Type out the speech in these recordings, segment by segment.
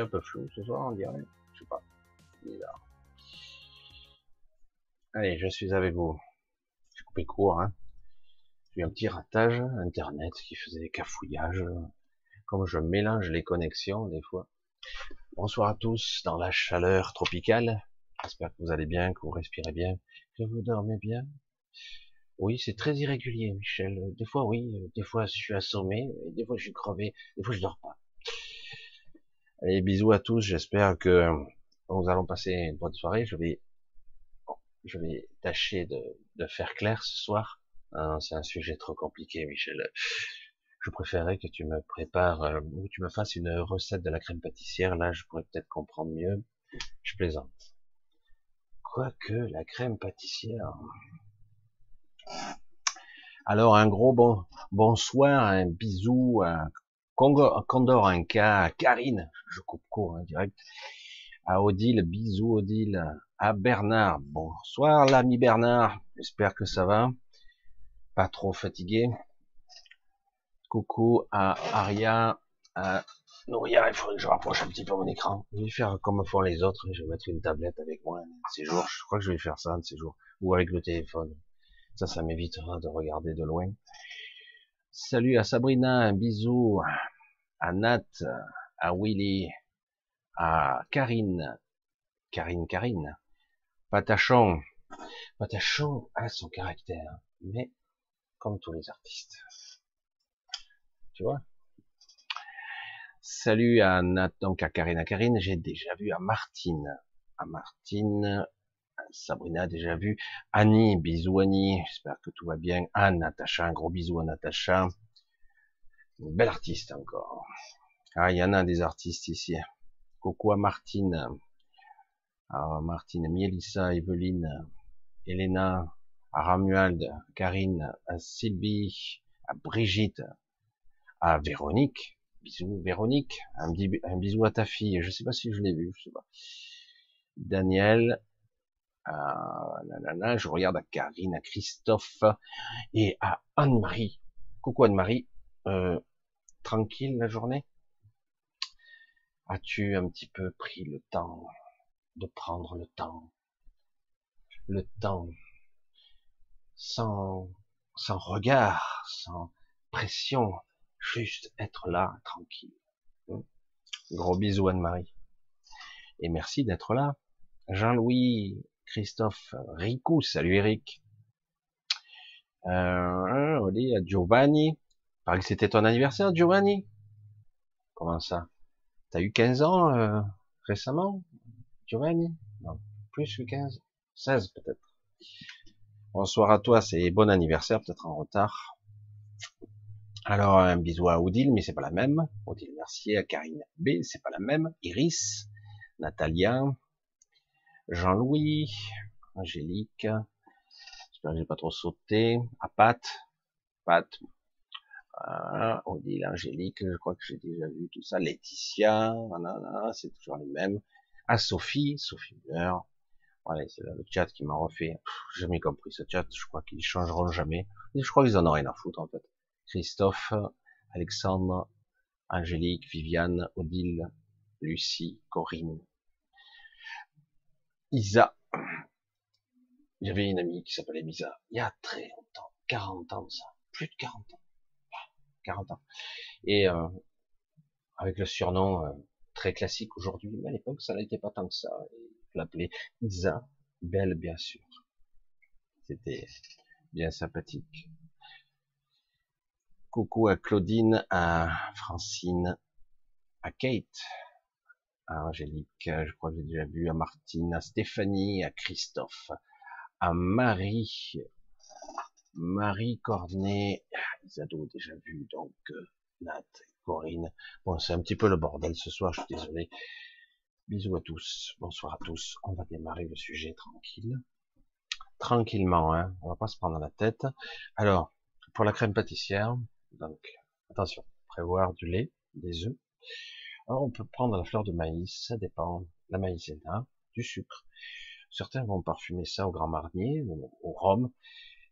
un peu flou ce soir, on dirait. Je sais pas. Bizarre. Allez, je suis avec vous. J'ai coupé court, hein. J'ai eu un petit ratage, internet qui faisait des cafouillages. Comme je mélange les connexions, des fois. Bonsoir à tous dans la chaleur tropicale. J'espère que vous allez bien, que vous respirez bien, que vous dormez bien. Oui, c'est très irrégulier, Michel. Des fois, oui, des fois, je suis assommé, des fois, je suis crevé, des fois, je dors pas. Allez, bisous à tous. J'espère que nous allons passer une bonne soirée. Je vais, je vais tâcher de, faire clair ce soir. c'est un sujet trop compliqué, Michel. Je préférerais que tu me prépares euh, ou tu me fasses une recette de la crème pâtissière. Là, je pourrais peut-être comprendre mieux. Je plaisante. Quoique la crème pâtissière. Alors un gros bon bonsoir, un bisou, Condor, un cas, à Karine, je coupe court hein, direct, à Odile, bisou Odile, à Bernard, bonsoir l'ami Bernard, j'espère que ça va, pas trop fatigué, coucou à Aria, à Nouria, il faudrait que je rapproche un petit peu mon écran, je vais faire comme font les autres, je vais mettre une tablette avec moi ces jours, je crois que je vais faire ça de ces jours, ou avec le téléphone, ça, ça m'évitera de regarder de loin. Salut à Sabrina, un bisou à Nat, à Willy, à Karine, Karine, Karine, Patachon. Patachon a son caractère, mais comme tous les artistes. Tu vois? Salut à Nat, donc à Karine, à Karine, j'ai déjà vu à Martine, à Martine, Sabrina déjà vu, Annie, bisous Annie, j'espère que tout va bien, Anne, Natacha, un gros bisou à Natacha, une belle artiste encore. Ah, il y en a des artistes ici. Coucou à Martine, à Martine, Mielissa, Evelyne, Elena, à Ramuald, Karine, à Sylvie, à Brigitte, à Véronique, bisous Véronique, un, bisou à ta fille, je sais pas si je l'ai vu, je sais pas. Daniel, je regarde à Karine, à Christophe et à Anne-Marie. Coucou Anne-Marie, euh, tranquille la journée? As-tu un petit peu pris le temps de prendre le temps? Le temps sans, sans regard, sans pression, juste être là, tranquille. Gros bisous Anne-Marie. Et merci d'être là. Jean-Louis, Christophe, Ricou, salut Eric. Euh, Giovanni, paraît que c'était ton anniversaire, Giovanni? Comment ça? T'as eu 15 ans euh, récemment, Giovanni? Non, plus que 15 16 peut-être. Bonsoir à toi, c'est bon anniversaire, peut-être en retard. Alors, un bisou à Odile, mais c'est pas la même. Odile Mercier, à Karine B, c'est pas la même. Iris, Natalia, Jean-Louis, Angélique, j'espère que j'ai pas trop sauté, à Pat, Pat, voilà, Odile, Angélique, je crois que j'ai déjà vu tout ça, Laetitia, c'est toujours les mêmes, à Sophie, Sophie Muller, voilà, c'est le chat qui m'a refait, j'ai jamais compris ce chat, je crois qu'ils changeront jamais, je crois qu'ils en ont rien à foutre en fait. Christophe, Alexandre, Angélique, Viviane, Odile, Lucie, Corinne, Isa. J'avais une amie qui s'appelait Isa, il y a très longtemps, 40 ans ça, plus de 40 ans. 40 ans. Et euh, avec le surnom euh, très classique aujourd'hui, mais à l'époque ça n'était pas tant que ça. Je l'appelais Isa, belle bien sûr. C'était bien sympathique. Coucou à Claudine, à Francine, à Kate, à Angélique, je crois que j'ai déjà vu, à Martine, à Stéphanie, à Christophe, à Marie, Marie Cornet, Isado déjà vu, donc euh, Nat, Corinne. Bon, c'est un petit peu le bordel ce soir, je suis désolé. Bisous à tous, bonsoir à tous. On va démarrer le sujet tranquille. Tranquillement, hein. on va pas se prendre la tête. Alors, pour la crème pâtissière, donc attention, prévoir du lait, des œufs. Alors on peut prendre la fleur de maïs, ça dépend, la maïzena, du sucre. Certains vont parfumer ça au Grand Marnier, ou au rhum,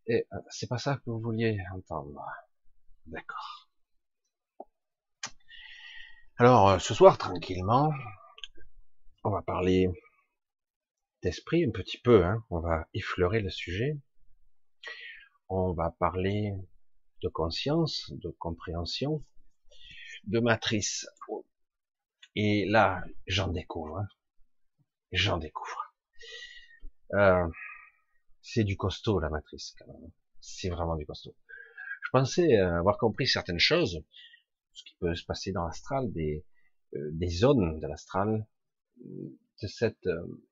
et euh, c'est pas ça que vous vouliez entendre. D'accord. Alors, euh, ce soir, tranquillement, on va parler d'esprit un petit peu, hein. on va effleurer le sujet. On va parler de conscience, de compréhension, de matrice. Et là, j'en découvre. J'en découvre. Euh, c'est du costaud, la matrice, quand même. C'est vraiment du costaud. Je pensais avoir compris certaines choses, ce qui peut se passer dans l'astral, des, euh, des zones de l'astral, de cette, euh,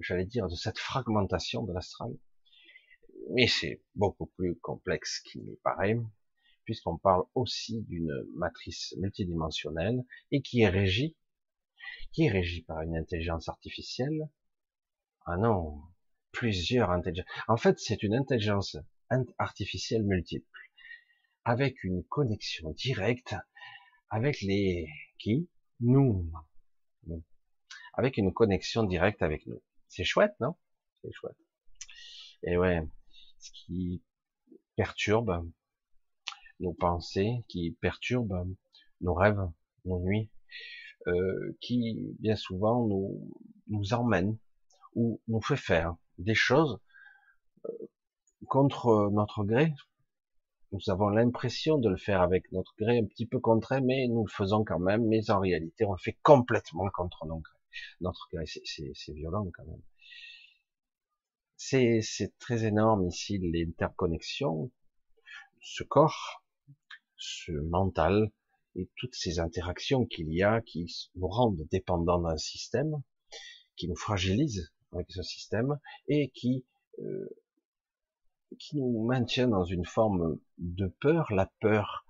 j'allais dire, de cette fragmentation de l'astral. Mais c'est beaucoup plus complexe qu'il n'y paraît, puisqu'on parle aussi d'une matrice multidimensionnelle et qui est régie, qui est régie par une intelligence artificielle? Ah non, plusieurs intelligences. En fait, c'est une intelligence artificielle multiple, avec une connexion directe avec les qui? Nous, avec une connexion directe avec nous. C'est chouette, non? C'est chouette. Et ouais, ce qui perturbe nos pensées, qui perturbe nos rêves, nos nuits, euh, qui bien souvent nous nous emmène ou nous fait faire des choses euh, contre notre gré, nous avons l'impression de le faire avec notre gré un petit peu contraint, mais nous le faisons quand même, mais en réalité, on le fait complètement contre notre gré. Notre gré, c'est violent quand même. C'est très énorme ici, l'interconnexion, ce corps, ce mental, et toutes ces interactions qu'il y a qui nous rendent dépendants d'un système, qui nous fragilisent avec ce système, et qui euh, qui nous maintient dans une forme de peur, la peur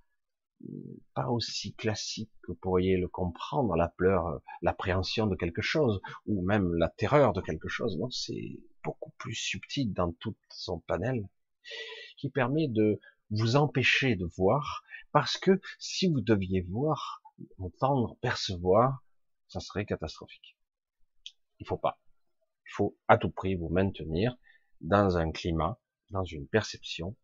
pas aussi classique que vous pourriez le comprendre, la peur, l'appréhension de quelque chose, ou même la terreur de quelque chose. Non, c'est beaucoup plus subtil dans tout son panel, qui permet de vous empêcher de voir, parce que si vous deviez voir, entendre, percevoir, ça serait catastrophique. Il faut pas. Il faut à tout prix vous maintenir dans un climat dans une perception,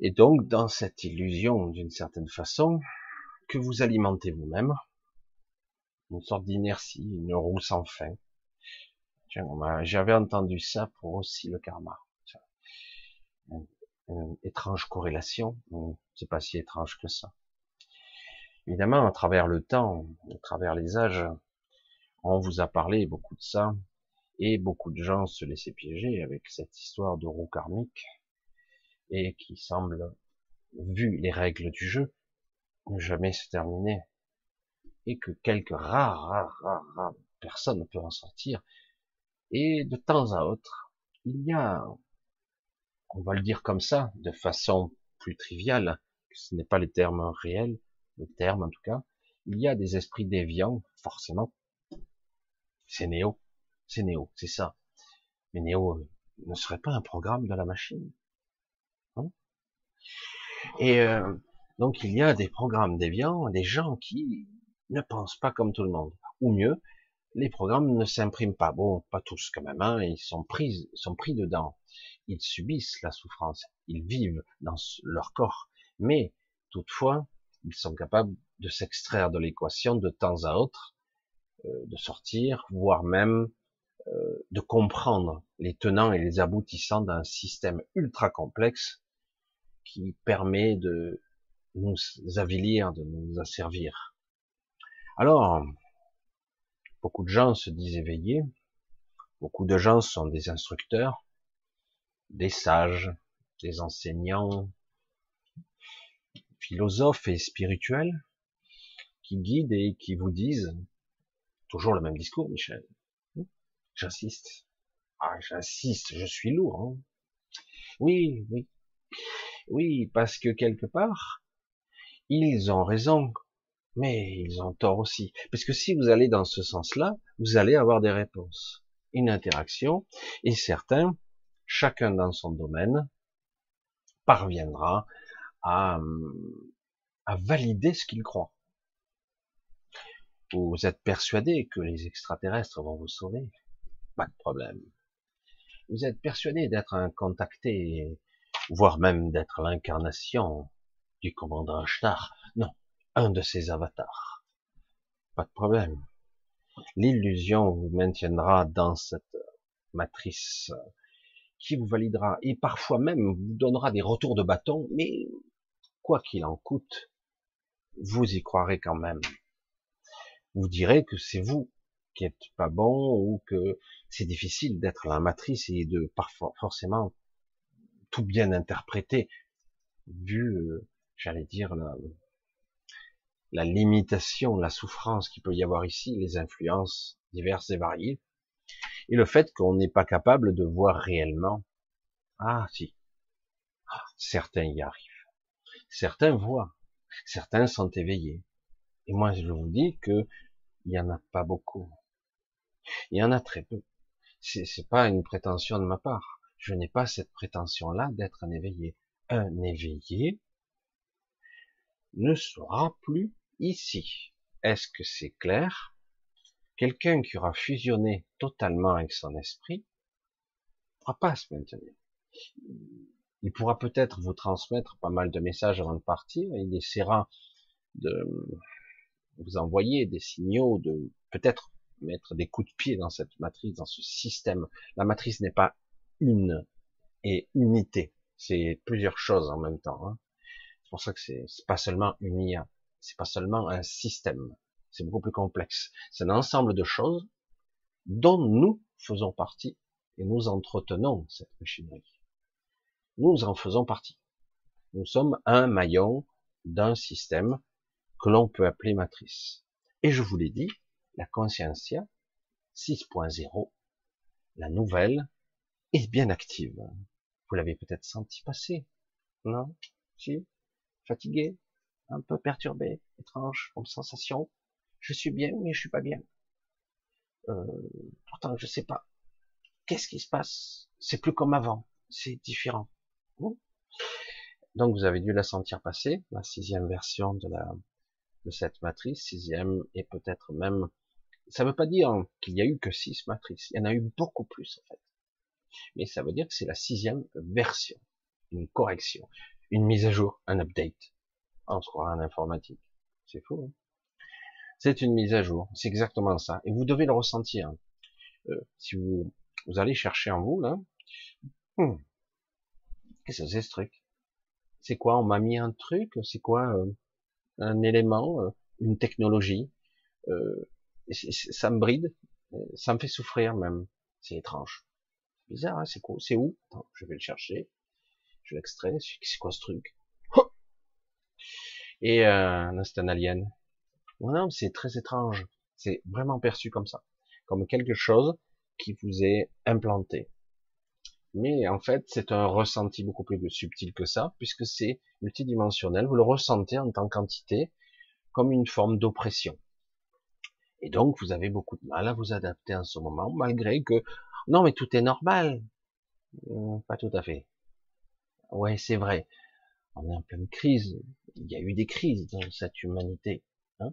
et donc dans cette illusion d'une certaine façon que vous alimentez vous-même, une sorte d'inertie, une roue sans fin. J'avais entendu ça pour aussi le karma. Étrange corrélation, c'est pas si étrange que ça. Évidemment, à travers le temps, à travers les âges, on vous a parlé beaucoup de ça, et beaucoup de gens se laissaient piéger avec cette histoire de roue karmique et qui semble, vu les règles du jeu, ne jamais se terminer et que quelques rares, rares, rares, rares personnes peuvent en sortir. Et de temps à autre, il y a, on va le dire comme ça, de façon plus triviale, ce n'est pas les termes réels, le terme en tout cas, il y a des esprits déviants, forcément. C'est Néo, c'est Néo, c'est ça. Mais Néo euh, ne serait pas un programme de la machine. Hein? Et euh, donc il y a des programmes déviants, des gens qui ne pensent pas comme tout le monde. Ou mieux, les programmes ne s'impriment pas. Bon, pas tous quand même, hein, ils sont pris, sont pris dedans. Ils subissent la souffrance, ils vivent dans leur corps. Mais toutefois, ils sont capables de s'extraire de l'équation de temps à autre, euh, de sortir, voire même euh, de comprendre les tenants et les aboutissants d'un système ultra complexe qui permet de nous avilir, de nous asservir. Alors, beaucoup de gens se disent éveillés, beaucoup de gens sont des instructeurs, des sages, des enseignants, philosophes et spirituels, qui guident et qui vous disent toujours le même discours, Michel. J'insiste. Ah, j'insiste, je suis lourd. Hein. Oui, oui. Oui, parce que quelque part, ils ont raison, mais ils ont tort aussi. Parce que si vous allez dans ce sens-là, vous allez avoir des réponses, une interaction, et certains, chacun dans son domaine, parviendra à, valider ce qu'il croit. Vous êtes persuadé que les extraterrestres vont vous sauver? Pas de problème. Vous êtes persuadé d'être un contacté, voire même d'être l'incarnation du commandant Ashtar. Non, un de ses avatars. pas de problème. L'illusion vous maintiendra dans cette matrice qui vous validera et parfois même vous donnera des retours de bâton, mais quoi qu'il en coûte, vous y croirez quand même. Vous direz que c'est vous qui êtes pas bon ou que c'est difficile d'être la matrice et de parfois forcément tout bien interpréter vu, euh, j'allais dire, la, la limitation, la souffrance qu'il peut y avoir ici, les influences diverses et variées, et le fait qu'on n'est pas capable de voir réellement. Ah si, ah, certains y arrivent. Certains voient, certains sont éveillés. Et moi, je vous dis que il y en a pas beaucoup. Il y en a très peu. C'est, c'est pas une prétention de ma part. Je n'ai pas cette prétention-là d'être un éveillé. Un éveillé ne sera plus ici. Est-ce que c'est clair? Quelqu'un qui aura fusionné totalement avec son esprit ne pourra pas se maintenir. Il pourra peut-être vous transmettre pas mal de messages avant de partir. Il essaiera de vous envoyer des signaux, de peut-être mettre des coups de pied dans cette matrice, dans ce système. La matrice n'est pas une et unité. C'est plusieurs choses en même temps. Hein. C'est pour ça que c'est pas seulement une IA, c'est pas seulement un système. C'est beaucoup plus complexe. C'est un ensemble de choses dont nous faisons partie et nous entretenons cette machinerie. Nous en faisons partie. Nous sommes un maillon d'un système que l'on peut appeler matrice. Et je vous l'ai dit, la conscientia 6.0, la nouvelle, est bien active. Vous l'avez peut-être senti passer, non? Si? Fatigué? Un peu perturbé Étrange comme sensation Je suis bien, mais je suis pas bien. Euh, pourtant, je sais pas. Qu'est-ce qui se passe? C'est plus comme avant. C'est différent. Donc, vous avez dû la sentir passer, la sixième version de la de cette matrice, sixième, et peut-être même ça ne veut pas dire qu'il y a eu que six matrices. Il y en a eu beaucoup plus, en fait. Mais ça veut dire que c'est la sixième version. Une correction. Une mise à jour. Un update. On se en informatique. C'est fou. Hein c'est une mise à jour. C'est exactement ça. Et vous devez le ressentir. Euh, si vous, vous allez chercher en vous, là. Qu'est-ce que c'est ce truc? C'est quoi? On m'a mis un truc? C'est quoi? Euh, un élément? Euh, une technologie? Euh, ça me bride, ça me fait souffrir même. C'est étrange. C'est bizarre, hein c'est quoi C'est où? Je vais le chercher. Je l'extrais. C'est quoi ce truc? Et euh, c'est un alien. Non, c'est très étrange. C'est vraiment perçu comme ça, comme quelque chose qui vous est implanté. Mais en fait, c'est un ressenti beaucoup plus subtil que ça, puisque c'est multidimensionnel. Vous le ressentez en tant qu'entité, comme une forme d'oppression. Et donc, vous avez beaucoup de mal à vous adapter en ce moment, malgré que, non, mais tout est normal. Euh, pas tout à fait. Ouais, c'est vrai. On est en pleine crise. Il y a eu des crises dans cette humanité. Hein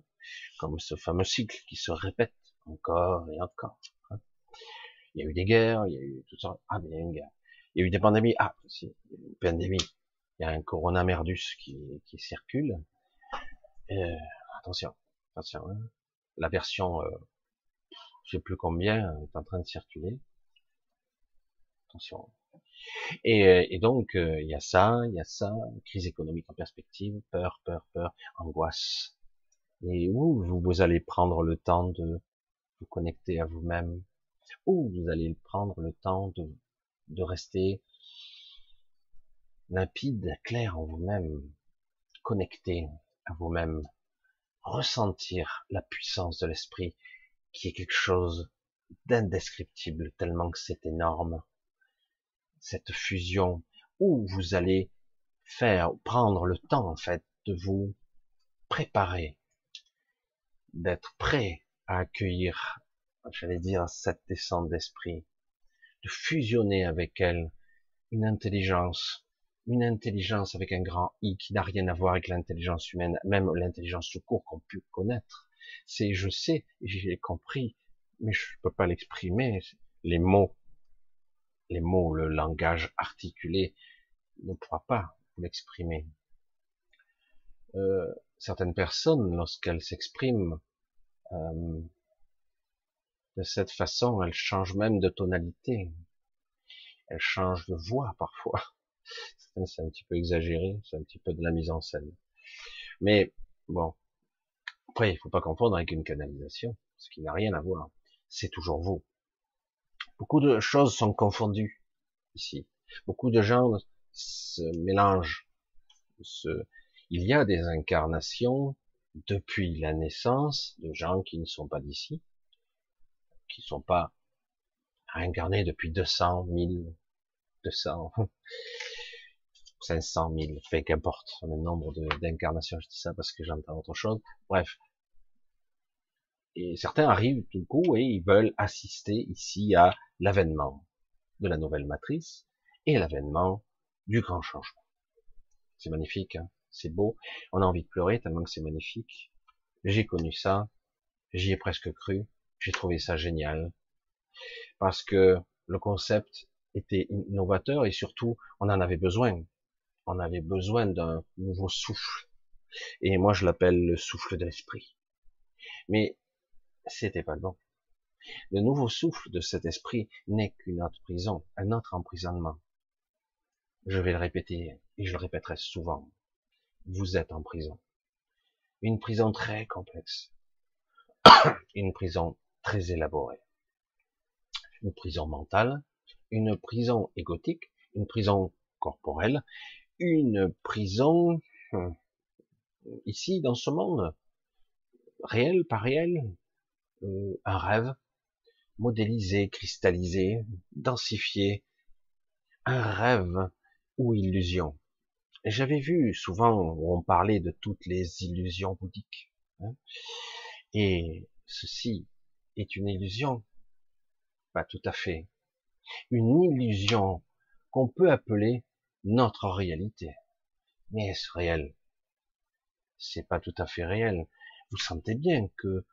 Comme ce fameux cycle qui se répète encore et encore. Hein il y a eu des guerres, il y a eu tout ça. Ah, mais il y a eu une guerre. Il y a eu des pandémies. Ah, si, une pandémie. Il y a un corona merdus qui, qui circule. Attention, attention. Hein la version, euh, je sais plus combien, est en train de circuler. Attention. Et, euh, et donc, euh, il y a ça, il y a ça, crise économique en perspective, peur, peur, peur, angoisse. Et où vous, vous allez prendre le temps de vous connecter à vous-même, ou vous allez prendre le temps de, de rester limpide, clair en vous-même, connecté à vous-même, ressentir la puissance de l'esprit, qui est quelque chose d'indescriptible, tellement que c'est énorme. Cette fusion où vous allez faire, prendre le temps, en fait, de vous préparer, d'être prêt à accueillir, j'allais dire, cette descente d'esprit, de fusionner avec elle une intelligence une intelligence avec un grand I qui n'a rien à voir avec l'intelligence humaine, même l'intelligence tout court qu'on peut connaître. C'est je sais, j'ai compris, mais je peux pas l'exprimer. Les mots, les mots, le langage articulé ne pourra pas l'exprimer. Euh, certaines personnes, lorsqu'elles s'expriment, Euh, de cette façon, elle change même de tonalité. Elle change de voix parfois. C'est un petit peu exagéré, c'est un petit peu de la mise en scène. Mais bon, après, il faut pas confondre avec une canalisation, ce qui n'a rien à voir. C'est toujours vous. Beaucoup de choses sont confondues ici. Beaucoup de gens se mélangent. Il y a des incarnations depuis la naissance de gens qui ne sont pas d'ici, qui ne sont pas incarnés depuis 200, 1000, 200, 500 000, fait qu'importe le nombre d'incarnations, je dis ça parce que j'entends autre chose. Bref. Et certains arrivent tout coup et ils veulent assister ici à l'avènement de la nouvelle matrice et l'avènement du grand changement. C'est magnifique, hein c'est beau. On a envie de pleurer tellement que c'est magnifique. J'ai connu ça, j'y ai presque cru, j'ai trouvé ça génial parce que le concept était innovateur et surtout on en avait besoin on avait besoin d'un nouveau souffle. Et moi, je l'appelle le souffle de l'esprit. Mais c'était pas le bon. Le nouveau souffle de cet esprit n'est qu'une autre prison, un autre emprisonnement. Je vais le répéter et je le répéterai souvent. Vous êtes en prison. Une prison très complexe. une prison très élaborée. Une prison mentale, une prison égotique, une prison corporelle, une prison euh, ici dans ce monde, réel, pas réel, euh, un rêve modélisé, cristallisé, densifié, un rêve ou illusion. J'avais vu souvent où on parlait de toutes les illusions bouddhiques. Hein, et ceci est une illusion, pas tout à fait. Une illusion qu'on peut appeler notre réalité. Mais est-ce réel? C'est pas tout à fait réel. Vous sentez bien que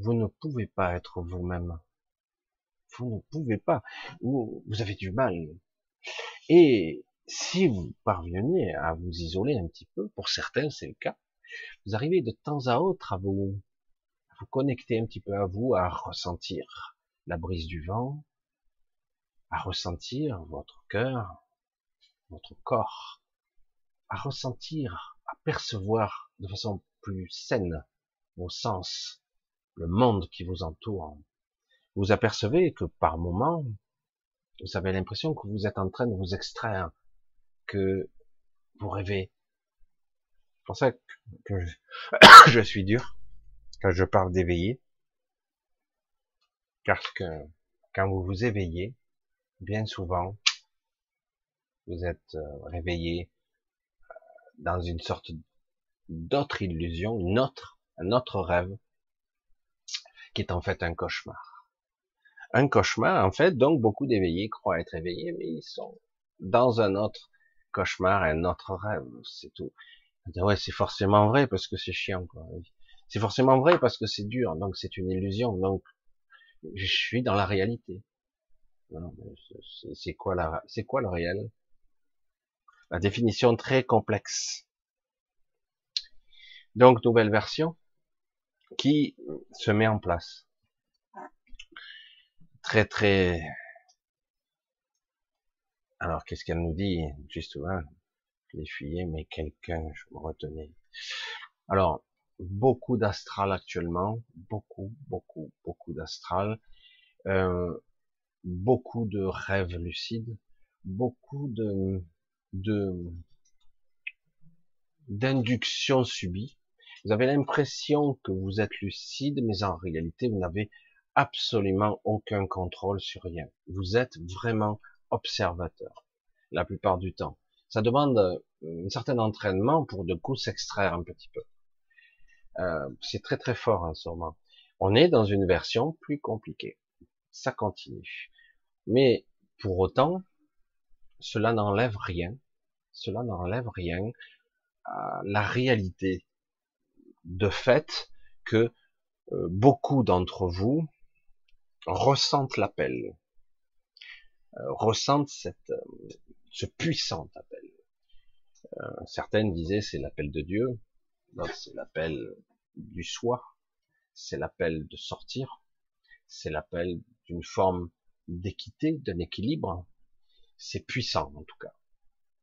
vous ne pouvez pas être vous-même. Vous ne pouvez pas. Vous, avez du mal. Et si vous parvenez à vous isoler un petit peu, pour certains c'est le cas, vous arrivez de temps à autre à vous, à vous connecter un petit peu à vous, à ressentir la brise du vent, à ressentir votre cœur, votre corps, à ressentir, à percevoir de façon plus saine vos sens, le monde qui vous entoure. Vous apercevez que par moments, vous avez l'impression que vous êtes en train de vous extraire, que vous rêvez. C'est pour ça que je, suis dur quand je parle d'éveiller. Parce que quand vous vous éveillez, bien souvent, vous êtes euh, réveillé euh, dans une sorte d'autre illusion, une autre, un autre rêve, qui est en fait un cauchemar. Un cauchemar, en fait, donc beaucoup d'éveillés croient être éveillés, mais ils sont dans un autre cauchemar, un autre rêve, c'est tout. Ouais, c'est forcément vrai parce que c'est chiant, quoi. C'est forcément vrai parce que c'est dur, donc c'est une illusion, donc je suis dans la réalité. C'est quoi la, c'est quoi le réel? La définition très complexe. Donc, nouvelle version qui se met en place. Très, très... Alors, qu'est-ce qu'elle nous dit? Justement, je l'ai fuyé, mais quelqu'un, je me retenais. Alors, beaucoup d'astral actuellement, beaucoup, beaucoup, beaucoup d'astral, euh, beaucoup de rêves lucides, beaucoup de de d'induction subie. Vous avez l'impression que vous êtes lucide, mais en réalité, vous n'avez absolument aucun contrôle sur rien. Vous êtes vraiment observateur, la plupart du temps. Ça demande un certain entraînement pour de coup s'extraire un petit peu. Euh, c'est très très fort en ce moment. On est dans une version plus compliquée. Ça continue. Mais pour autant, cela n'enlève rien, cela n'enlève rien à la réalité de fait que euh, beaucoup d'entre vous ressentent l'appel, euh, ressentent cette, euh, ce puissant appel. certaines disaient c'est l'appel de Dieu, d'autres c'est l'appel du soi, c'est l'appel de sortir, c'est l'appel d'une forme d'équité, d'un équilibre. C'est puissant en tout cas.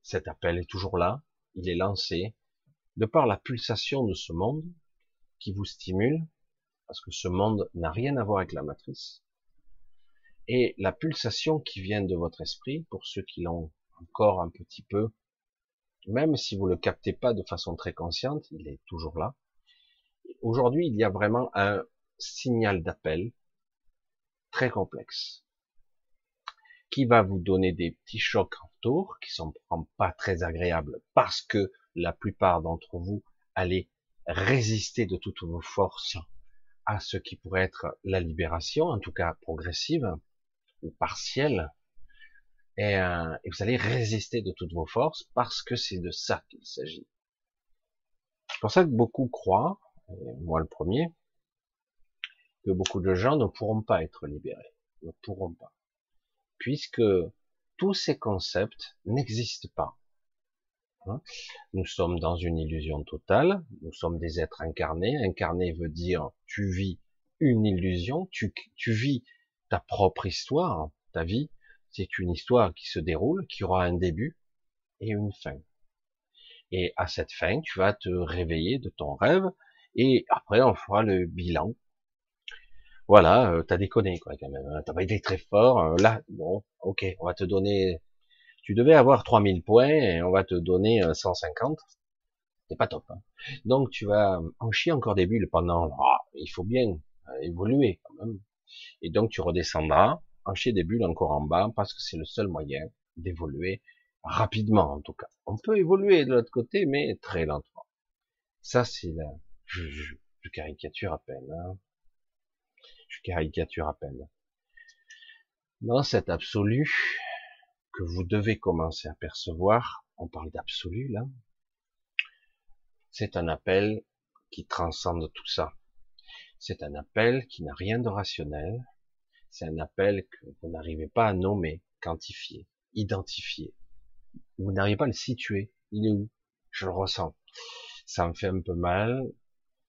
Cet appel est toujours là, il est lancé de par la pulsation de ce monde qui vous stimule, parce que ce monde n'a rien à voir avec la matrice. Et la pulsation qui vient de votre esprit, pour ceux qui l'ont encore un petit peu, même si vous le captez pas de façon très consciente, il est toujours là. Aujourd'hui, il y a vraiment un signal d'appel très complexe qui va vous donner des petits chocs autour qui sont pas très agréables parce que la plupart d'entre vous allez résister de toutes vos forces à ce qui pourrait être la libération, en tout cas progressive ou partielle, et, euh, vous allez résister de toutes vos forces parce que c'est de ça qu'il s'agit. C'est pour ça que beaucoup croient, moi le premier, que beaucoup de gens ne pourront pas être libérés, ne pourront pas, puisque tous ces concepts n'existent pas. Nous sommes dans une illusion totale, nous sommes des êtres incarnés. Incarné veut dire tu vis une illusion, tu, tu vis ta propre histoire, ta vie, c'est une histoire qui se déroule, qui aura un début et une fin. Et à cette fin, tu vas te réveiller de ton rêve, et après on fera le bilan. Voilà, euh, t'as déconné quoi quand même, hein. t'as pas été très fort. Euh, là, bon, ok, on va te donner tu devais avoir 3000 points et on va te donner 150. C'est pas top. Hein. Donc tu vas en chier encore des bulles pendant. Ah, il faut bien euh, évoluer quand même. Et donc tu redescendras, en chier des bulles encore en bas parce que c'est le seul moyen d'évoluer rapidement en tout cas. On peut évoluer de l'autre côté, mais très lentement. Ça c'est la. Je, je, caricature à peine. Hein. Je caricature à peine. Dans cet absolu, que vous devez commencer à percevoir, on parle d'absolu là, c'est un appel qui transcende tout ça. C'est un appel qui n'a rien de rationnel. C'est un appel que vous n'arrivez pas à nommer, quantifier, identifier. Vous n'arrivez pas à le situer. Il est où? Je le ressens. Ça me fait un peu mal.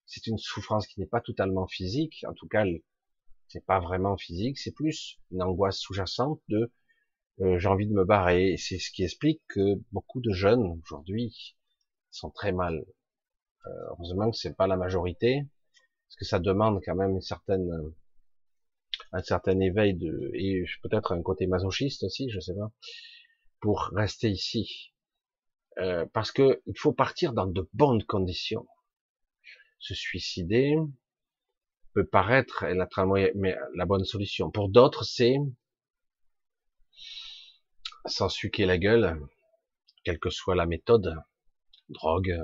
C'est une souffrance qui n'est pas totalement physique. En tout cas, c'est pas vraiment physique. C'est plus une angoisse sous-jacente de euh, j'ai envie de me barrer. C'est ce qui explique que beaucoup de jeunes aujourd'hui sont très mal. Euh, heureusement que c'est pas la majorité, parce que ça demande quand même une certaine un certain éveil de et peut-être un côté masochiste aussi, je sais pas, pour rester ici. Euh, parce que il faut partir dans de bonnes conditions. Se suicider peut paraître la, mais la bonne solution. Pour d'autres, c'est sans suquer la gueule, quelle que soit la méthode, drogue,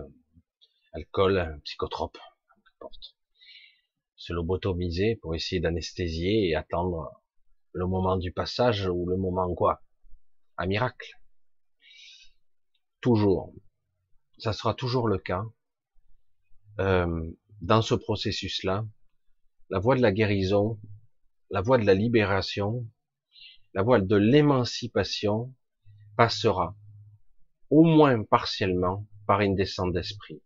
alcool, psychotrope, n'importe. Se lobotomiser pour essayer d'anesthésier et attendre le moment du passage ou le moment quoi? Un miracle. Toujours. Ça sera toujours le cas. Euh, dans ce processus-là, la voie de la guérison, la voie de la libération, la voie de l'émancipation passera, au moins partiellement, par une descente d'esprit.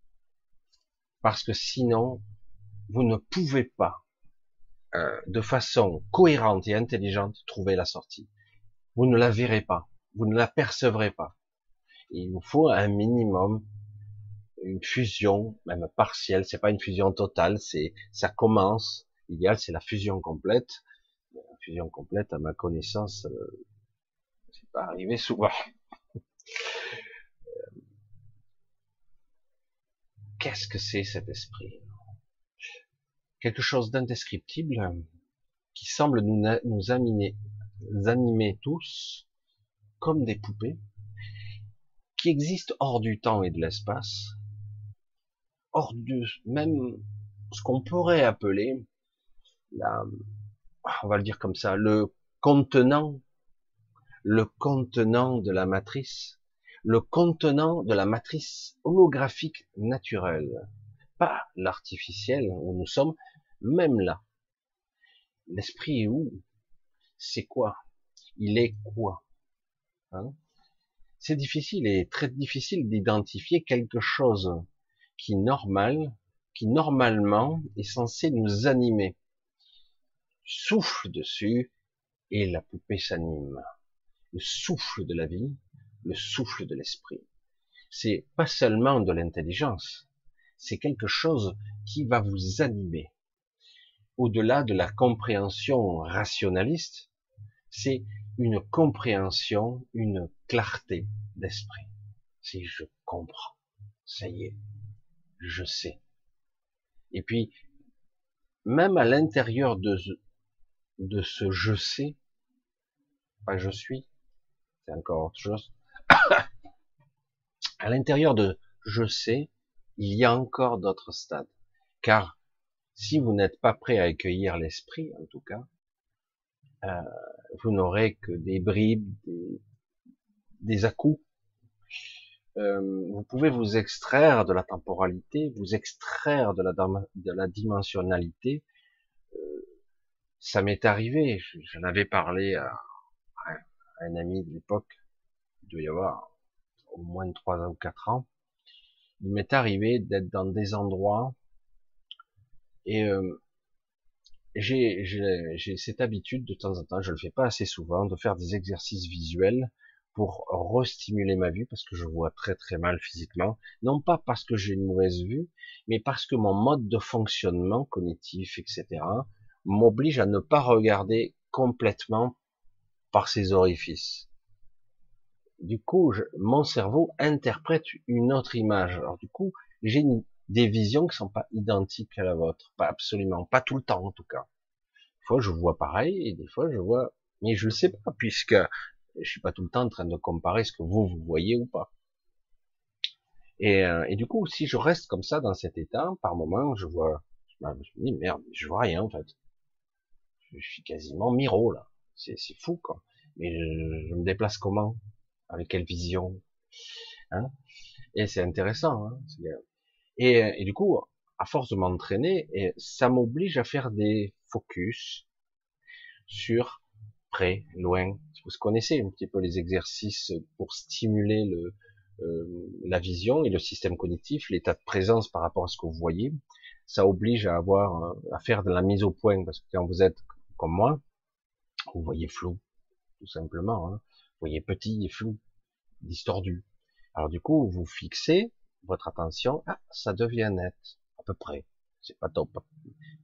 Parce que sinon, vous ne pouvez pas, euh, de façon cohérente et intelligente, trouver la sortie. Vous ne la verrez pas, vous ne la percevrez pas. Il vous faut un minimum, une fusion, même partielle, c'est pas une fusion totale, c'est, ça commence, l'idéal c'est la fusion complète, complète, à ma connaissance, euh, c'est pas arrivé souvent. Euh, qu'est-ce que c'est cet esprit? Quelque chose d'indescriptible qui semble nous, nous animer tous comme des poupées, qui existe hors du temps et de l'espace, hors de même ce qu'on pourrait appeler la, on va le dire comme ça, le contenant, le contenant de la matrice, le contenant de la matrice holographique naturelle, pas l'artificiel où nous sommes, même là. L'esprit est où? C'est quoi? Il est quoi? Hein? C'est difficile et très difficile d'identifier quelque chose qui normal, qui normalement est censé nous animer. Souffle dessus et la poupée s'anime. Le souffle de la vie, le souffle de l'esprit. C'est pas seulement de l'intelligence, c'est quelque chose qui va vous animer. Au-delà de la compréhension rationaliste, c'est une compréhension, une clarté d'esprit. C'est je comprends, ça y est, je sais. Et puis, même à l'intérieur de, de ce je sais, pas je suis, c'est encore autre chose. à l'intérieur de je sais, il y a encore d'autres stades. Car si vous n'êtes pas prêt à accueillir l'esprit, en tout cas, euh, vous n'aurez que des bribes, des, des à-coups. Euh, vous pouvez vous extraire de la temporalité, vous extraire de la, de la dimensionnalité. Ça m'est arrivé, j'en avais parlé à, un ami de l'époque, il doit y avoir au moins de trois ou quatre ans. Il m'est arrivé d'être dans des endroits et euh, j'ai cette habitude de temps en temps, je le fais pas assez souvent, de faire des exercices visuels pour restimuler ma vue parce que je vois très très mal physiquement, non pas parce que j'ai une mauvaise vue, mais parce que mon mode de fonctionnement cognitif, etc., m'oblige à ne pas regarder complètement par ces orifices. Du coup, mon cerveau interprète une autre image. Alors du coup, j'ai des visions qui sont pas identiques à la vôtre, pas absolument, pas tout le temps en tout cas. Des fois, je vois pareil et des fois, je vois, mais je le sais pas puisque je suis pas tout le temps en train de comparer ce que vous vous voyez ou pas. Et, euh, et du coup, si je reste comme ça dans cet état, par moment, je vois, je me dis merde, je vois rien en fait. Je suis quasiment miro là. C'est fou quoi. Mais je, me déplace comment? Avec quelle vision? Hein? Et c'est intéressant. Hein et, et, du coup, à force de m'entraîner, ça m'oblige à faire des focus sur près, loin. Vous connaissez un petit peu les exercices pour stimuler le, euh, la vision et le système cognitif, l'état de présence par rapport à ce que vous voyez. Ça oblige à avoir, à faire de la mise au point parce que quand vous êtes comme moi, vous voyez flou tout simplement. Hein. Vous voyez petit et flou, distordu. Alors du coup, vous fixez votre attention, ah, ça devient net, à peu près. C'est pas top.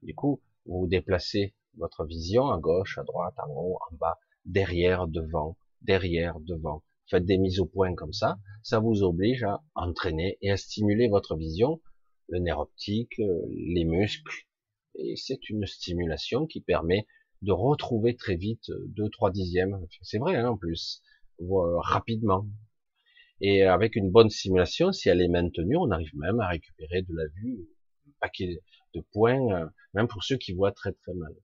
Du coup, vous déplacez votre vision à gauche, à droite, en haut, en bas, derrière, devant, derrière, devant. Faites des mises au point comme ça. Ça vous oblige à entraîner et à stimuler votre vision, le nerf optique, les muscles. Et c'est une stimulation qui permet de retrouver très vite deux, trois dixièmes. C'est vrai, hein, en plus, rapidement. Et avec une bonne simulation, si elle est maintenue, on arrive même à récupérer de la vue, un paquet de points, euh, même pour ceux qui voient très très mal.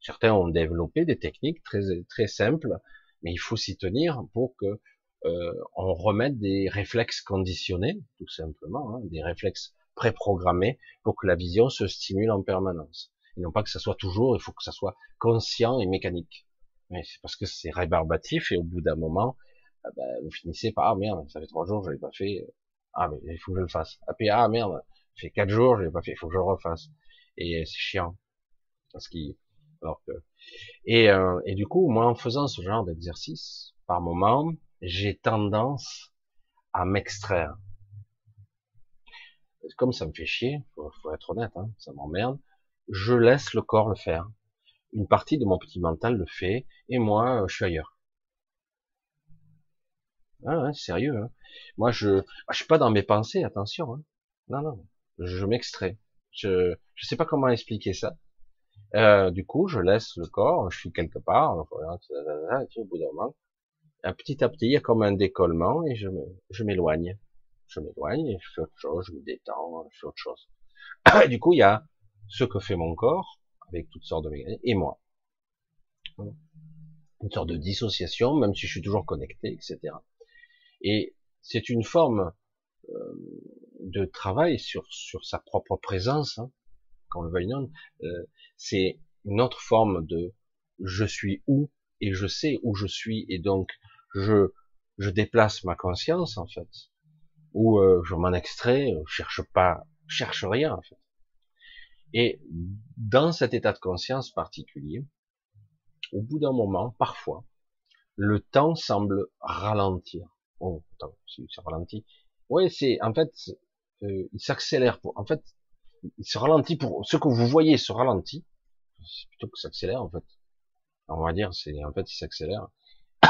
Certains ont développé des techniques très très simples, mais il faut s'y tenir pour que euh, on remette des réflexes conditionnés, tout simplement, hein, des réflexes préprogrammés pour que la vision se stimule en permanence non pas que ça soit toujours, il faut que ça soit conscient et mécanique. Mais c'est parce que c'est rébarbatif et au bout d'un moment, ah ben, vous finissez par ah merde, ça fait trois jours, je l'ai pas fait, ah mais il faut que je le fasse. Ah puis ah merde, ça fait quatre jours, je l'ai pas fait, il faut que je le refasse. Et c'est chiant, parce qu'il, alors que, et euh, et du coup, moi en faisant ce genre d'exercice, par moment, j'ai tendance à m'extraire. Comme ça me fait chier, faut, faut être honnête, hein, ça m'emmerde je laisse le corps le faire. Une partie de mon petit mental le fait, et moi, je suis ailleurs. Ah, sérieux. Hein. Moi, je, ah, je suis pas dans mes pensées, attention. Hein. Non, non, je m'extrais. Je, je sais pas comment expliquer ça. Euh, du coup, je laisse le corps, je suis quelque part, au bout d'un moment, petit à petit, il y a comme un décollement et je je m'éloigne. Je m'éloigne et je fais autre chose, je me détends, je fais autre chose. du coup, il y a ce que fait mon corps, avec toutes sortes de mécanismes, et moi. Une sorte de dissociation, même si je suis toujours connecté, etc. Et c'est une forme euh, de travail sur, sur sa propre présence, hein, quand le veuille non, euh, c'est une autre forme de je suis où et je sais où je suis et donc je je déplace ma conscience en fait ou euh, je m'en extrais, je cherche pas, je cherche rien en fait Et dans cet état de conscience particulier, au bout d'un moment, parfois, le temps semble ralentir. Oh, attends, ça ralentit. Oui, c'est en fait, euh, il s'accélère. Pour, en fait, il se ralentit pour ce que vous voyez se ralentit plutôt que s'accélère en fait. On va dire, c'est en fait, il s'accélère.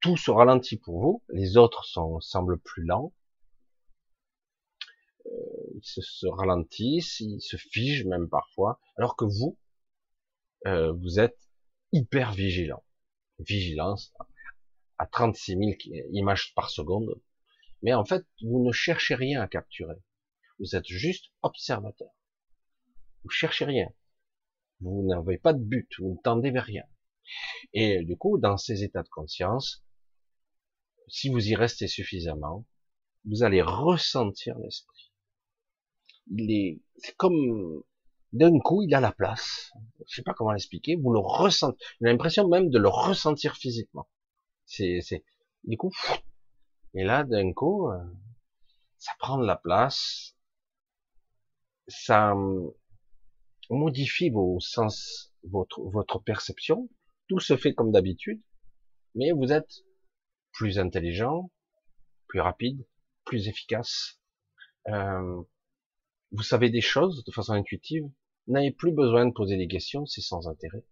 Tout se ralentit pour vous. Les autres sont semblent plus lents. Ils se, se, ralentissent, ils se figent même parfois, alors que vous, euh, vous êtes hyper vigilant. Vigilance à 36 000 images par seconde. Mais en fait, vous ne cherchez rien à capturer. Vous êtes juste observateur. Vous cherchez rien. Vous n'avez pas de but. Vous ne tendez vers rien. Et du coup, dans ces états de conscience, si vous y restez suffisamment, vous allez ressentir l'esprit. Il est, c'est comme d'un coup, il a la place. Je sais pas comment l'expliquer. Vous le ressentez. J'ai l'impression même de le ressentir physiquement. C'est, c'est, du coup, et là, d'un coup, euh, ça prend de la place. Ça hum, modifie vos sens, votre, votre perception. Tout se fait comme d'habitude. Mais vous êtes plus intelligent, plus rapide, plus efficace. Euh, vous savez des choses de façon intuitive, n'avez plus besoin de poser des questions, c'est sans intérêt.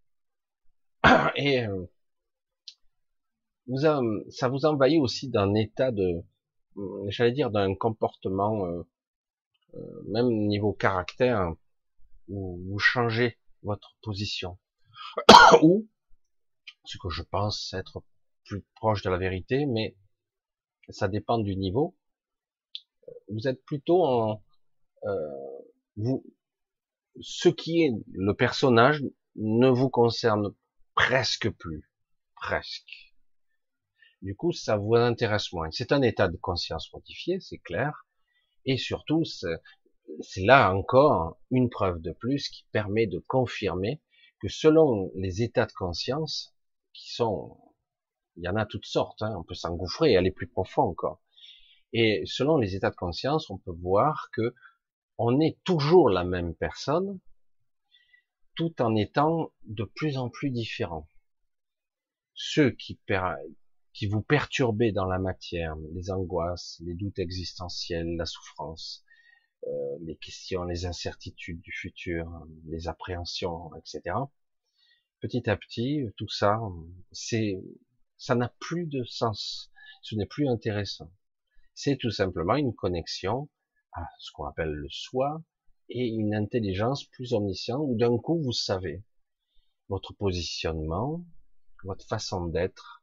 Et euh, vous ça vous envahit aussi d'un état de, euh, j'allais dire, d'un comportement, euh, même niveau caractère, où vous changez votre position. Ou, ce que je pense être plus proche de la vérité, mais ça dépend du niveau. Vous êtes plutôt en, vous, ce qui est le personnage ne vous concerne presque plus, presque. Du coup, ça vous intéresse moins. C'est un état de conscience modifié, c'est clair, et surtout, c'est là encore une preuve de plus qui permet de confirmer que selon les états de conscience, qui sont, il y en a toutes sortes, hein, on peut s'engouffrer et aller plus profond encore. Et selon les états de conscience, on peut voir que on est toujours la même personne, tout en étant de plus en plus différents. Ceux qui, qui vous perturbaient dans la matière, les angoisses, les doutes existentiels, la souffrance, euh, les questions, les incertitudes du futur, les appréhensions, etc. Petit à petit, tout ça, c'est, ça n'a plus de sens. Ce n'est plus intéressant. C'est tout simplement une connexion à ce qu'on appelle le soi et une intelligence plus omnisciente où d'un coup vous savez votre positionnement, votre façon d'être.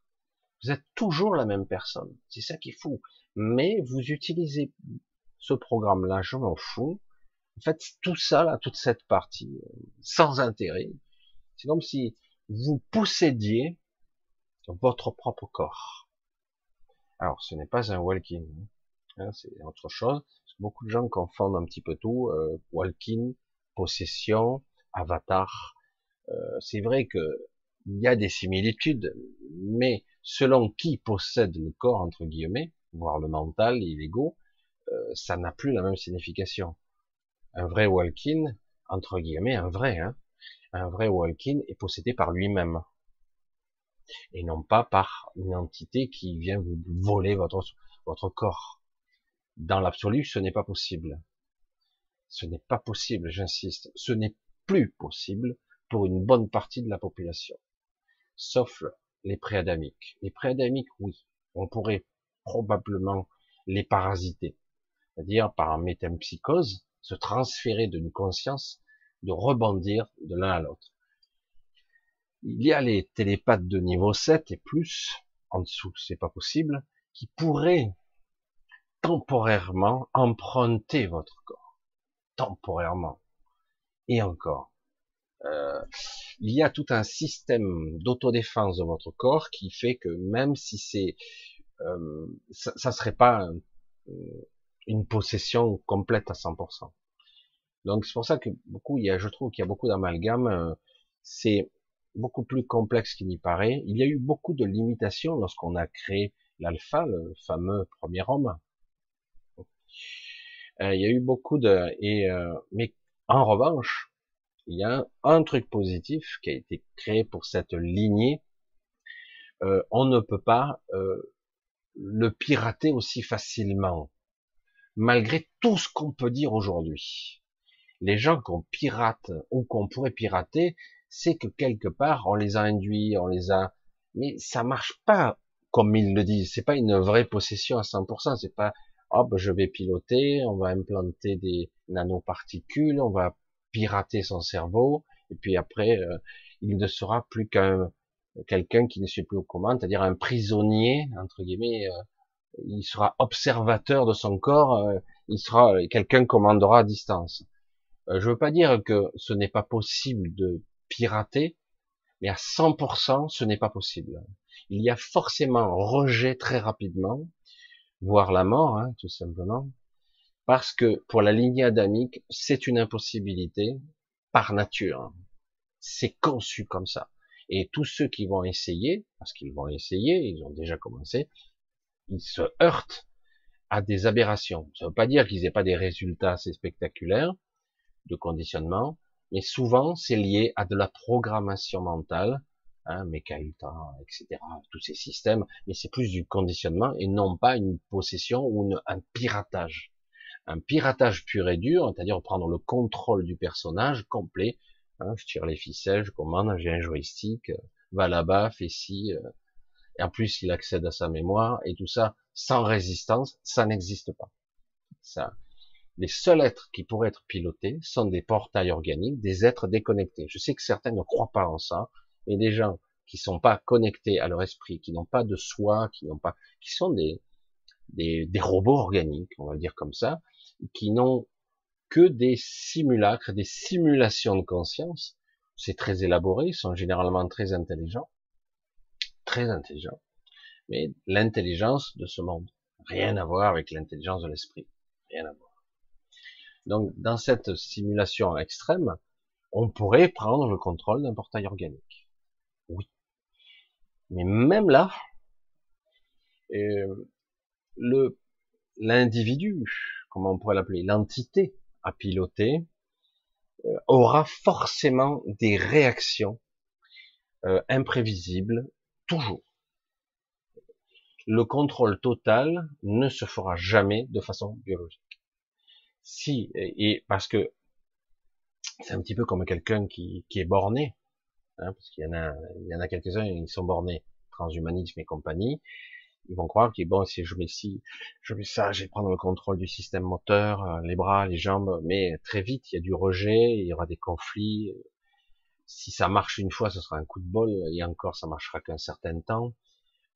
Vous êtes toujours la même personne. C'est ça qui est fou. Mais vous utilisez ce programme-là, je m'en fous. En fait, tout ça, là, toute cette partie, euh, sans intérêt, c'est comme si vous possédiez votre propre corps. Alors, ce n'est pas un walking, hein, c'est autre chose. Beaucoup de gens confondent un petit peu tout, euh, possession, avatar. Euh, c'est vrai que il y a des similitudes, mais selon qui possède le corps entre guillemets, voire le mental, l'ego, euh, ça n'a plus la même signification. Un vrai walking, entre guillemets, un vrai, hein, un vrai walking est possédé par lui-même et non pas par une entité qui vient vous voler votre votre corps. Dans l'absolu, ce n'est pas possible. Ce n'est pas possible, j'insiste. Ce n'est plus possible pour une bonne partie de la population. Sauf les préadamiques. Les préadamiques, oui. On pourrait probablement les parasiter. C'est-à-dire par métempsychose, se transférer d'une conscience, de rebondir de l'un à l'autre. Il y a les télépathes de niveau 7 et plus, en dessous, c'est pas possible, qui pourraient temporairement emprunter votre corps. Temporairement. Et encore. Euh, il y a tout un système d'autodéfense de votre corps qui fait que même si c'est, euh, ça, ça, serait pas une possession complète à 100%. Donc c'est pour ça que beaucoup, il y a, je trouve qu'il y a beaucoup d'amalgame. Euh, c'est beaucoup plus complexe qu'il n'y paraît. Il y a eu beaucoup de limitations lorsqu'on a créé l'alpha, le fameux premier homme. Euh, il y a eu beaucoup de et euh, mais En revanche, il y a un truc positif qui a été créé pour cette lignée. Euh, on ne peut pas euh, le pirater aussi facilement, malgré tout ce qu'on peut dire aujourd'hui. Les gens qu'on pirate ou qu'on pourrait pirater, c'est que quelque part on les a induits, on les a, mais ça marche pas comme ils le disent. C'est pas une vraie possession à 100%. C'est pas hop, je vais piloter, on va implanter des nanoparticules, on va pirater son cerveau, et puis après, euh, il ne sera plus qu'un quelqu'un qui ne suit plus aux commandes, c'est-à-dire un prisonnier entre guillemets. Euh, il sera observateur de son corps, euh, il sera quelqu'un commandera à distance. je veux pas dire que ce n'est pas possible de pirater, mais à 100%, ce n'est pas possible. Il y a forcément rejet très rapidement, voire la mort, hein, tout simplement, parce que pour la lignée adamique, c'est une impossibilité par nature. C'est conçu comme ça. Et tous ceux qui vont essayer, parce qu'ils vont essayer, ils ont déjà commencé, ils se heurtent à des aberrations. Ça ne veut pas dire qu'ils n'aient pas des résultats assez spectaculaires de conditionnement, mais souvent c'est lié à de la programmation mentale, hein, etc., tous ces systèmes, mais c'est plus du conditionnement et non pas une possession ou un piratage. Un piratage pur et dur, c'est-à-dire prendre le contrôle du personnage complet. Hein, je tire les ficelles, je commande, j'ai un joystick, va là-bas, fais ci, euh, et en plus il accède à sa mémoire et tout ça sans résistance, ça n'existe pas. Ça, les seuls êtres qui pourraient être pilotés sont des portails organiques, des êtres déconnectés. Je sais que certains ne croient pas en ça, mais des gens qui sont pas connectés à leur esprit, qui n'ont pas de soi, qui n'ont pas, qui sont des, des, des, robots organiques, on va dire comme ça, qui n'ont que des simulacres, des simulations de conscience. C'est très élaboré, ils sont généralement très intelligents, très intelligents, mais l'intelligence de ce monde, rien à voir avec l'intelligence de l'esprit, rien à voir. Donc, dans cette simulation extrême, on pourrait prendre le contrôle d'un portail organique. Mais même là, euh, le l'individu, comment on pourrait l'appeler, l'entité à piloter, euh, aura forcément des réactions euh, imprévisibles, toujours. Le contrôle total ne se fera jamais de façon biologique. Si, et, parce que c'est un petit peu comme quelqu'un qui, qui est borné, hein, parce qu'il y en a, il y en a quelques-uns, ils sont bornés, transhumanisme et compagnie, ils vont croire que bon, si je mets ci, je mets ça, je vais prendre le contrôle du système moteur, euh, les bras, les jambes, mais très vite, il y a du rejet, il y aura des conflits. Si ça marche une fois, ce sera un coup de bol, et encore, ça marchera qu'un certain temps.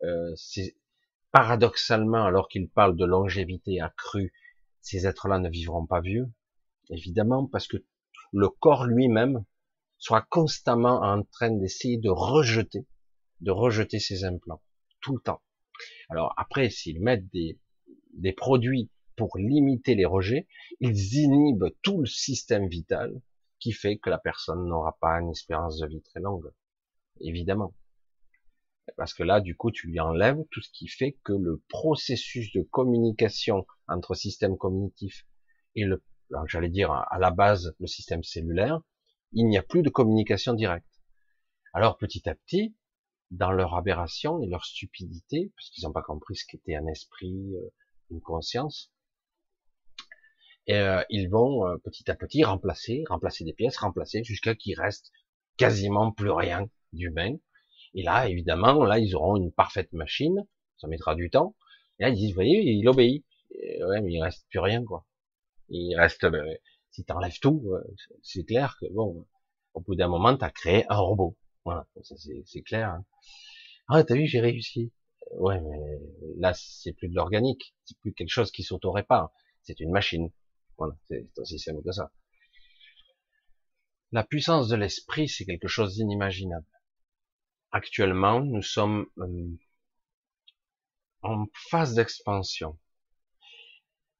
Euh, c'est paradoxalement, alors qu'il parle de longévité accrue ces êtres-là ne vivront pas vieux, évidemment, parce que le corps lui-même sera constamment en train d'essayer de rejeter, de rejeter ces implants, tout le temps. Alors après, s'ils mettent des, des produits pour limiter les rejets, ils inhibent tout le système vital qui fait que la personne n'aura pas une espérance de vie très longue, évidemment. Parce que là, du coup, tu lui enlèves tout ce qui fait que le processus de communication entre système cognitif et le, j'allais dire à la base, le système cellulaire, il n'y a plus de communication directe. Alors petit à petit, dans leur aberration et leur stupidité, parce qu'ils n'ont pas compris ce qu'était un esprit, euh, une conscience, et, euh, ils vont euh, petit à petit remplacer, remplacer des pièces, remplacer jusqu'à qu'il reste quasiment plus rien d'humain, et là, évidemment, là, ils auront une parfaite machine. Ça mettra du temps. Et là, ils disent, vous voyez, il obéit. ouais, mais il reste plus rien, quoi. Il reste, si tu enlèves tout, euh, c'est clair que, bon, au bout d'un moment, tu as créé un robot. Voilà, c'est clair. Hein. Ah, t'as vu, j'ai réussi. Ouais, mais là, c'est plus de l'organique. C'est plus quelque chose qui s'auto-répare. C'est une machine. Voilà, c'est aussi simple que ça. La puissance de l'esprit, c'est quelque chose d'inimaginable actuellement, nous sommes euh, en phase d'expansion.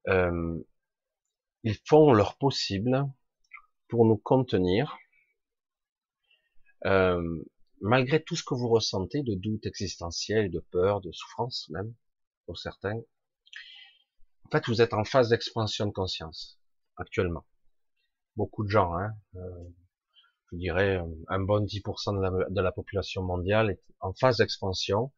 Euh, ils font leur possible pour nous contenir, euh, malgré tout ce que vous ressentez de doute existentiel, de peur, de souffrance même, pour certains. En fait, vous êtes en phase d'expansion de conscience, actuellement. beaucoup de gens. Hein. Euh, je dirais un bon 10% de la, de la population mondiale est en phase d'expansion,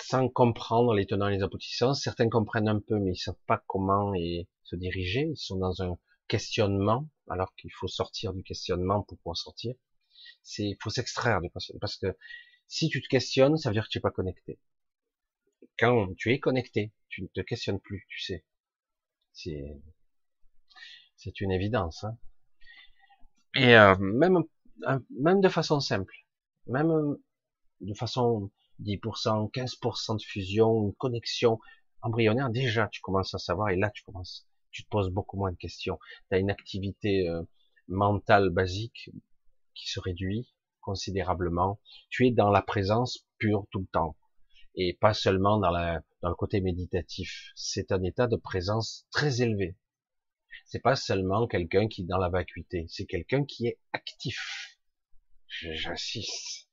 sans comprendre les tenants et les aboutissants. Certains comprennent un peu, mais ils savent pas comment et se diriger. Ils sont dans un questionnement, alors qu'il faut sortir du questionnement pour pouvoir sortir. C'est, il faut s'extraire du questionnement, parce que si tu te questionnes, ça veut dire que tu es pas connecté. Quand tu es connecté, tu ne te questionnes plus, tu sais. C'est, c'est une évidence. Hein. Et euh, même, même de façon simple, même de façon 10%, 15% de fusion, une connexion embryonnaire, déjà tu commences à savoir, et là tu commences, tu te poses beaucoup moins de questions. Tu as une activité euh, mentale basique qui se réduit considérablement. Tu es dans la présence pure tout le temps, et pas seulement dans, la, dans le côté méditatif. C'est un état de présence très élevé. C'est pas seulement quelqu'un qui est dans la vacuité, c'est quelqu'un qui est actif. J'insiste.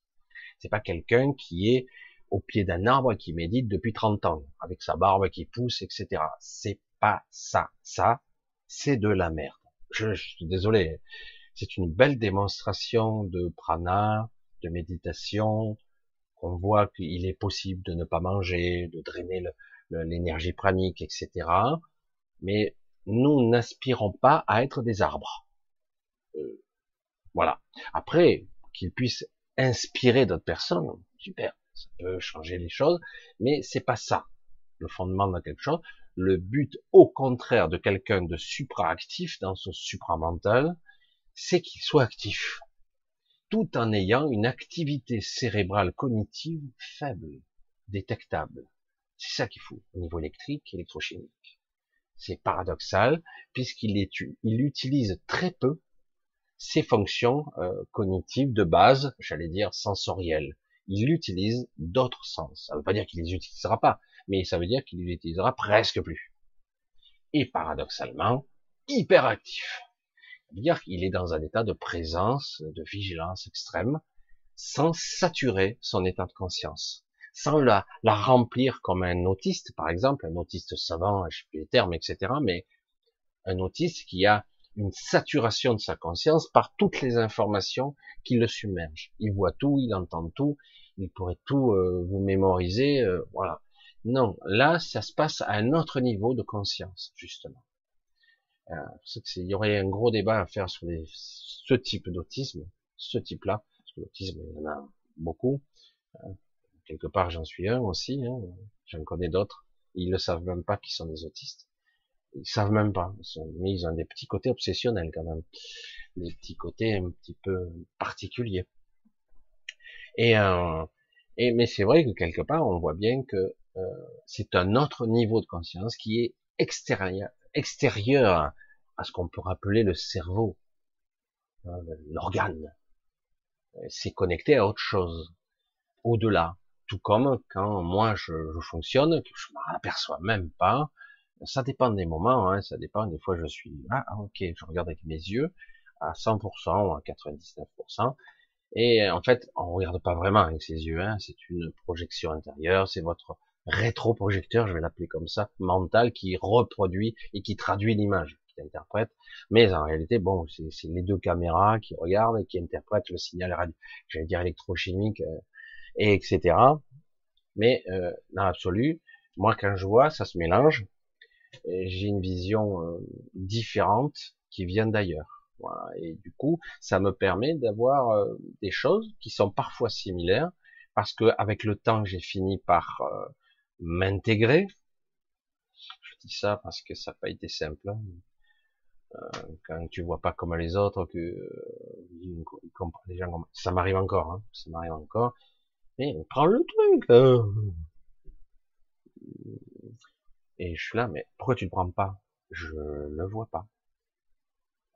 C'est pas quelqu'un qui est au pied d'un arbre qui médite depuis 30 ans, avec sa barbe qui pousse, etc. C'est pas ça. Ça, c'est de la merde. Je, suis désolé. C'est une belle démonstration de prana, de méditation. On voit qu'il est possible de ne pas manger, de drainer l'énergie pranique, etc. Mais nous n'aspirons pas à être des arbres. Euh, voilà. Après, qu'ils puissent inspirer d'autres personnes, super, ça peut changer les choses, mais c'est pas ça le fondement de quelque chose. Le but, au contraire, de quelqu'un de supraactif dans son supramental, c'est qu'il soit actif, tout en ayant une activité cérébrale cognitive faible, détectable. C'est ça qu'il faut au niveau électrique, électrochimique. C'est paradoxal, puisqu'il il utilise très peu ses fonctions euh, cognitives de base, j'allais dire sensorielles. Il utilise d'autres sens. Ça ne veut pas dire qu'il les utilisera pas, mais ça veut dire qu'il les utilisera presque plus. Et paradoxalement, hyperactif. Ça veut dire qu'il est dans un état de présence, de vigilance extrême, sans saturer son état de conscience sans la, la remplir comme un autiste, par exemple, un autiste savant, je sais plus les termes, etc., mais un autiste qui a une saturation de sa conscience par toutes les informations qui le submergent. Il voit tout, il entend tout, il pourrait tout euh, vous mémoriser, euh, voilà. Non, là, ça se passe à un autre niveau de conscience, justement. Euh, il y aurait un gros débat à faire sur les, ce type d'autisme, ce type-là, parce que l'autisme, il y en a beaucoup. Euh, quelque part j'en suis un aussi, hein. j'en connais d'autres, ils ne savent même pas qu'ils sont des autistes. Ils savent même pas, mais ils ont des petits côtés obsessionnels quand même, des petits côtés un petit peu particuliers. Et, euh, et mais c'est vrai que quelque part on voit bien que euh, c'est un autre niveau de conscience qui est extérieur, extérieur à ce qu'on peut appeler le cerveau, hein, l'organe. C'est connecté à autre chose, au-delà. Tout comme quand moi je, je fonctionne, que je m'en aperçois même pas. Ça dépend des moments, hein, ça dépend. Des fois je suis ah, ok, je regarde avec mes yeux à 100% ou à 99%. Et en fait, on regarde pas vraiment avec ses yeux. Hein, c'est une projection intérieure, c'est votre rétroprojecteur, je vais l'appeler comme ça, mental, qui reproduit et qui traduit l'image, qui interprète. Mais en réalité, bon, c'est les deux caméras qui regardent et qui interprètent le signal radio, j'allais dire électrochimique, euh, et etc. Mais euh, dans l'absolu, moi quand je vois, ça se mélange. J'ai une vision euh, différente qui vient d'ailleurs. Voilà. Et du coup, ça me permet d'avoir euh, des choses qui sont parfois similaires, parce que avec le temps, j'ai fini par euh, m'intégrer. Je dis ça parce que ça n'a pas été simple. Hein. quand tu vois pas comme les autres, que les gens, ça m'arrive encore, hein, ça m'arrive encore. Mais prends le truc. Hein. Et je suis là, mais pourquoi tu le prends pas? Je le vois pas.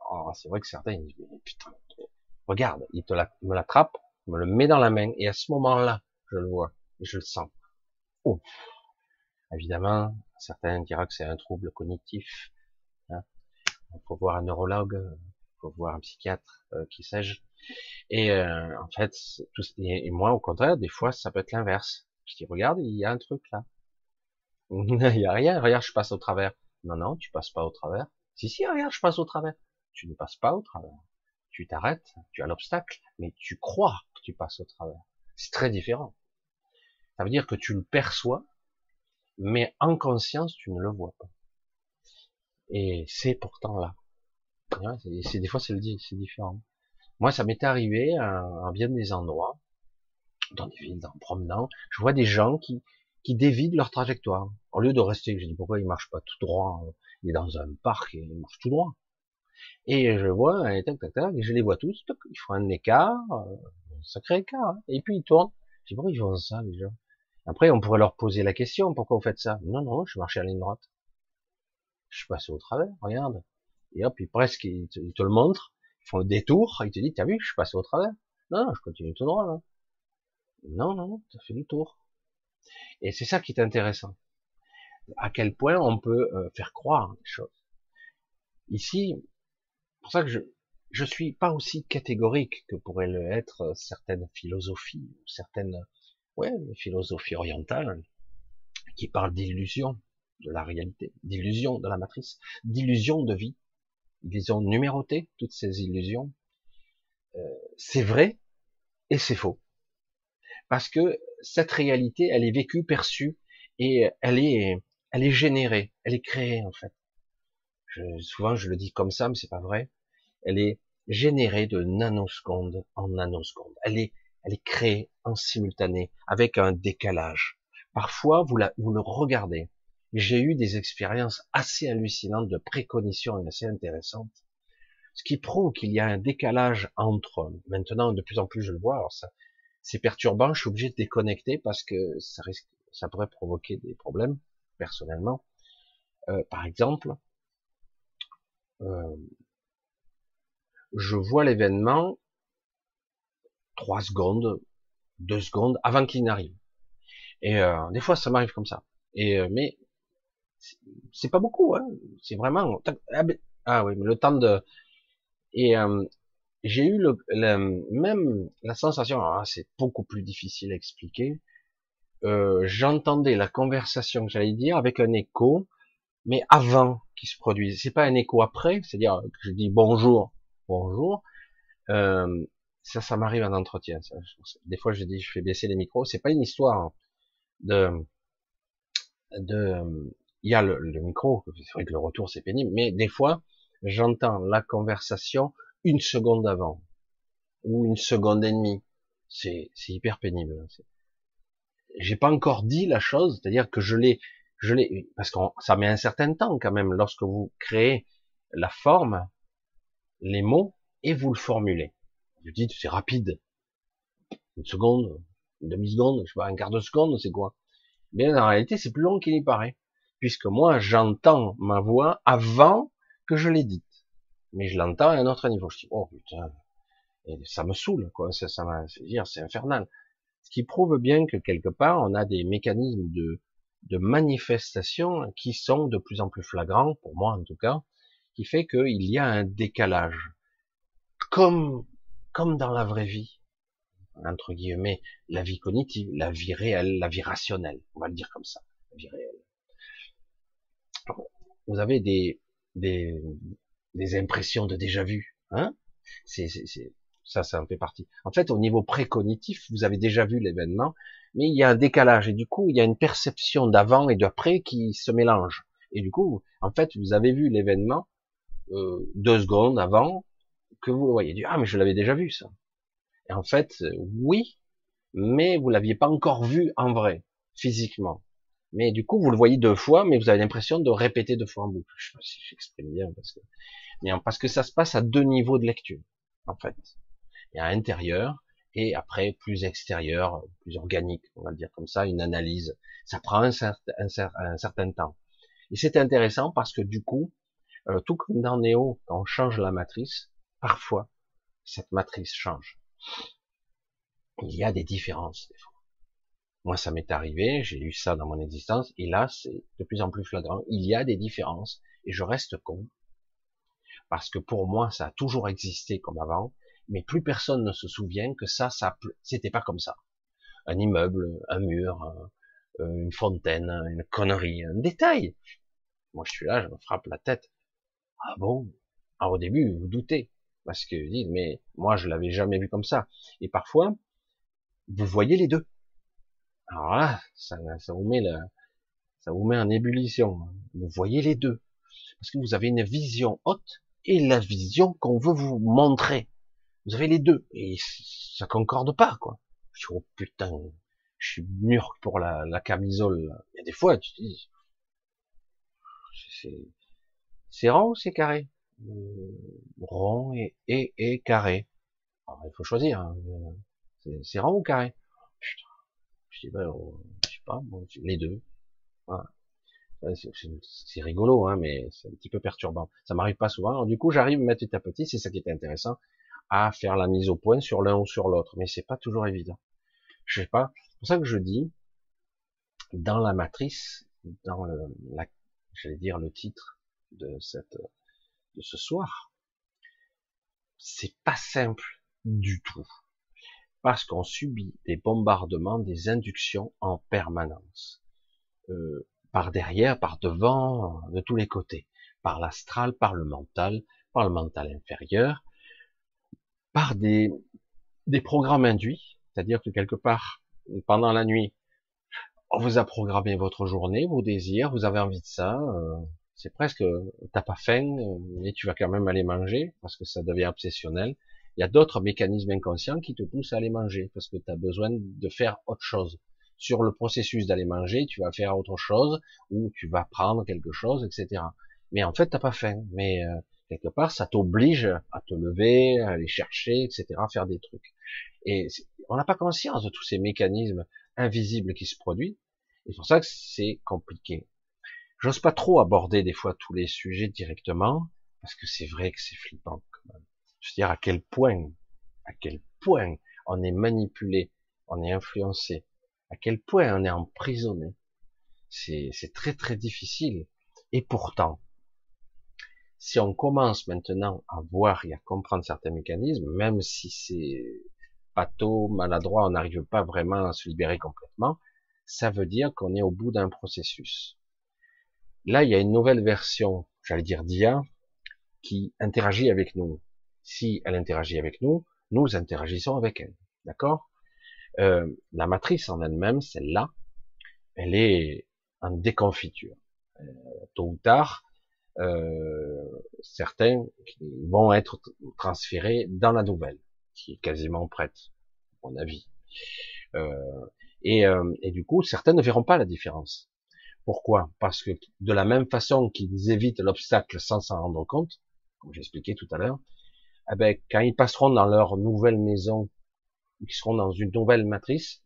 Oh, c'est vrai que certains ils disent, putain, regarde, il te me l'attrape, me le met dans la main, et à ce moment-là, je le vois, je le sens. Ouf. Évidemment, certains diront que c'est un trouble cognitif. Hein. Il faut voir un neurologue, il faut voir un psychiatre, euh, qui sais-je. Et euh, en fait, tout, et, moi, au contraire, des fois, ça peut être l'inverse. Je dis, regarde, il y a un truc là. il y a rien. Regarde, je passe au travers. Non, non, tu passes pas au travers. Si, si, regarde, je passe au travers. Tu ne passes pas au travers. Tu t'arrêtes, tu as l'obstacle, mais tu crois que tu passes au travers. C'est très différent. Ça veut dire que tu le perçois, mais en conscience, tu ne le vois pas. Et c'est pourtant là. Des fois c'est différent. Moi, ça m'est arrivé en bien des endroits, dans des villes, en promenant, je vois des gens qui qui dévident leur trajectoire. Au lieu de rester, je dis pourquoi ils marchent pas tout droit, il est dans un parc et ils marchent tout droit. Et je vois, et, tac, tac, tac, et je les vois tous, ils font un écart, euh, un sacré écart, hein. et puis ils tournent. Je dis pourquoi ils font ça les gens? Après, on pourrait leur poser la question, pourquoi vous faites ça? Non, non, je marchais à la ligne droite. Je suis passé au travers, regarde. Et hop, ils presque, ils te, le montrent, ils font le détour, ils te disent, t'as vu, je suis passé au travers. Non, non, je continue tout droit, là. Non, non, tu as fait le tour. Et c'est ça qui est intéressant. À quel point on peut euh, faire croire des choses. Ici, pour ça que je je suis pas aussi catégorique que pourraient le être certaines philosophies, certaines ouais, philosophies orientales qui parlent d'illusion de la réalité, d'illusion de la matrice, d'illusion de vie. Ils ont numéroté toutes ces illusions. Euh, c'est vrai et c'est faux. Parce que cette réalité, elle est vécue, perçue, et elle est, elle est générée, elle est créée en fait. Je, souvent je le dis comme ça, mais c'est pas vrai. Elle est générée de nanoseconde en nanoseconde. Elle est, elle est créée en simultané avec un décalage. Parfois, vous, la, vous le regardez. J'ai eu des expériences assez hallucinantes de précognition et assez intéressantes. Ce qui prouve qu'il y a un décalage entre, maintenant, de plus en plus je le vois, alors ça, c'est perturbant, je suis obligé de déconnecter parce que ça risque, ça pourrait provoquer des problèmes, personnellement. Euh, par exemple, euh, je vois l'événement trois secondes, deux secondes avant qu'il n'arrive. Et euh, des fois, ça m'arrive comme ça. Et euh, mais c'est pas beaucoup, hein. C'est vraiment ah, ah, oui, mais le temps de et euh, j'ai eu le, même la sensation. Ah, c'est beaucoup plus difficile à expliquer. J'entendais la conversation que j'allais dire avec un écho, mais avant qu'il se produise. C'est pas un écho après, c'est-à-dire que je dis bonjour bonjour. Euh, ça, ça m'arrive en entretien. Ça. Des fois, je dis, je fais baisser les micros. C'est pas une histoire de, de, il y a le, micro. C'est vrai que le retour c'est pénible, mais des fois, j'entends la conversation une seconde avant ou une seconde et demie. C'est, hyper pénible. J'ai pas encore dit la chose, c'est-à-dire que je l'ai, je l'ai, parce que ça met un certain temps quand même lorsque vous créez la forme les mots et vous le formulez. Vous dites, c'est rapide. Une seconde, une demi-seconde, je sais pas, un quart de seconde, c'est quoi Mais en réalité, c'est plus long qu'il y paraît. Puisque moi, j'entends ma voix avant que je l'ai dite. Mais je l'entends à un autre niveau. Je dis, oh putain, et ça me saoule, quoi. Ça, ça dire, c'est infernal. Ce qui prouve bien que quelque part, on a des mécanismes de, de manifestation qui sont de plus en plus flagrants, pour moi en tout cas, qui fait qu'il y a un décalage. Comme, comme dans la vraie vie, entre guillemets, la vie cognitive, la vie réelle, la vie rationnelle, on va le dire comme ça, la vie réelle. Vous avez des, des, des impressions de déjà vu, hein c'est, ça, ça en fait partie. En fait, au niveau précognitif, vous avez déjà vu l'événement, mais il y a un décalage et du coup, il y a une perception d'avant et d'après qui se mélange. Et du coup, en fait, vous avez vu l'événement, euh, deux secondes avant que vous voyez. Du, ah, mais je l'avais déjà vu ça. Et en fait, oui, mais vous l'aviez pas encore vu en vrai, physiquement. Mais du coup, vous le voyez deux fois, mais vous avez l'impression de répéter deux fois en boucle. Je sais pas si j'exprime bien, parce que, parce que ça se passe à deux niveaux de lecture, en fait. Il y a intérieur, et après plus extérieur, plus organique, on va le dire comme ça, une analyse. Ça prend un, certain, temps. Et c'est intéressant parce que du coup, euh, tout comme dans Néo, quand on change la matrice, parfois, cette matrice change. Il y a des différences, des fois. Moi, ça m'est arrivé, j'ai eu ça dans mon existence, et là, c'est de plus en plus flagrant. Il y a des différences, et je reste con. Parce que pour moi, ça a toujours existé comme avant, mais plus personne ne se souvient que ça, ça, c'était pas comme ça. Un immeuble, un mur, une fontaine, une connerie, un détail. Moi, je suis là, je me frappe la tête Ah bon? Alors au début, vous doutez, parce que vous dites, mais moi je l'avais jamais vu comme ça. Et parfois, vous voyez les deux. Alors là, ça, ça vous met le, ça vous met en ébullition. Vous voyez les deux. Parce que vous avez une vision haute et la vision qu'on veut vous montrer. Vous avez les deux. Et ça concorde pas, quoi. Je dis, oh putain, je suis mûr pour la, la camisole. Il y a des fois, tu dis, c'est rond ou c'est carré euh, Rond et, et, et carré. Alors, il faut choisir. Hein. C'est rond ou carré? Putain. Je dis, ben, je sais pas, les deux. Voilà. C'est rigolo, hein, mais c'est un petit peu perturbant. Ça m'arrive pas souvent. Du coup, j'arrive petit à petit, c'est ça qui était intéressant, à faire la mise au point sur l'un ou sur l'autre. Mais c'est pas toujours évident. Je sais pas. C'est pour ça que je dis, dans la matrice, dans le, la, j'allais dire le titre de cette, de ce soir, c'est pas simple du tout. Parce qu'on subit des bombardements, des inductions en permanence. Euh, par derrière, par devant, de tous les côtés. Par l'astral, par le mental, par le mental inférieur, par des, programmes induits, c'est-à-dire que quelque part, pendant la nuit, on vous a programmé votre journée, vos désirs, vous avez envie de ça, euh, c'est presque, t'as pas faim, mais tu vas quand même aller manger, parce que ça devient obsessionnel. Il y a d'autres mécanismes inconscients qui te poussent à aller manger, parce que tu as besoin de faire autre chose. Sur le processus d'aller manger, tu vas faire autre chose, ou tu vas prendre quelque chose, etc. Mais en fait, t'as pas faim. Mais euh, quelque part, ça t'oblige à te lever, à aller chercher, etc., à faire des trucs. Et on n'a pas conscience de tous ces mécanismes invisibles qui se produisent. Et c'est pour ça que c'est compliqué. J'ose pas trop aborder des fois tous les sujets directement, parce que c'est vrai que c'est flippant quand même. Je veux dire à quel point, à quel point on est manipulé, on est influencé, à quel point on est emprisonné. C'est très très difficile. Et pourtant, si on commence maintenant à voir et à comprendre certains mécanismes, même si c'est pato, maladroit, on n'arrive pas vraiment à se libérer complètement, ça veut dire qu'on est au bout d'un processus. Là, il y a une nouvelle version, j'allais dire d'IA, qui interagit avec nous. Si elle interagit avec nous, nous interagissons avec elle. D'accord? Euh, La matrice en elle-même, celle-là, elle est en déconfiture. Euh, tôt ou tard, euh, certains vont être transférés dans la nouvelle qui est quasiment prête, à mon avis. Euh, et, euh, et, du coup, certains ne verront pas la différence. Pourquoi? Parce que de la même façon qu'ils évitent l'obstacle sans s'en rendre compte, comme j'expliquais tout à l'heure, eh ben, quand ils passeront dans leur nouvelle maison, ils seront dans une nouvelle matrice,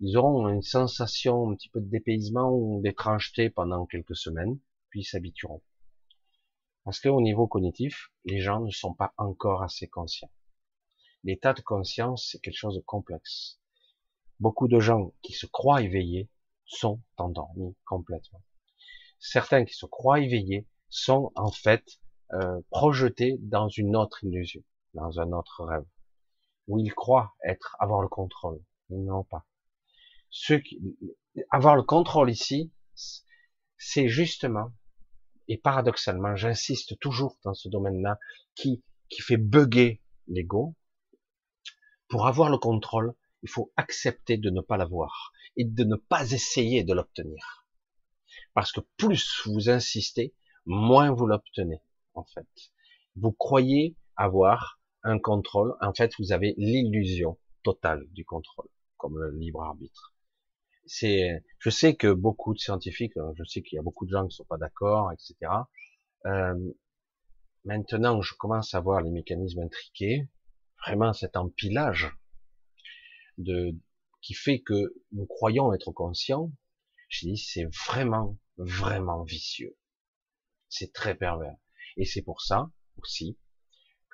ils auront une sensation un petit peu de dépaysement ou d'étrangeté pendant quelques semaines, puis ils s'habitueront. Parce qu'au niveau cognitif, les gens ne sont pas encore assez conscients. L'état de conscience, c'est quelque chose de complexe. Beaucoup de gens qui se croient éveillés sont endormis complètement. Certains qui se croient éveillés sont en fait euh, projetés dans une autre illusion, dans un autre rêve, où ils croient être avoir le contrôle. Ils n'ont pas. Ceux qui, avoir le contrôle ici, c'est justement et paradoxalement, j'insiste toujours dans ce domaine-là, qui, qui fait bugger l'ego, pour avoir le contrôle, il faut accepter de ne pas l'avoir et de ne pas essayer de l'obtenir. Parce que plus vous insistez, moins vous l'obtenez, en fait. Vous croyez avoir un contrôle, en fait, vous avez l'illusion totale du contrôle, comme le libre arbitre. C'est, je sais que beaucoup de scientifiques, je sais qu'il y a beaucoup de gens qui ne sont pas d'accord, etc. Euh, maintenant, je commence à voir les mécanismes intriqués, vraiment cet empilage de qui fait que nous croyons être conscients, je dis c'est vraiment vraiment vicieux. C'est très pervers. Et c'est pour ça aussi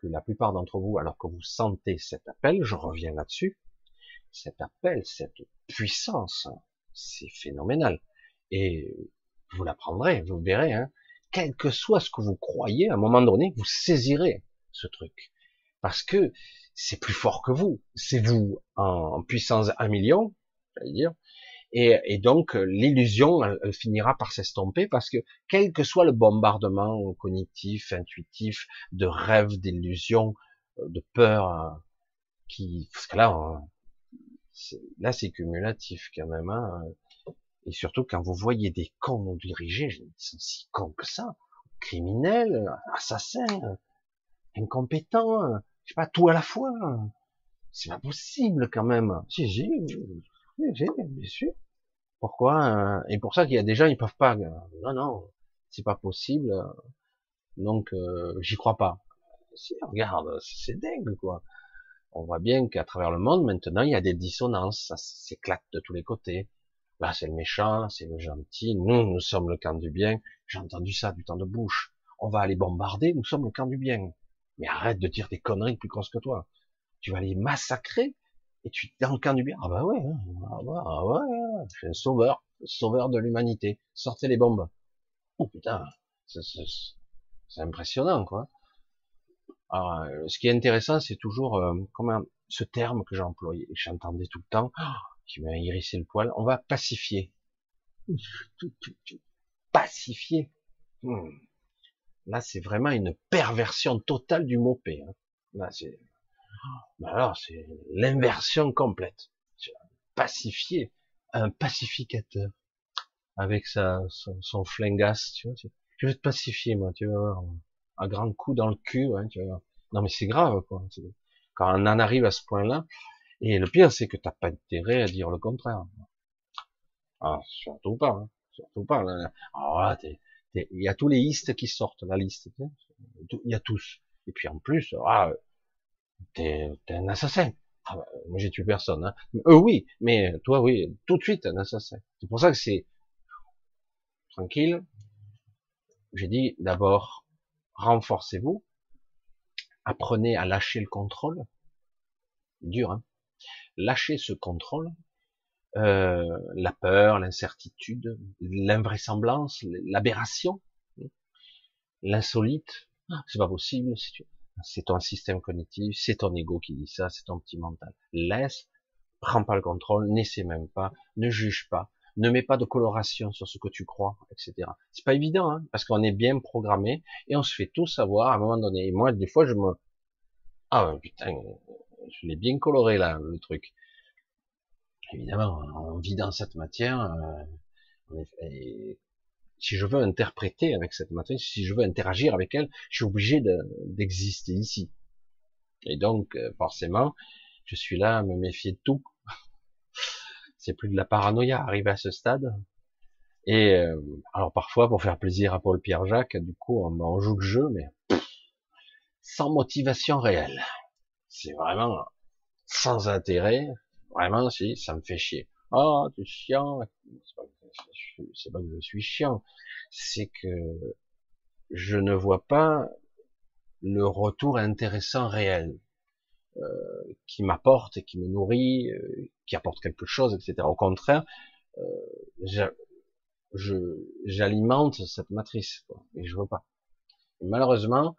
que la plupart d'entre vous, alors que vous sentez cet appel, je reviens là-dessus, cet appel, cette puissance, c'est phénoménal. Et vous l'apprendrez, vous verrez, hein, quel que soit ce que vous croyez, à un moment donné, vous saisirez ce truc. Parce que c'est plus fort que vous. C'est vous en puissance un million, j'allais dire, Et, donc l'illusion, elle, finira par s'estomper parce que quel que soit le bombardement cognitif, intuitif, de rêves, d'illusions, euh, de peur, euh, qui, parce que là, là c'est cumulatif quand même. Hein. Et surtout quand vous voyez des cons diriger, ils sont si cons que ça, criminels, assassins, incompétents, je sais pas tout à la fois. C'est pas possible quand même. Si, si, bien sûr. Pourquoi euh, Et pour ça qu'il y a des gens, ils peuvent pas. Euh, non, non, c'est pas possible. Donc, euh, j'y crois pas. Si, regarde, c'est dingue, quoi. On voit bien qu'à travers le monde, maintenant, il y a des dissonances. Ça s'éclate de tous les côtés. Là, c'est le méchant, c'est le gentil. Nous, nous sommes le camp du bien. J'ai entendu ça du temps de bouche. On va aller bombarder, nous sommes le camp du bien. Mais arrête de dire des conneries plus grosses que toi. Tu vas les massacrer et tu es dans le camp du bien. Ah bah ouais, hein. ah bah ah ouais, je suis un sauveur, sauveur de l'humanité. Sortez les bombes. Oh putain, c'est impressionnant quoi. Alors, euh, ce qui est intéressant, c'est toujours euh, comment ce terme que j'ai employé, j'entendais tout le temps, oh, qui m'a irrissé le poil. On va pacifier. Pacifier. Hmm. Là, c'est vraiment une perversion totale du mot paix. Hein. Là, c'est alors c'est l'inversion complète. Pacifier, un pacificateur avec sa son, flingasse, tu vois. Je vais te pacifier, moi, tu vas voir, un grand coup dans le cul, hein, tu vois. Non mais c'est grave, quoi. Quand on en arrive à ce point-là, et le pire, c'est que t'as pas intérêt à dire le contraire. Ah, surtout pas, hein. surtout pas. Ah, il y a tous les listes qui sortent, la liste. Il y a tous. Et puis en plus, ah, t'es un assassin. Ah bah, moi j'ai tué personne. Hein. Euh, oui, mais toi oui, tout de suite un assassin. C'est pour ça que c'est tranquille. J'ai dit d'abord renforcez-vous, apprenez à lâcher le contrôle. Dur, hein lâchez ce contrôle, euh, la peur, l'incertitude, l'invraisemblance, l'aberration, l'insolite. Ah, c'est pas possible. C'est ton système cognitif, c'est ton ego qui dit ça, c'est ton petit mental. Laisse, prends pas le contrôle, n'essaie même pas, ne juge pas, ne mets pas de coloration sur ce que tu crois, etc. C'est pas évident, hein, parce qu'on est bien programmé et on se fait tout savoir à un moment donné. Et moi, des fois, je me, ah putain, je l'ai bien coloré là, le truc. Évidemment, on vit dans cette matière. Euh, si je veux interpréter avec cette matière, si je veux interagir avec elle, je suis obligé d'exister ici. Et donc, euh, forcément, je suis là à me méfier de tout. C'est plus de la paranoïa, arrivé à ce stade. Et euh, alors parfois, pour faire plaisir à Paul Pierre Jacques, du coup, on, joue le jeu, mais sans motivation réelle. C'est vraiment sans intérêt. Vraiment, si, ça me fait chier. Oh, tu chiant. C'est pas, que je suis chiant. C'est que je ne vois pas le retour intéressant réel euh, qui m'apporte et qui me nourrit, euh, qui apporte quelque chose, etc. Au contraire, euh, je j'alimente cette matrice quoi, et je veux pas. malheureusement,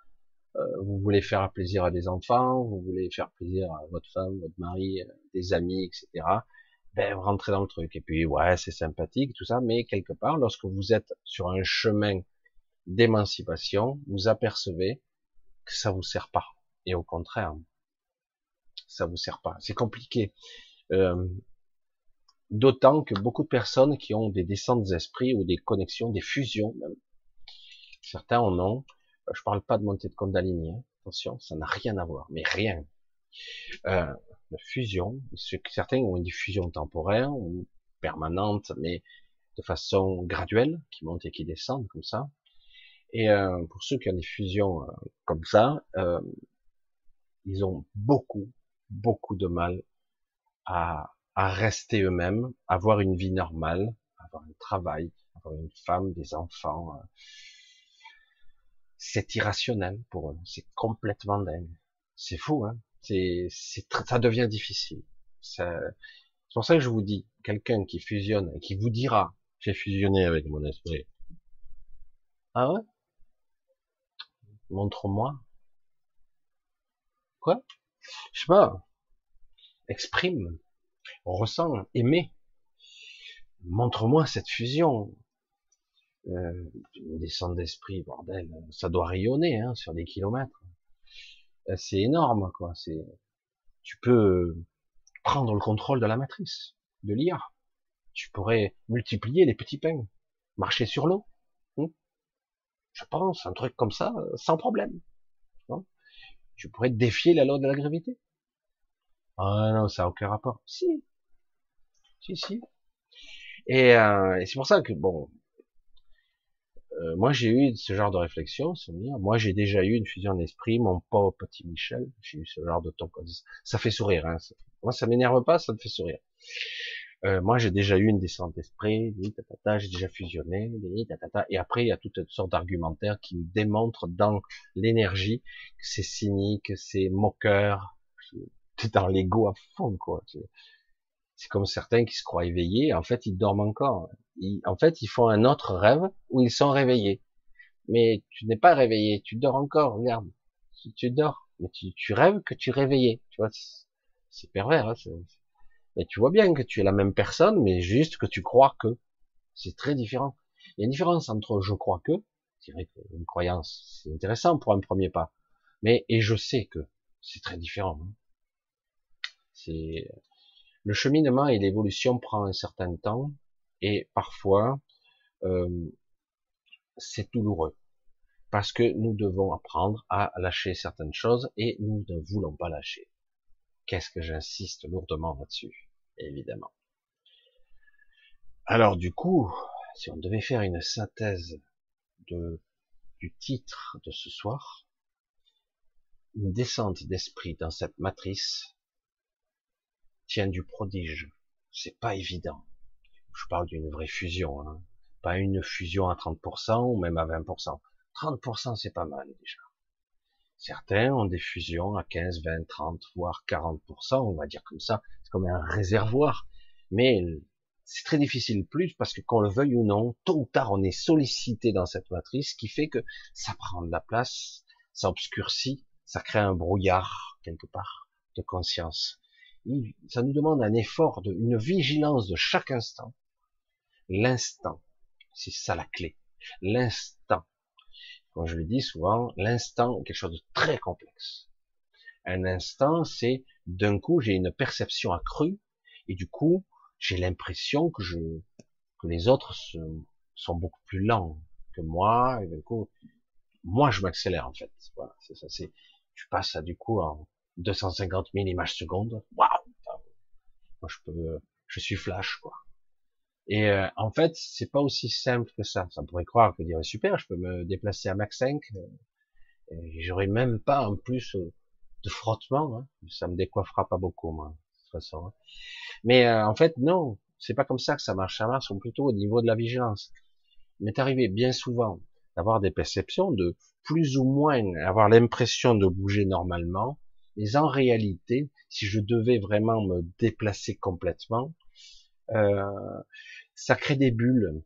euh, vous voulez faire plaisir à des enfants, vous voulez faire plaisir à votre femme, votre mari, euh, des amis, etc. Ben, vous rentrez dans le truc. Et puis, ouais, c'est sympathique, tout ça, mais quelque part, lorsque vous êtes sur un chemin d'émancipation, vous apercevez que ça vous sert pas. Et au contraire, ça vous sert pas. C'est compliqué. Euh, D'autant que beaucoup de personnes qui ont des descentes d'esprit ou des connexions, des fusions même, certains en ont, je parle pas de montée de Kundalini, hein. attention, ça n'a rien à voir, mais rien. Euh, de fusion, certains ont une diffusion temporaire ou permanente, mais de façon graduelle, qui monte et qui descend comme ça. Et euh, pour ceux qui ont des fusions euh, comme ça, euh, ils ont beaucoup, beaucoup de mal à, à rester eux-mêmes, avoir une vie normale, avoir un travail, avoir une femme, des enfants. Euh, c'est irrationnel pour eux, c'est complètement dingue. C'est fou, hein. C'est, c'est, ça devient difficile. C'est pour ça que je vous dis, quelqu'un qui fusionne et qui vous dira, j'ai fusionné avec mon esprit. Ah ouais? Montre-moi. Quoi? Je sais pas. Exprime, ressent, aimer. montre-moi cette fusion. Euh, une descente d'esprit, bordel, ça doit rayonner hein, sur des kilomètres. Euh, c'est énorme, quoi. C'est, tu peux prendre le contrôle de la matrice, de l'IA. Tu pourrais multiplier les petits pains, marcher sur l'eau. Hein. Je pense, un truc comme ça, euh, sans problème. tu pourrais défier la loi de la gravité. Ah non, ça n'a aucun rapport. Si. Si, si. Et, euh, et c'est pour ça que, bon, euh, moi j'ai eu ce genre de réflexion, moi j'ai déjà eu une fusion d'esprit, mon pauvre petit Michel, j'ai eu ce genre de ton, ça fait sourire, hein. moi ça m'énerve pas, ça me fait sourire. Euh, moi j'ai déjà eu une descente d'esprit, j'ai déjà fusionné, et après il y a toutes sortes d'argumentaires qui me démontrent dans l'énergie que c'est cynique, c'est moqueur, c'est dans l'ego à fond quoi. C'est comme certains qui se croient éveillés, en fait ils dorment encore en fait, ils font un autre rêve où ils sont réveillés. Mais tu n'es pas réveillé, tu dors encore, regarde. Tu dors, mais tu, rêves que tu es réveillé. Tu vois, c'est pervers. Hein, mais tu vois bien que tu es la même personne, mais juste que tu crois que. C'est très différent. Il y a une différence entre je crois que, je dirais une croyance, c'est intéressant pour un premier pas, mais et je sais que, c'est très différent. Hein. C'est le cheminement et l'évolution prend un certain temps, et parfois, euh, c'est douloureux. Parce que nous devons apprendre à lâcher certaines choses et nous ne voulons pas lâcher. Qu'est-ce que j'insiste lourdement là-dessus, évidemment. Alors du coup, si on devait faire une synthèse de, du titre de ce soir, une descente d'esprit dans cette matrice du prodige. C'est pas évident je parle d'une vraie fusion, hein. pas une fusion à 30% ou même à 20%. 30% c'est pas mal déjà. Certains ont des fusions à 15, 20, 30, voire 40%, on va dire comme ça, c'est comme un réservoir. Mais c'est très difficile plus parce que qu'on le veuille ou non, tôt ou tard on est sollicité dans cette matrice, qui fait que ça prend de la place, ça obscurcit, ça crée un brouillard quelque part de conscience. Ça nous demande un effort, de, une vigilance de chaque instant l'instant. C'est ça la clé. L'instant. Comme je le dis souvent, l'instant est quelque chose de très complexe. Un instant, c'est d'un coup, j'ai une perception accrue, et du coup, j'ai l'impression que je, que les autres sont beaucoup plus lents que moi, et du coup, moi, je m'accélère, en fait. Voilà, c'est ça, c'est, je passe à, du coup, en 250 000 images secondes. Waouh! Moi, je peux, je suis flash, quoi. Et euh, en fait, c'est pas aussi simple que ça. Ça pourrait croire que dire super, je peux me déplacer à Max 5, euh, et j'aurai même pas en plus euh, de frottement. Hein. Ça me décoiffera pas beaucoup, moi, de toute façon. Hein. Mais en fait, non, c'est pas comme ça que ça marche. Ça marche plutôt au niveau de la vigilance. Il m'est arrivé bien souvent d'avoir des perceptions de plus ou moins avoir l'impression de bouger normalement, mais en réalité, si je devais vraiment me déplacer complètement, euh, ça crée des bulles.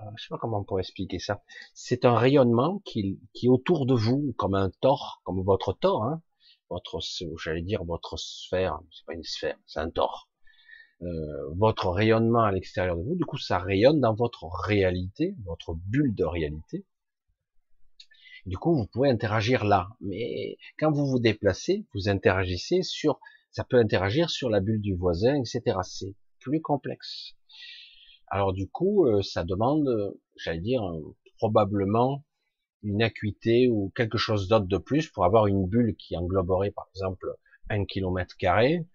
Euh, je sais pas comment on pourrait expliquer ça. C'est un rayonnement qui, qui autour de vous, comme un tor, comme votre tor, hein, votre, j'allais dire votre sphère. C'est pas une sphère, c'est un tor. Euh, votre rayonnement à l'extérieur de vous, du coup, ça rayonne dans votre réalité, votre bulle de réalité. Du coup, vous pouvez interagir là. Mais quand vous vous déplacez, vous interagissez sur, ça peut interagir sur la bulle du voisin, etc. C'est plus complexe. Alors du coup, euh, ça demande, j'allais dire, euh, probablement une acuité ou quelque chose d'autre de plus pour avoir une bulle qui engloberait par exemple un kilomètre carré,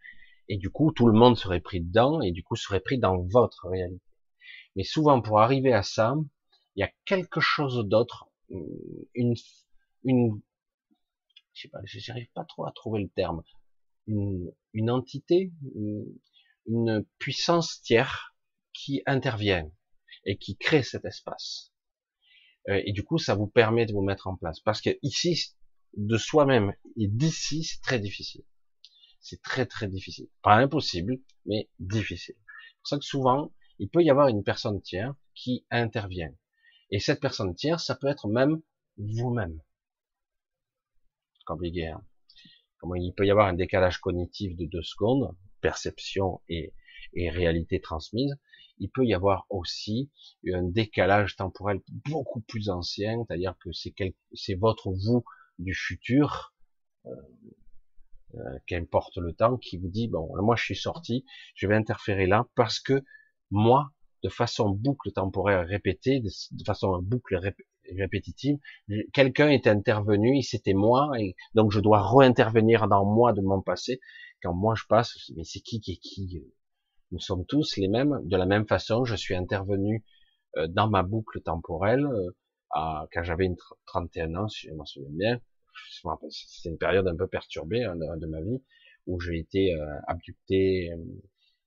et du coup tout le monde serait pris dedans, et du coup serait pris dans votre réalité. Mais souvent pour arriver à ça, il y a quelque chose d'autre, une, une, je sais pas, j'arrive pas trop à trouver le terme, une, une entité, une puissance tiers qui intervient et qui crée cet espace. Euh, et du coup, ça vous permet de vous mettre en place. Parce que ici, de soi-même et d'ici, c'est très difficile. C'est très très difficile. Pas impossible, mais difficile. C'est pour ça que souvent, il peut y avoir une personne tiers qui intervient. Et cette personne tiers, ça peut être même vous-même. Compliqué. Hein Comment il peut y avoir un décalage cognitif de deux secondes, perception et, réalité transmise, il peut y avoir aussi un décalage temporel beaucoup plus ancien, c'est-à-dire que c'est c'est votre vous du futur, euh, euh, qu'importe le temps, qui vous dit bon, moi je suis sorti, je vais interférer là parce que moi, de façon boucle temporaire répétée, de, façon boucle répétitive, quelqu'un est intervenu, c'était moi, et donc je dois réintervenir dans moi de mon passé. Quand moi je passe, mais c'est qui qui est qui Nous sommes tous les mêmes, de la même façon, je suis intervenu euh, dans ma boucle temporelle euh, quand j'avais 31 ans, si je me souviens bien. C'est une période un peu perturbée hein, de, ma vie où j'ai été euh, abducté,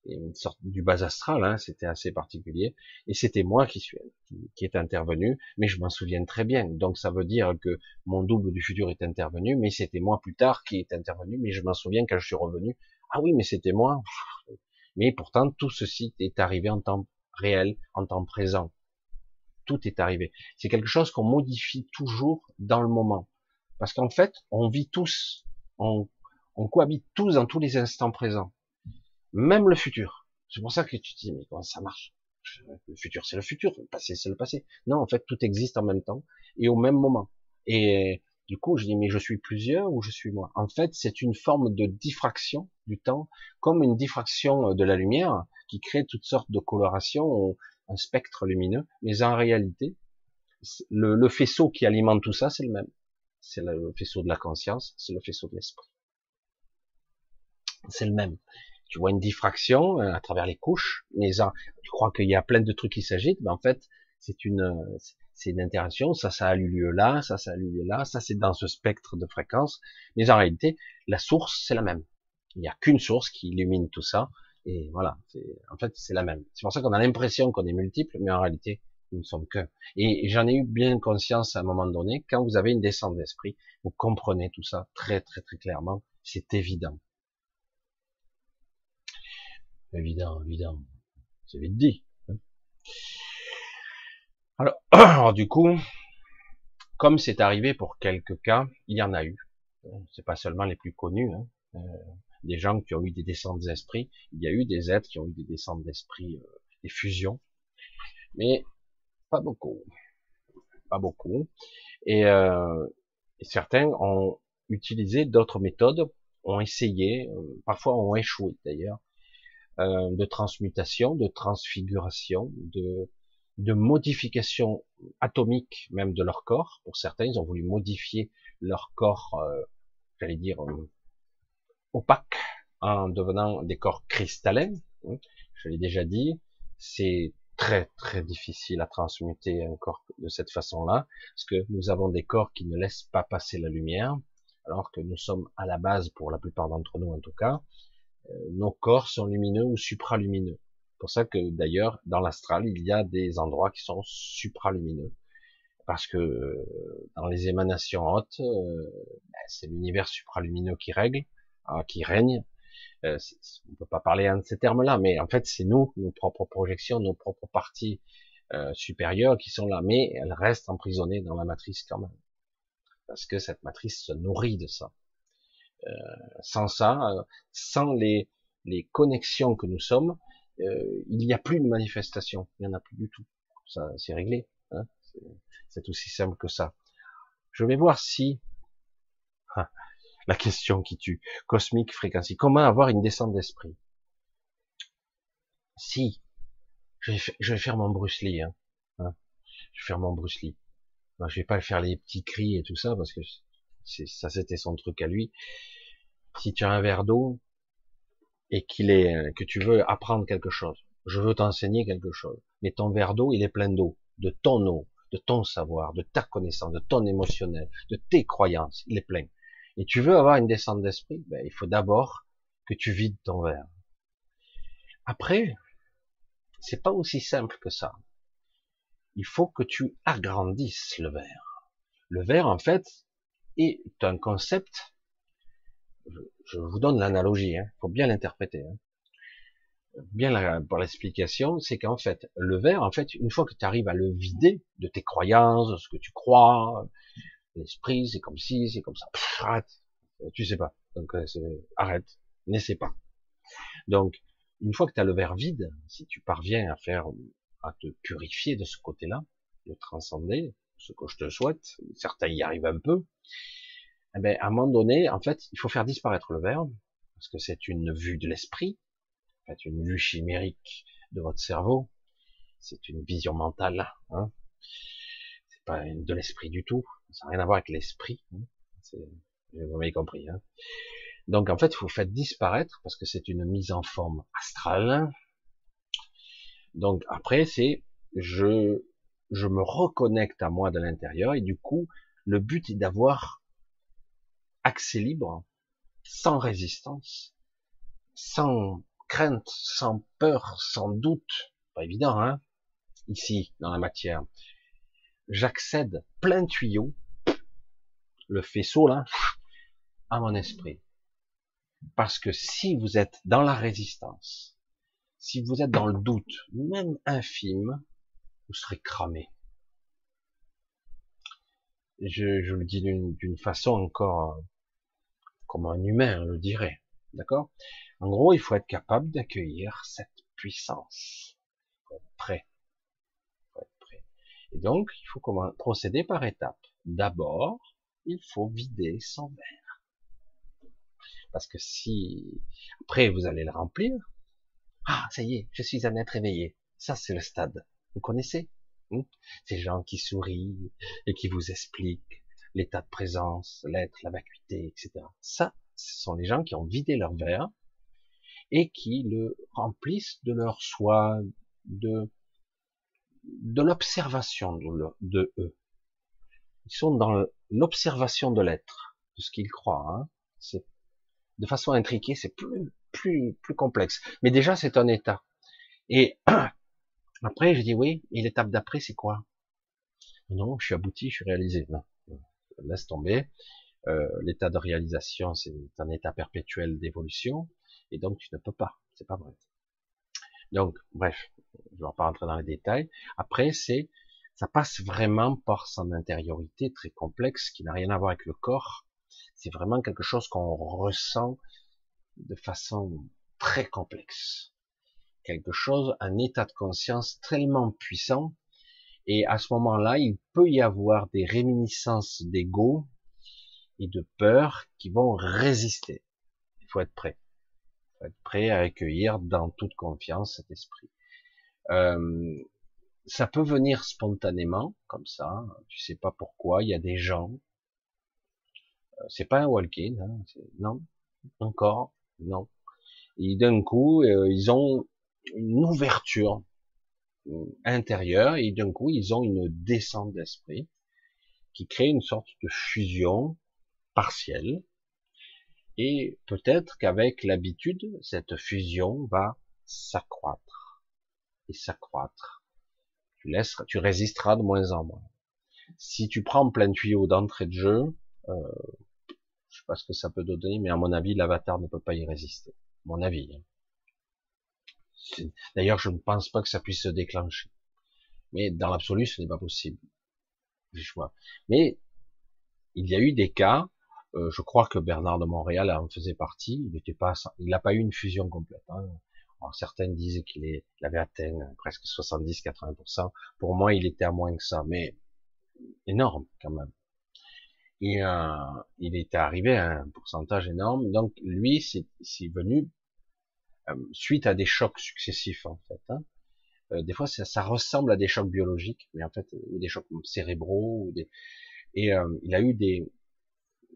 une sorte du bas astral, hein, c'était assez particulier, et c'était moi qui suis qui, est intervenu, mais je m'en souviens très bien. Donc ça veut dire que mon double du futur est intervenu, mais c'était moi plus tard qui est intervenu, mais je m'en souviens quand je suis revenu. Ah oui, mais c'était moi. Mais pourtant tout ceci est arrivé en temps réel, en temps présent. Tout est arrivé. C'est quelque chose qu'on modifie toujours dans le moment, parce qu'en fait, on vit tous, on, on cohabite tous dans tous les instants présents même le futur. C'est pour ça que tu dis, mais comment ça marche? Le futur, c'est le futur, le passé, c'est le passé. Non, en fait, tout existe en même temps et au même moment. Et du coup, je dis, mais je suis plusieurs ou je suis moi? En fait, c'est une forme de diffraction du temps, comme une diffraction de la lumière qui crée toutes sortes de colorations, un spectre lumineux. Mais en réalité, le faisceau qui alimente tout ça, c'est le même. C'est le faisceau de la conscience, c'est le faisceau de l'esprit. C'est le même tu vois une diffraction euh, à travers les couches, mais tu crois qu'il y a plein de trucs qui s'agitent, mais en fait, c'est une, c'est une interaction, ça, ça a eu lieu là, ça, ça a eu lieu là, ça, c'est dans ce spectre de fréquences, mais en réalité, la source, c'est la même. Il n'y a qu'une source qui illumine tout ça, et voilà, en fait, c'est la même. C'est pour ça qu'on a l'impression qu'on est multiple, mais en réalité, nous ne sommes qu'un. Et j'en ai eu bien conscience à un moment donné, quand vous avez une descente d'esprit, vous comprenez tout ça très, très, très clairement, c'est évident. Évident, évident. C'est vite dit. Hein. Alors, du coup, comme c'est arrivé pour quelques cas, il y en a eu. C'est pas seulement les plus connus. Hein. Euh, des gens qui ont eu des descentes d'esprit. Il y a eu des êtres qui ont eu des descentes d'esprit, euh, des fusions, mais pas beaucoup, pas beaucoup. Et, euh, et certains ont utilisé d'autres méthodes, ont essayé, euh, parfois ont échoué d'ailleurs, euh, de transmutation, de transfiguration, de, de modification atomique même de leur corps. Pour certains, ils ont voulu modifier leur corps, euh, j'allais dire, euh, opaque, en devenant des corps cristallins. Hein. Je l'ai déjà dit, c'est très très difficile à transmuter un corps de cette façon-là, parce que nous avons des corps qui ne laissent pas passer la lumière, alors que nous sommes à la base, pour la plupart d'entre nous en tout cas, nos corps sont lumineux ou supralumineux. C'est pour ça que d'ailleurs, dans l'astral, il y a des endroits qui sont supralumineux. Parce que euh, dans les émanations hautes, euh, ben, c'est l'univers supralumineux qui règle, hein, qui règne. Euh, on peut pas parler en ces termes-là, mais en fait, c'est nous, nos propres projections, nos propres parties supérieures qui sont là, mais elles restent emprisonnées dans la matrice quand même. Parce que cette matrice se nourrit de ça. Euh, sans ça, euh, sans les, les connexions que nous sommes, euh, il n'y a plus de manifestation, il n'y en a plus du tout. Ça, c'est réglé. Hein c'est aussi simple que ça. Je vais voir si la question qui tue, cosmique fréquency, comment avoir une descente d'esprit? Si, je vais, je vais, faire mon Bruce Lee, hein, hein, je vais faire mon Bruce Lee. je vais pas faire les petits cris et tout ça parce que ça c'était son truc à lui. Si tu as un verre d'eau et qu'il est que tu veux apprendre quelque chose, je veux t'enseigner quelque chose, mais ton verre d'eau il est plein d'eau, de ton eau, de ton savoir, de ta connaissance, de ton émotionnel, de tes croyances, il est plein. Et tu veux avoir une descente d'esprit, ben, il faut d'abord que tu vides ton verre. Après, c'est pas aussi simple que ça. Il faut que tu agrandisses le verre. Le verre, en fait, est un concept, je, vous donne l'analogie, hein, faut bien l'interpréter. Hein. Bien pour l'explication, c'est qu'en fait, le verre, en fait, une fois que tu arrives à le vider de tes croyances, de ce que tu crois, l'esprit, c'est comme si, c'est comme ça, arrête, tu sais pas, donc euh, arrête, n'essaie pas. Donc, une fois que tu as le verre vide, si tu parviens à faire, à te purifier de ce côté-là, de transcender, ce que je te souhaite, certains y arrivent un peu, eh ben, à un moment donné, en fait, il faut faire disparaître le verbe, parce que c'est une vue de l'esprit, en fait, une vue chimérique de votre cerveau, c'est une vision mentale, hein. c'est pas de l'esprit du tout, ça n'a rien à voir avec l'esprit, hein. vous m'avez compris. Hein. Donc en fait, il faut faire disparaître, parce que c'est une mise en forme astrale. Donc après, c'est je je me reconnecte à moi de l'intérieur, et du coup, le but est d'avoir accès libre, sans résistance, sans crainte, sans peur, sans doute. Pas évident, hein? Ici, dans la matière. J'accède plein tuyau, le faisceau là, à mon esprit. Parce que si vous êtes dans la résistance, si vous êtes dans le doute, même infime, vous serez cramé. Je, le dis d'une façon encore comme un humain le dirait. D'accord? En gros, il faut être capable d'accueillir cette puissance. Il faut être prêt. Être prêt. Et donc, il faut comment procéder par étapes. D'abord, il faut vider son verre. Parce que si après vous allez le remplir, ah ça y est, je suis un être éveillé. Ça c'est le stade. Vous connaissez hein? Ces gens qui sourient et qui vous expliquent l'état de présence, l'être, la vacuité, etc. Ça, ce sont les gens qui ont vidé leur verre et qui le remplissent de leur soi, de, de l'observation de, eux. Ils sont dans l'observation de l'être, de ce qu'ils croient. Hein. C'est de façon intriquée, c'est plus plus plus complexe. Mais déjà, c'est un état. Et après, je dis oui. Et l'étape d'après, c'est quoi? Non, je suis abouti, je suis réalisé. Non laisse tomber. Euh, l'état de réalisation, c'est un état perpétuel d'évolution, et donc tu ne peux pas, c'est pas vrai. Donc, bref, je ne vais pas rentrer dans les détails. Après, c'est, ça passe vraiment par son intériorité très complexe, qui n'a rien à voir avec le corps. C'est vraiment quelque chose qu'on ressent de façon très complexe. Quelque chose, un état de conscience tellement puissant et à ce moment-là, il peut y avoir des réminiscences d'ego et de peur qui vont résister. Il faut être prêt. Il faut être prêt à accueillir dans toute confiance cet esprit. Euh, ça peut venir spontanément, comme ça. Tu sais pas pourquoi. Il y a des gens. Euh, c'est pas un walk-in, hein, non, encore, non. Et d'un coup, euh, ils ont une ouverture intérieur et d'un coup ils ont une descente d'esprit qui crée une sorte de fusion partielle. Et peut-être qu'avec l'habitude cette fusion va s'accroître et s'accroître. Tu laisseras tu résisteras de moins en moins. Si tu prends plein tuyau d'entrée de jeu euh, je sais pas ce que ça peut donner mais à mon avis l'avatar ne peut pas y résister. Mon avis hein. D'ailleurs, je ne pense pas que ça puisse se déclencher. Mais dans l'absolu, ce n'est pas possible. Je vois. Mais il y a eu des cas. Euh, je crois que Bernard de Montréal en faisait partie. Il n'était pas, il n'a pas eu une fusion complète. Hein. Alors, certains disaient qu'il avait atteint presque 70-80%. Pour moi, il était à moins que ça, mais énorme quand même. Et euh, il était arrivé à un pourcentage énorme. Donc lui, c'est venu suite à des chocs successifs en fait. Hein. Euh, des fois, ça, ça, ressemble à des chocs biologiques, mais en fait, ou des chocs cérébraux, ou des... et euh, il a eu des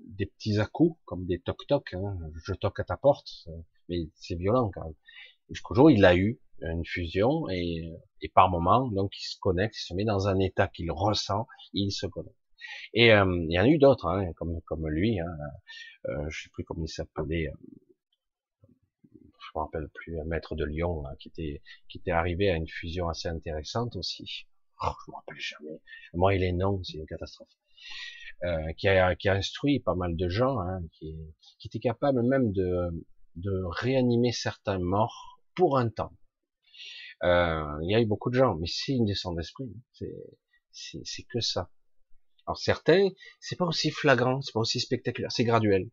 des petits à coups comme des toc toc. Hein. Je toque à ta porte, mais c'est violent quand même. Jusqu'au jour, il a eu une fusion et, et par moment, donc il se connecte, il se met dans un état qu'il ressent, il se connecte. Et il y en a eu d'autres, hein, comme comme lui. Hein, euh, je sais plus comment il s'appelait je me rappelle plus, un maître de Lyon qui était qui était arrivé à une fusion assez intéressante aussi. Oh, je me rappelle jamais. Moi, il est non, c'est une catastrophe. Euh, qui a qui a instruit pas mal de gens, hein, qui, qui était capable même de de réanimer certains morts pour un temps. Euh, il y a eu beaucoup de gens, mais c'est une descente d'esprit. C'est c'est que ça. Alors certains, c'est pas aussi flagrant, c'est pas aussi spectaculaire, c'est graduel.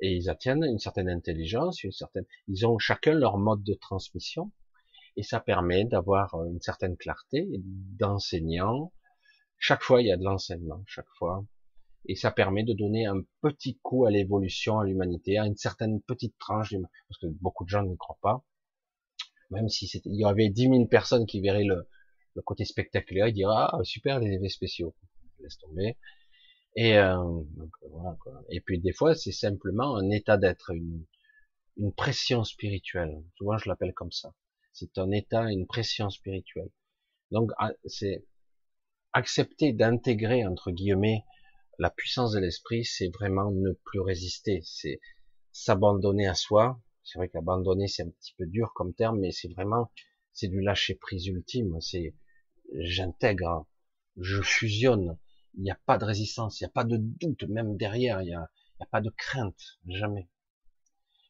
Et ils atteignent une certaine intelligence, une certaine, ils ont chacun leur mode de transmission, et ça permet d'avoir une certaine clarté, d'enseignant. Chaque fois, il y a de l'enseignement, chaque fois. Et ça permet de donner un petit coup à l'évolution, à l'humanité, à une certaine petite tranche, parce que beaucoup de gens n'y croient pas. Même si il y avait 10 000 personnes qui verraient le, le côté spectaculaire, ils diraient, ah, super, les effets spéciaux. Laisse tomber. Et, euh, voilà, quoi. et puis des fois, c'est simplement un état d'être, une, une pression spirituelle. Souvent, je l'appelle comme ça. C'est un état, une pression spirituelle. Donc, ah, c'est accepter d'intégrer entre guillemets la puissance de l'esprit, c'est vraiment ne plus résister, c'est s'abandonner à soi. C'est vrai qu'abandonner c'est un petit peu dur comme terme, mais c'est vraiment c'est du lâcher prise ultime. C'est j'intègre, je fusionne. Il n'y a pas de résistance, il n'y a pas de doute même derrière, il n'y a, pas de crainte, jamais.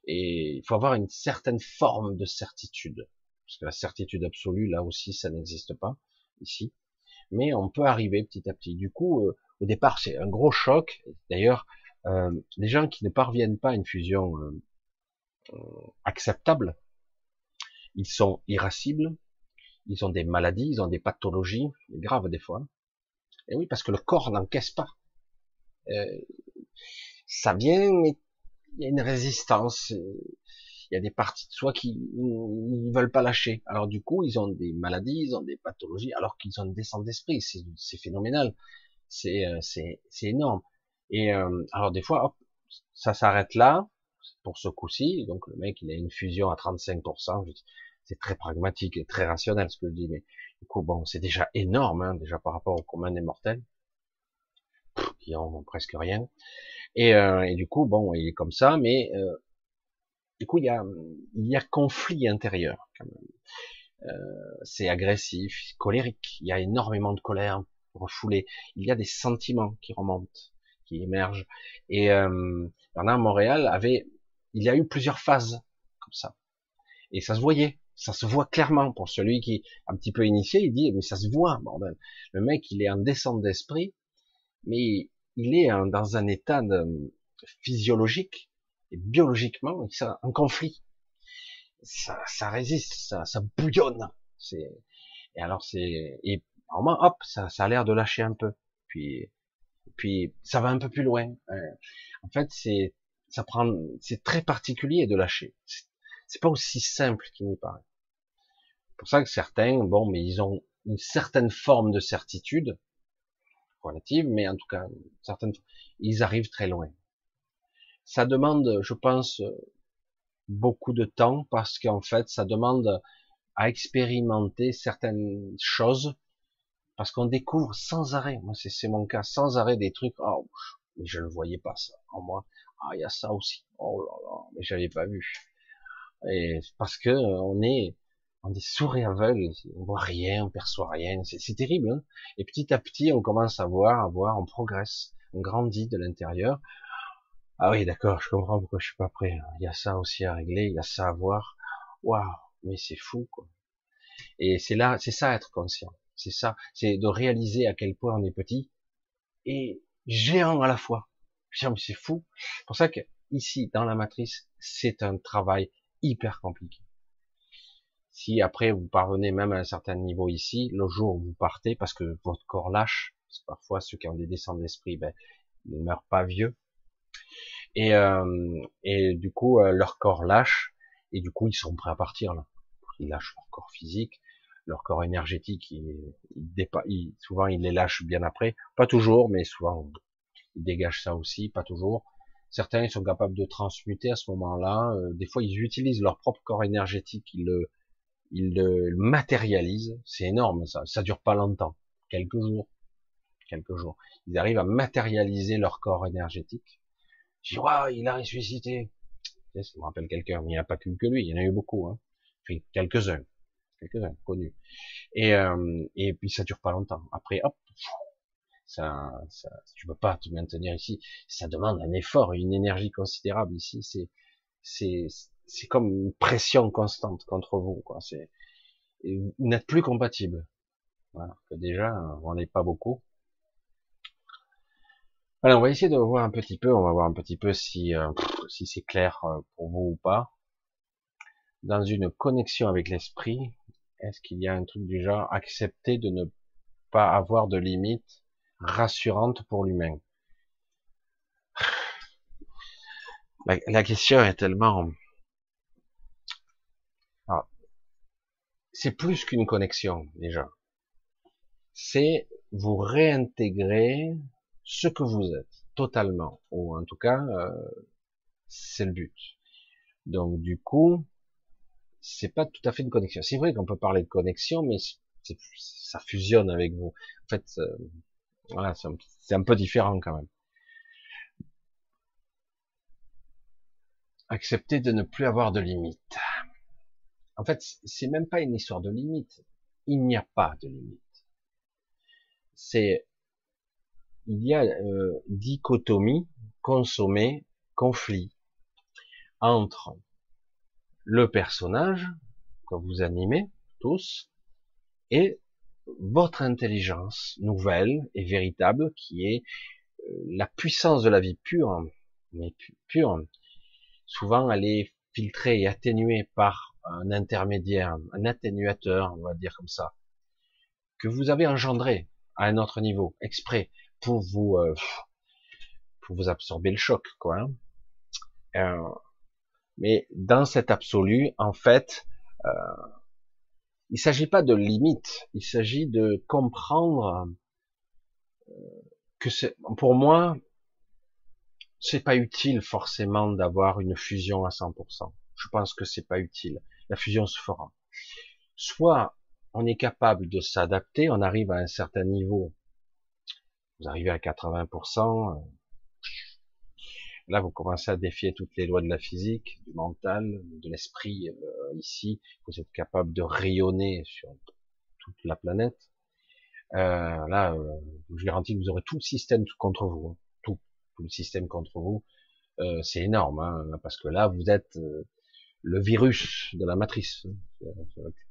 Et il faut avoir une certaine forme de certitude parce que la certitude absolue, là aussi, ça n'existe pas ici. Mais on peut arriver petit à petit. Du coup, euh, au départ, c'est un gros choc. D'ailleurs, euh, les gens qui ne parviennent pas à une fusion euh, acceptable, ils sont irascibles, ils ont des maladies, ils ont des pathologies graves des fois. Et oui, parce que le corps n'encaisse pas. ça vient, mais il y a une résistance il y a des parties de soi qui ne veulent pas lâcher. Alors du coup, ils ont des maladies, ils ont des pathologies, alors qu'ils ont une descente d'esprit. C'est phénoménal, c'est euh, c'est énorme. Et euh, alors des fois, hop, ça s'arrête là pour ce coup-ci. Donc le mec, il a une fusion à 35%. C'est très pragmatique et très rationnel ce que je dis, du coup, bon, c'est déjà énorme, hein, déjà par rapport au commun des mortels qui ont presque rien. Et, euh, et, du coup, bon, il est comme ça, mais euh, du coup, il y a, il y a conflit intérieur. Quand même. Euh, c'est agressif, colérique. Il y a énormément de colère refoulée. Il y a des sentiments qui remontent, qui émergent. Et euh, Bernard Montréal avait, il y a eu plusieurs phases comme ça. Et ça se voyait, ça se voit clairement pour celui qui est un petit peu initié. Il dit, mais ça se voit, bordel. Le mec, il est en descente d'esprit, mais il est dans un état de, physiologique et biologiquement, ça, un conflit, ça, ça résiste, ça, ça bouillonne. C'est, et alors c'est, et moment, hop, ça, ça a l'air de lâcher un peu. Puis, puis ça va un peu plus loin. En fait, c'est, ça prend, c'est très particulier de lâcher. C'est pas aussi simple qu'il n'y paraît. C'est pour ça que certains, bon, mais ils ont une certaine forme de certitude relative, mais en tout cas, certaines, ils arrivent très loin. Ça demande, je pense, beaucoup de temps parce qu'en fait, ça demande à expérimenter certaines choses parce qu'on découvre sans arrêt. Moi, c'est mon cas, sans arrêt des trucs. Oh, mais je ne voyais pas ça en moi. Ah, il y a ça aussi. Oh là là, mais j'avais pas vu. Et parce que on est, on est sourd et aveugle, on voit rien, on perçoit rien. C'est terrible. Hein et petit à petit, on commence à voir, à voir, on progresse, on grandit de l'intérieur. Ah oui, d'accord, je comprends pourquoi je suis pas prêt. Il y a ça aussi à régler, il y a ça à voir. Waouh, mais c'est fou, quoi. Et c'est là, c'est ça être conscient. C'est ça, c'est de réaliser à quel point on est petit et géant à la fois. C'est fou. C'est pour ça que ici, dans la matrice, c'est un travail hyper compliqué. Si après vous parvenez même à un certain niveau ici, le jour où vous partez, parce que votre corps lâche, parce que parfois ceux qui ont des descentes d'esprit, ben, ils ne meurent pas vieux, et, euh, et du coup, euh, leur corps lâche, et du coup, ils sont prêts à partir là. Ils lâchent leur corps physique, leur corps énergétique, souvent ils les lâchent bien après. Pas toujours, mais souvent ils dégagent ça aussi, pas toujours. Certains ils sont capables de transmuter à ce moment-là. Euh, des fois, ils utilisent leur propre corps énergétique, ils le, ils le matérialisent. C'est énorme, ça. Ça dure pas longtemps, quelques jours, quelques jours. Ils arrivent à matérialiser leur corps énergétique je dis, il a ressuscité. Ça me rappelle quelqu'un, mais il n'y a pas que lui, il y en a eu beaucoup, hein. Enfin, quelques-uns, quelques-uns connus. Et, euh, et puis ça dure pas longtemps. Après, hop, ça, ça, tu peux pas te maintenir ici. Ça demande un effort une énergie considérable ici. C'est, c'est, c'est comme une pression constante contre vous, quoi. C'est, vous n'êtes plus compatible. Voilà. Déjà, on n'est pas beaucoup. Alors, on va essayer de voir un petit peu, on va voir un petit peu si, euh, si c'est clair euh, pour vous ou pas. Dans une connexion avec l'esprit, est-ce qu'il y a un truc du genre accepter de ne pas avoir de limites rassurantes pour l'humain? La, question est tellement... c'est plus qu'une connexion déjà. C'est vous réintégrer ce que vous êtes totalement, ou en tout cas, euh, c'est le but. Donc du coup, c'est pas tout à fait une connexion. C'est vrai qu'on peut parler de connexion, mais ça fusionne avec vous. En fait, euh, voilà, c'est un, peu différent quand même. Accepter de ne plus avoir de limites. En fait, c'est même pas une histoire de limites. Il n'y a pas de limites. C'est il y a euh, dichotomie, consommer, conflit entre le personnage que vous animez tous et votre intelligence nouvelle et véritable qui est euh, la puissance de la vie pure, mais pure. Souvent, elle est filtrée et atténuée par un intermédiaire, un atténuateur, on va dire comme ça, que vous avez engendré à un autre niveau, exprès pour vous euh, pour vous absorber le choc, quoi. Hein. Euh, mais dans cet absolu, en fait, euh, il s'agit pas de limite, il s'agit de comprendre euh, que c'est, pour moi, c'est pas utile forcément d'avoir une fusion à 100%. Je pense que c'est pas utile. La fusion se fera. Soit on est capable de s'adapter, on arrive à un certain niveau vous arrivez à 80%, euh, là vous commencez à défier toutes les lois de la physique, du mental, de l'esprit. Euh, ici, vous êtes capable de rayonner sur toute la planète. Euh, là, je garantis que vous aurez tout le système contre vous, hein. tout, tout le système contre vous. c'est énorme, hein, parce que là, vous êtes le virus de la matrice.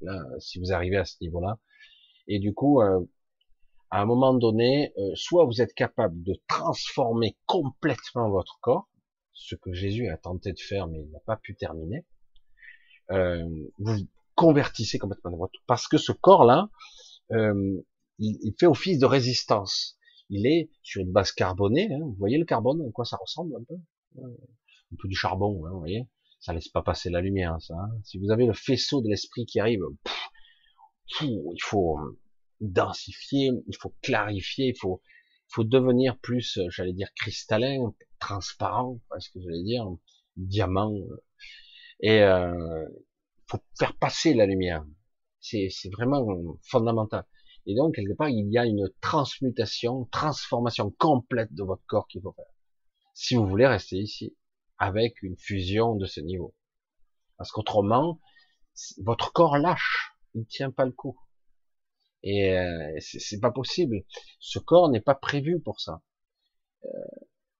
Là, si vous arrivez à ce niveau-là, et du coup, à un moment donné, euh, soit vous êtes capable de transformer complètement votre corps, ce que Jésus a tenté de faire, mais il n'a pas pu terminer. Euh, vous convertissez complètement votre parce que ce corps-là, euh, il, fait office de résistance. Il est sur une base carbonée. Hein. vous voyez le carbone, à quoi ça ressemble un peu? Un peu du charbon, hein, vous voyez? Ça laisse pas passer la lumière, ça. Hein. si vous avez le faisceau de l'esprit qui arrive, il faut densifier, il faut clarifier, il faut, il faut devenir plus, euh, j'allais dire, cristallin, transparent, ce que j'allais dire, diamant. Euh, et euh, faut faire passer la lumière. C'est vraiment fondamental. Et donc, quelque part, il y a une transmutation, transformation complète de votre corps qu'il faut faire. Si vous voulez rester ici, avec une fusion de ce niveau. Parce qu'autrement, votre corps lâche. Il ne tient pas le coup. Et euh, c'est pas possible. Ce corps n'est pas prévu pour ça. Euh,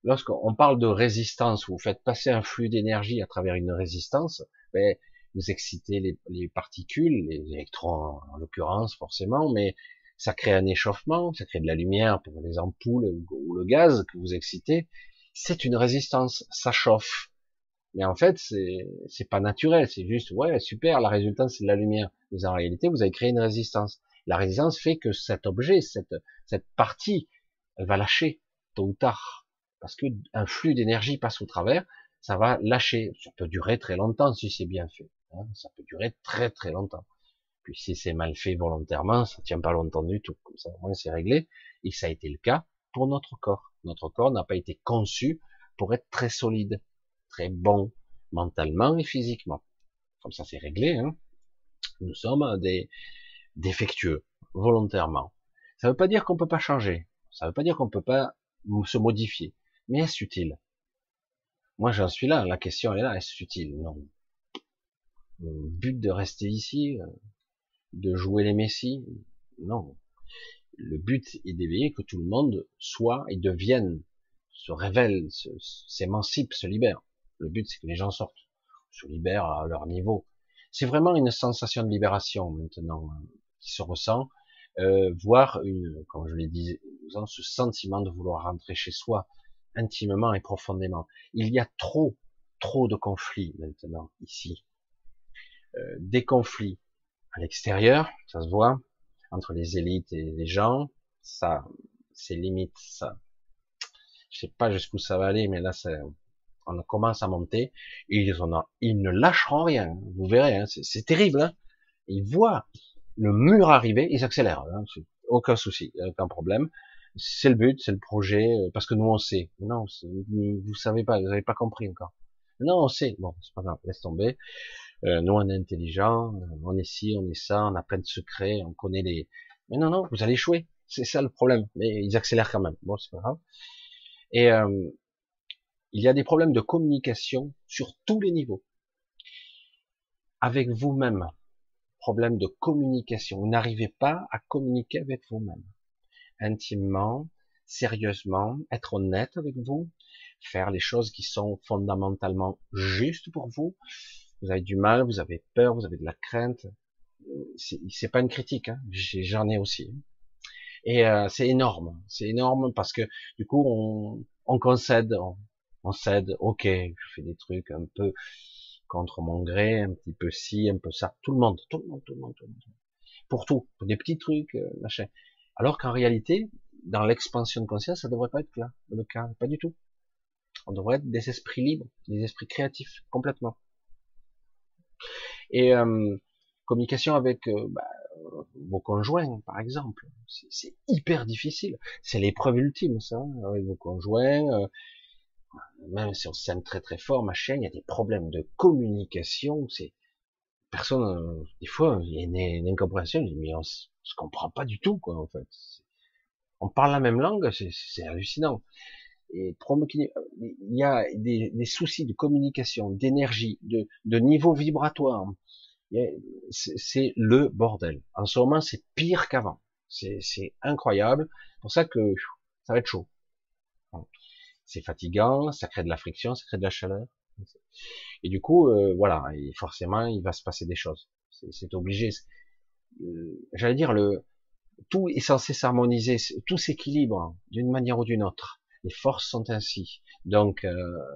Lorsqu'on parle de résistance, vous faites passer un flux d'énergie à travers une résistance, ben, vous excitez les, les, particules, les électrons en l'occurrence forcément, mais ça crée un échauffement, ça crée de la lumière pour les ampoules ou le gaz que vous excitez. C'est une résistance, ça chauffe. Mais en fait, c'est pas naturel, c'est juste ouais super, la résultante c'est de la lumière. Mais en réalité, vous avez créé une résistance. La résistance fait que cet objet, cette, cette partie, elle va lâcher tôt ou tard, parce que un flux d'énergie passe au travers, ça va lâcher. Ça peut durer très longtemps si c'est bien fait. Hein. ça peut durer très très longtemps. Puis si c'est mal fait volontairement, ça tient pas longtemps du tout. Comme ça, au moins c'est réglé. Et ça a été le cas pour notre corps. Notre corps n'a pas été conçu pour être très solide, très bon mentalement et physiquement. Comme ça, c'est réglé. Hein. Nous sommes des, défectueux, volontairement. Ça ne veut pas dire qu'on peut pas changer. Ça ne veut pas dire qu'on peut pas se modifier. Mais est-ce utile? Moi, j'en suis là. La question est là. Est-ce utile? Non. Le but de rester ici, euh, de jouer les messies, non. Le but est d'éveiller que tout le monde soit et devienne, se révèle, s'émancipe, se libère. Le but, c'est que les gens sortent, se libèrent à leur niveau. C'est vraiment une sensation de libération maintenant qui se ressent. euh, voir une, comme je l'ai dit, ce sentiment de vouloir rentrer chez soi intimement et profondément. Il y a trop, trop de conflits maintenant ici. Euh, des conflits à l'extérieur, ça se voit, entre les élites et les gens, ça, c'est limite, ça. Je sais pas jusqu'où ça va aller, mais là, ça, on commence à monter, ils, ont, ils ne lâcheront rien, vous verrez, hein, c'est terrible, hein. ils voient le mur arriver, ils accélèrent, hein, aucun souci, aucun problème, c'est le but, c'est le projet, euh, parce que nous on sait, non, vous, savez pas, vous n'avez pas compris encore, non, on sait, bon, c'est pas grave, laisse tomber, euh, nous on est intelligent, on est ci, on est ça, on a plein de secrets, on connaît les, mais non, non, vous allez échouer, c'est ça le problème, mais ils accélèrent quand même, bon, c'est pas grave, et euh, il y a des problèmes de communication sur tous les niveaux. Avec vous-même, problème de communication. Vous n'arrivez pas à communiquer avec vous-même. Intimement, sérieusement, être honnête avec vous, faire les choses qui sont fondamentalement justes pour vous. Vous avez du mal, vous avez peur, vous avez de la crainte. C'est pas une critique, hein. j'en ai aussi. Et euh, c'est énorme, c'est énorme parce que du coup on, on concède, on cède, ok, je fais des trucs un peu contre mon gré, un petit peu ci, un peu ça, tout le monde, tout le monde, tout le monde, tout le monde. Pour tout, pour des petits trucs, euh, machin. Alors qu'en réalité, dans l'expansion de conscience, ça devrait pas être là, le cas, pas du tout. On devrait être des esprits libres, des esprits créatifs, complètement. Et euh, communication avec euh, bah, vos conjoints, par exemple, c'est hyper difficile. C'est l'épreuve ultime, ça, hein, avec vos conjoints, même si on s'aime très très fort, machin, il y a des problèmes de communication, c'est, personne, euh, des fois, il y a une, incompréhension, mais on, se comprend pas du tout, quoi, en fait. On parle la même langue, c'est hallucinant. Et il y a des, des soucis de communication, d'énergie, de, de niveau vibratoire. C'est le bordel. En ce moment, c'est pire qu'avant. C'est incroyable. C'est pour ça que ça va être chaud c'est fatigant, ça crée de la friction, ça crée de la chaleur. Et du coup, euh, voilà, et forcément, il va se passer des choses. C'est obligé. Euh, j'allais dire, le tout est censé s'harmoniser, tout s'équilibre d'une manière ou d'une autre. Les forces sont ainsi. Donc, euh,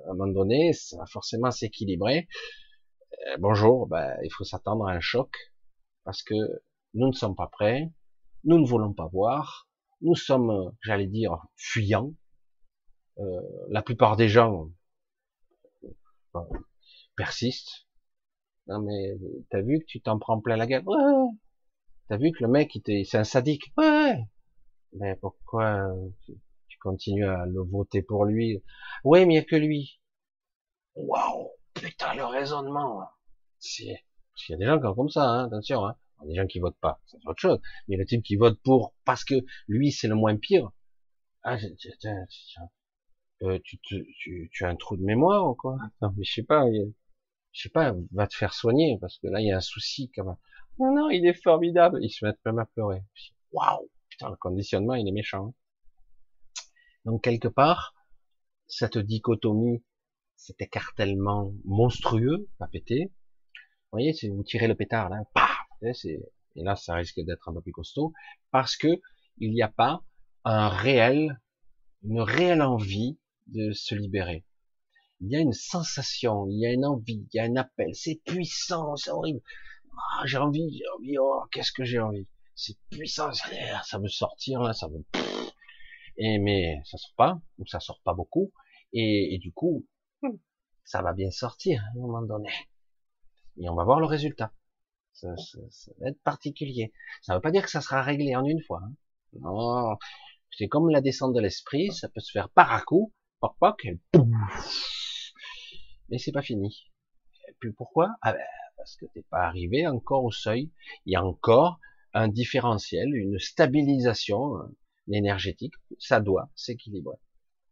à un moment donné, ça va forcément s'équilibrer. bonjour, ben, il faut s'attendre à un choc parce que nous ne sommes pas prêts, nous ne voulons pas voir, nous sommes, j'allais dire, fuyants, euh, la plupart des gens euh, persistent. Non mais t'as vu que tu t'en prends plein la gueule? Ouais. T'as vu que le mec, c'est un sadique Ouais. Mais pourquoi tu, continues à le voter pour lui Oui, mais il n'y a que lui. Waouh Putain, le raisonnement. C'est, il y a des gens qui comme ça, hein, attention. Hein. Il des gens qui votent pas, c'est autre chose. Mais le type qui vote pour parce que lui c'est le moins pire. Ah, euh, tu, tu, tu, as un trou de mémoire ou quoi? Non, mais je sais pas, je sais pas, va te faire soigner parce que là il y a un souci quand même. Non, non, il est formidable. Ils se mettent même à pleurer. Waouh, putain, le conditionnement il est méchant. Donc quelque part, cette dichotomie, cet écartèlement monstrueux, va péter. Vous voyez, si vous tirez le pétard là, paf, et là ça risque d'être un peu plus costaud parce que il n'y a pas un réel, une réelle envie de se libérer. Il y a une sensation, il y a une envie, il y a un appel. C'est puissant, c'est horrible. Ah, j'ai envie, j'ai envie. Oh, qu'est-ce que j'ai envie C'est puissant, ça veut sortir là, ça veut. Et mais ça sort pas, ou ça sort pas beaucoup. Et, du coup, ça va bien sortir à un moment donné. Et on va voir le résultat. Ça, va être particulier. Ça veut pas dire que ça sera réglé en une fois. Hein. Non, c'est comme la descente de l'esprit, ça peut se faire par à coup, mais c'est pas fini. Et puis pourquoi? Ah ben, Parce que t'es pas arrivé encore au seuil. Il y a encore un différentiel, une stabilisation euh, énergétique. Ça doit s'équilibrer.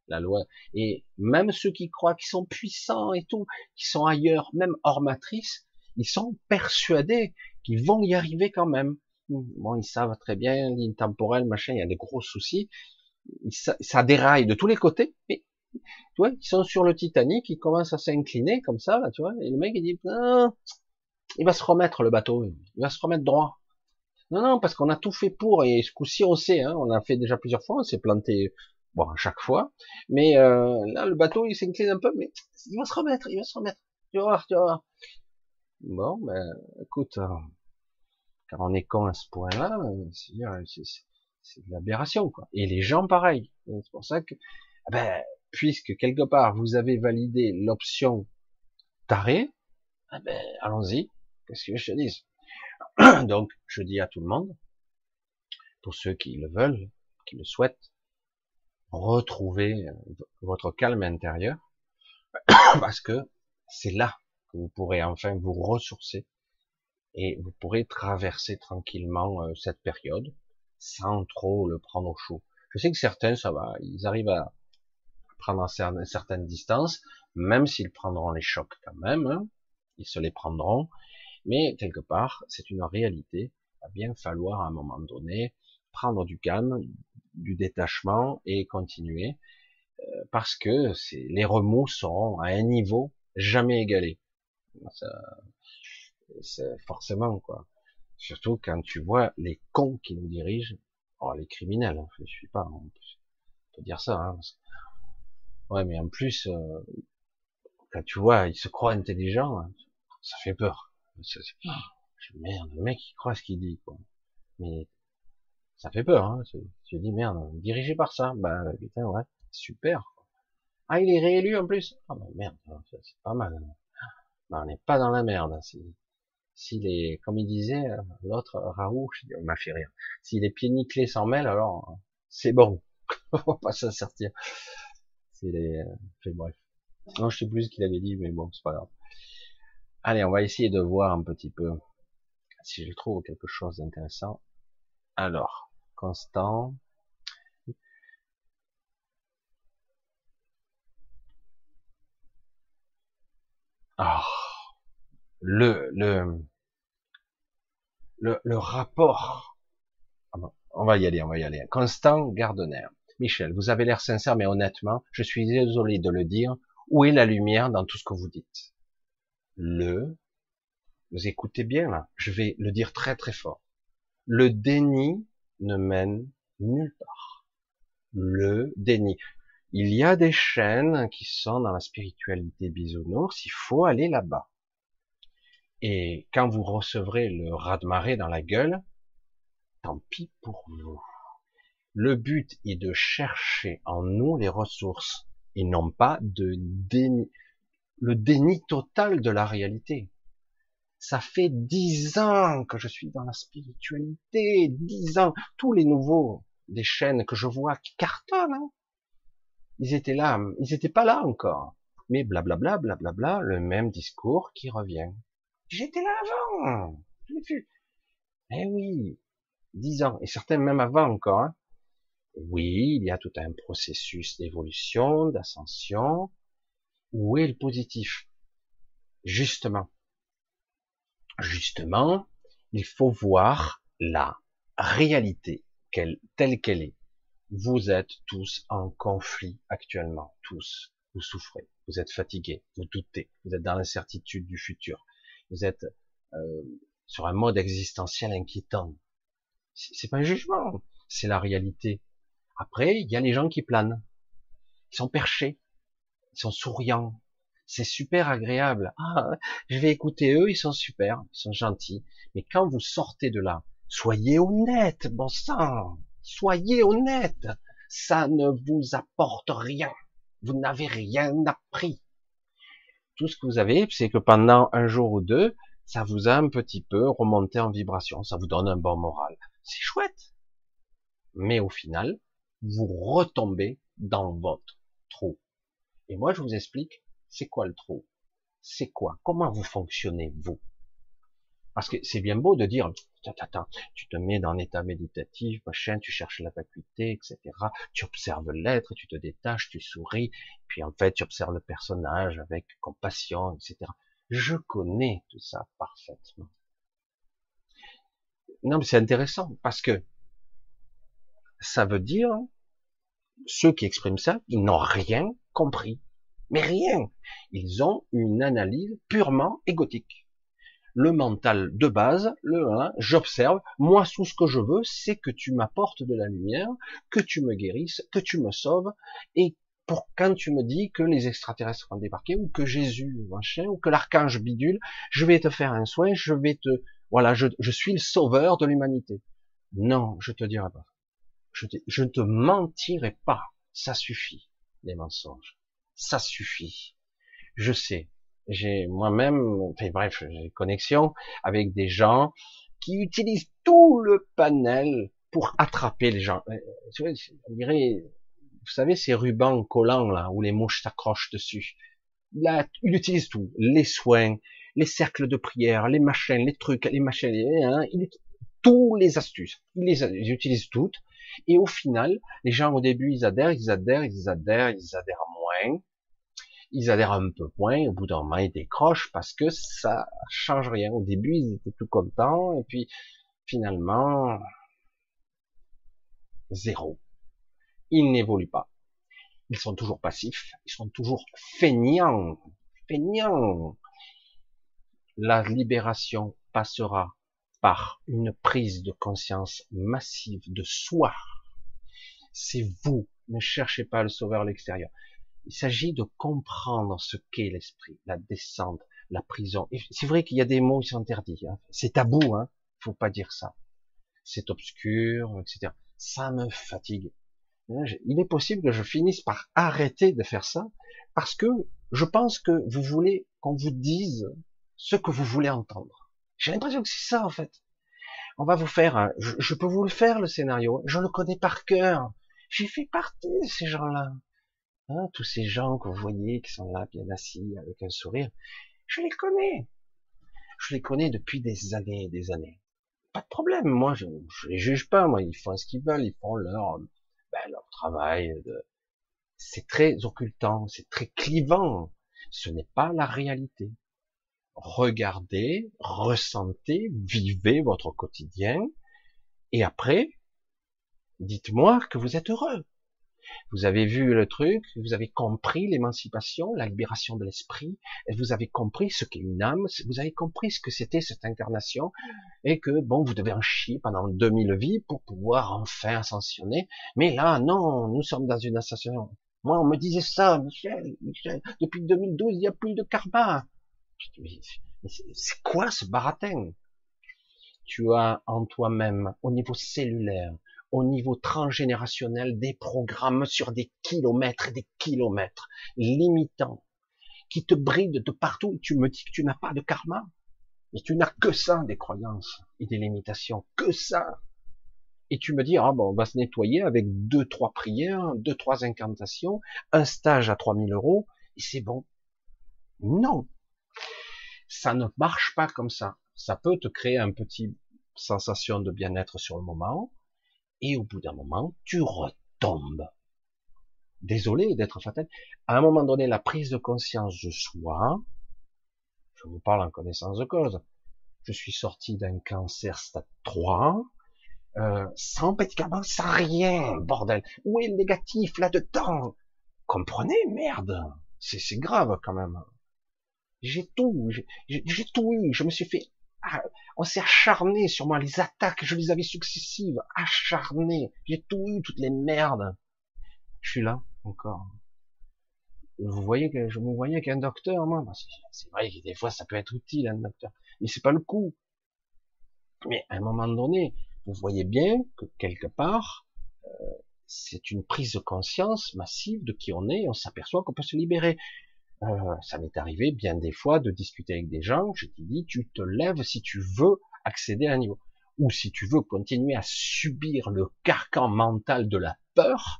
La loi. Et même ceux qui croient qu'ils sont puissants et tout, qui sont ailleurs, même hors matrice, ils sont persuadés qu'ils vont y arriver quand même. Bon, ils savent très bien, ligne temporelle, machin, il y a des gros soucis. Ça, ça déraille de tous les côtés, mais tu vois, ils sont sur le Titanic, ils commencent à s'incliner comme ça, là, tu vois, et le mec il dit, ah, il va se remettre le bateau, il va se remettre droit. Non, non, parce qu'on a tout fait pour, et ce coup-ci, on sait, hein, on a fait déjà plusieurs fois, on s'est planté, bon, à chaque fois, mais euh, là, le bateau, il s'incline un peu, mais il va se remettre, il va se remettre, tu vas voir, tu vas voir. Bon, ben, écoute, euh, quand on est con à ce point-là, c'est de l'aberration, quoi. Et les gens, pareil. C'est pour ça que, ah ben, puisque quelque part, vous avez validé l'option d'arrêt, ah ben, allons-y. Qu'est-ce que je te dis Donc, je dis à tout le monde, pour ceux qui le veulent, qui le souhaitent, retrouvez euh, votre calme intérieur, parce que c'est là que vous pourrez enfin vous ressourcer et vous pourrez traverser tranquillement euh, cette période sans trop le prendre au chaud. Je sais que certains, ça va, ils arrivent à prendre une certaine distance, même s'ils prendront les chocs quand même, hein, ils se les prendront, mais quelque part, c'est une réalité. Il va bien falloir à un moment donné prendre du calme, du détachement et continuer, euh, parce que les remous seront à un niveau jamais égalé. C'est forcément quoi. Surtout quand tu vois les cons qui nous dirigent, oh, les criminels, hein, je suis pas, on peut dire ça. Hein, Ouais, mais en plus, euh, quand tu vois, ils se croient intelligents, hein, ça fait peur. Merde, le mec il croit ce qu'il dit, quoi. Mais ça fait peur. Hein. Tu dis merde, dirigé par ça, bah putain ouais, super. Ah, il est réélu en plus. Ah bah merde, c'est pas mal. Bah, on n'est pas dans la merde. S'il est, comme il disait euh, l'autre Raoult, il m'a fait rire. S'il est pieds nickelés sans mêle, alors c'est bon. on va pas s'en sortir. C'est les, euh, bref. Non, je sais plus ce qu'il avait dit, mais bon, c'est pas grave. Allez, on va essayer de voir un petit peu si je trouve quelque chose d'intéressant. Alors, constant. Le, le, le, le rapport. Ah on va y aller, on va y aller. Constant Gardner. Michel, vous avez l'air sincère, mais honnêtement, je suis désolé de le dire. Où est la lumière dans tout ce que vous dites? Le, vous écoutez bien là, je vais le dire très très fort. Le déni ne mène nulle part. Le déni. Il y a des chaînes qui sont dans la spiritualité bisounours, il faut aller là-bas. Et quand vous recevrez le raz-de-marée dans la gueule, tant pis pour vous. Le but est de chercher en nous les ressources et non pas de déni, le déni total de la réalité. Ça fait dix ans que je suis dans la spiritualité, dix ans. Tous les nouveaux des chaînes que je vois qui cartonnent, hein. ils étaient là, ils étaient pas là encore. Mais blablabla, blablabla, le même discours qui revient. J'étais là avant, je l'ai vu. Eh oui, dix ans, et certains même avant encore. Hein. Oui, il y a tout un processus d'évolution, d'ascension. Où est le positif? Justement, justement, il faut voir la réalité telle qu'elle est. Vous êtes tous en conflit actuellement, tous. Vous souffrez, vous êtes fatigués, vous doutez, vous êtes dans l'incertitude du futur, vous êtes euh, sur un mode existentiel inquiétant. C'est pas un jugement, c'est la réalité. Après, il y a les gens qui planent, ils sont perchés, ils sont souriants, c'est super agréable. Ah, je vais écouter eux, ils sont super, ils sont gentils. Mais quand vous sortez de là, soyez honnête, bon sang, soyez honnête. Ça ne vous apporte rien. Vous n'avez rien appris. Tout ce que vous avez, c'est que pendant un jour ou deux, ça vous a un petit peu remonté en vibration, ça vous donne un bon moral. C'est chouette. Mais au final, vous retombez dans votre trou. Et moi, je vous explique c'est quoi le trou? C'est quoi? Comment vous fonctionnez, vous? Parce que c'est bien beau de dire, tu te mets dans un état méditatif, machin, tu cherches la vacuité, etc. Tu observes l'être, tu te détaches, tu souris, puis en fait, tu observes le personnage avec compassion, etc. Je connais tout ça parfaitement. Non, mais c'est intéressant parce que ça veut dire ceux qui expriment ça, ils n'ont rien compris. Mais rien. Ils ont une analyse purement égotique. le mental de base, le hein, j'observe, moi tout ce que je veux, c'est que tu m'apportes de la lumière, que tu me guérisses, que tu me sauves, et pour quand tu me dis que les extraterrestres vont débarquer, ou que Jésus, machin, ou que l'archange bidule, je vais te faire un soin, je vais te, voilà, je, je suis le sauveur de l'humanité. Non, je te dirai pas. Je, je ne te mentirai pas. Ça suffit, les mensonges. Ça suffit. Je sais, j'ai moi-même, enfin bref, j'ai connexion avec des gens qui utilisent tout le panel pour attraper les gens. Euh, vous savez, ces rubans collants là, où les mouches s'accrochent dessus. Là, il utilise tout, les soins, les cercles de prière, les machins, les trucs, les machins, hein, il tous les astuces. Il les, ils utilisent toutes. Et au final, les gens au début, ils adhèrent, ils adhèrent, ils adhèrent, ils adhèrent moins ils adhèrent un peu moins, au bout d'un moment ils décrochent parce que ça change rien. Au début ils étaient tout contents et puis finalement zéro. Ils n'évoluent pas. Ils sont toujours passifs, ils sont toujours feignants, feignants. La libération passera par une prise de conscience massive de soi. C'est vous. Ne cherchez pas le sauveur à l'extérieur. Il s'agit de comprendre ce qu'est l'esprit, la descente, la prison. C'est vrai qu'il y a des mots qui sont interdits. Hein. C'est tabou, hein. Faut pas dire ça. C'est obscur, etc. Ça me fatigue. Il est possible que je finisse par arrêter de faire ça parce que je pense que vous voulez qu'on vous dise ce que vous voulez entendre. J'ai l'impression que c'est ça en fait. On va vous faire, je, peux vous le faire le scénario. Je le connais par cœur. J'ai fait partie de ces gens-là. Hein, tous ces gens que vous voyez qui sont là bien assis avec un sourire, je les connais. Je les connais depuis des années et des années. Pas de problème, moi je, je les juge pas, moi ils font ce qu'ils veulent, ils font leur ben, leur travail. De... C'est très occultant, c'est très clivant. Ce n'est pas la réalité. Regardez, ressentez, vivez votre quotidien, et après, dites-moi que vous êtes heureux. Vous avez vu le truc, vous avez compris l'émancipation, la libération de l'esprit, vous avez compris ce qu'est une âme, vous avez compris ce que c'était cette incarnation, et que bon, vous devez en chier pendant 2000 vies pour pouvoir enfin ascensionner. Mais là, non, nous sommes dans une ascension. Moi, on me disait ça, Michel, Michel, depuis 2012, il n'y a plus de karma. C'est quoi ce baratin? Tu as en toi-même, au niveau cellulaire, au niveau transgénérationnel des programmes sur des kilomètres et des kilomètres, limitants, qui te brident de partout. Tu me dis que tu n'as pas de karma, mais tu n'as que ça, des croyances et des limitations, que ça. Et tu me dis, ah bon, on va se nettoyer avec deux, trois prières, deux, trois incantations, un stage à 3000 euros, et c'est bon. Non. Ça ne marche pas comme ça. Ça peut te créer un petit sensation de bien-être sur le moment, et au bout d'un moment, tu retombes. Désolé d'être fatal. À un moment donné, la prise de conscience de soi, je vous parle en connaissance de cause, je suis sorti d'un cancer stade 3, euh, sans médicaments, sans rien, bordel. Où est le négatif là-dedans? Comprenez, merde, c'est grave quand même. J'ai tout, j'ai tout eu, je me suis fait ah, on s'est acharné sur moi, les attaques, je les avais successives, acharné, j'ai tout eu, toutes les merdes. Je suis là, encore. Vous voyez que je me voyais qu'un docteur, moi. Bah, c'est vrai que des fois, ça peut être utile, un docteur. Mais c'est pas le coup. Mais à un moment donné, vous voyez bien que quelque part, euh, c'est une prise de conscience massive de qui on est, on s'aperçoit qu'on peut se libérer. Euh, ça m'est arrivé bien des fois de discuter avec des gens, je t'ai dit, tu te lèves si tu veux accéder à un niveau. Ou si tu veux continuer à subir le carcan mental de la peur,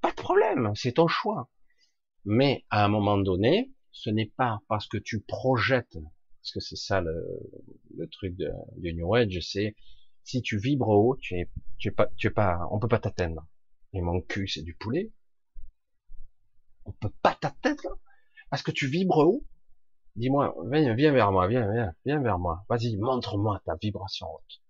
pas de problème, c'est ton choix. Mais à un moment donné, ce n'est pas parce que tu projettes, parce que c'est ça le, le truc de, New Age, c'est si tu vibres haut, tu es, tu es pas, tu es pas, on peut pas t'atteindre. Et mon cul, c'est du poulet. On peut pas t'atteindre. Parce que tu vibres haut Dis-moi, viens, vers moi, viens, viens, viens vers moi. Vas-y, montre-moi ta vibration haute.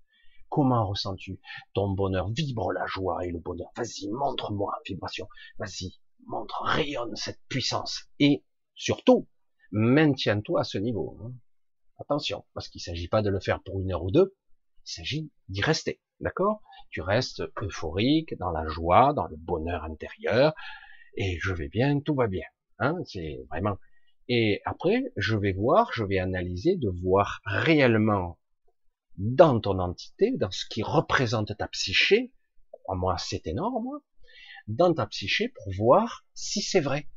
Comment ressens-tu? Ton bonheur Vibre la joie et le bonheur. Vas-y, montre-moi vibration. Vas-y, montre, rayonne cette puissance. Et surtout, maintiens-toi à ce niveau. Hein. Attention, parce qu'il ne s'agit pas de le faire pour une heure ou deux, il s'agit d'y rester, d'accord? Tu restes euphorique, dans la joie, dans le bonheur intérieur, et je vais bien, tout va bien. Hein C'est vraiment. Et après, je vais voir, je vais analyser, de voir réellement dans ton entité, dans ce qui représente ta psyché, moi c'est énorme, dans ta psyché pour voir si c'est vrai.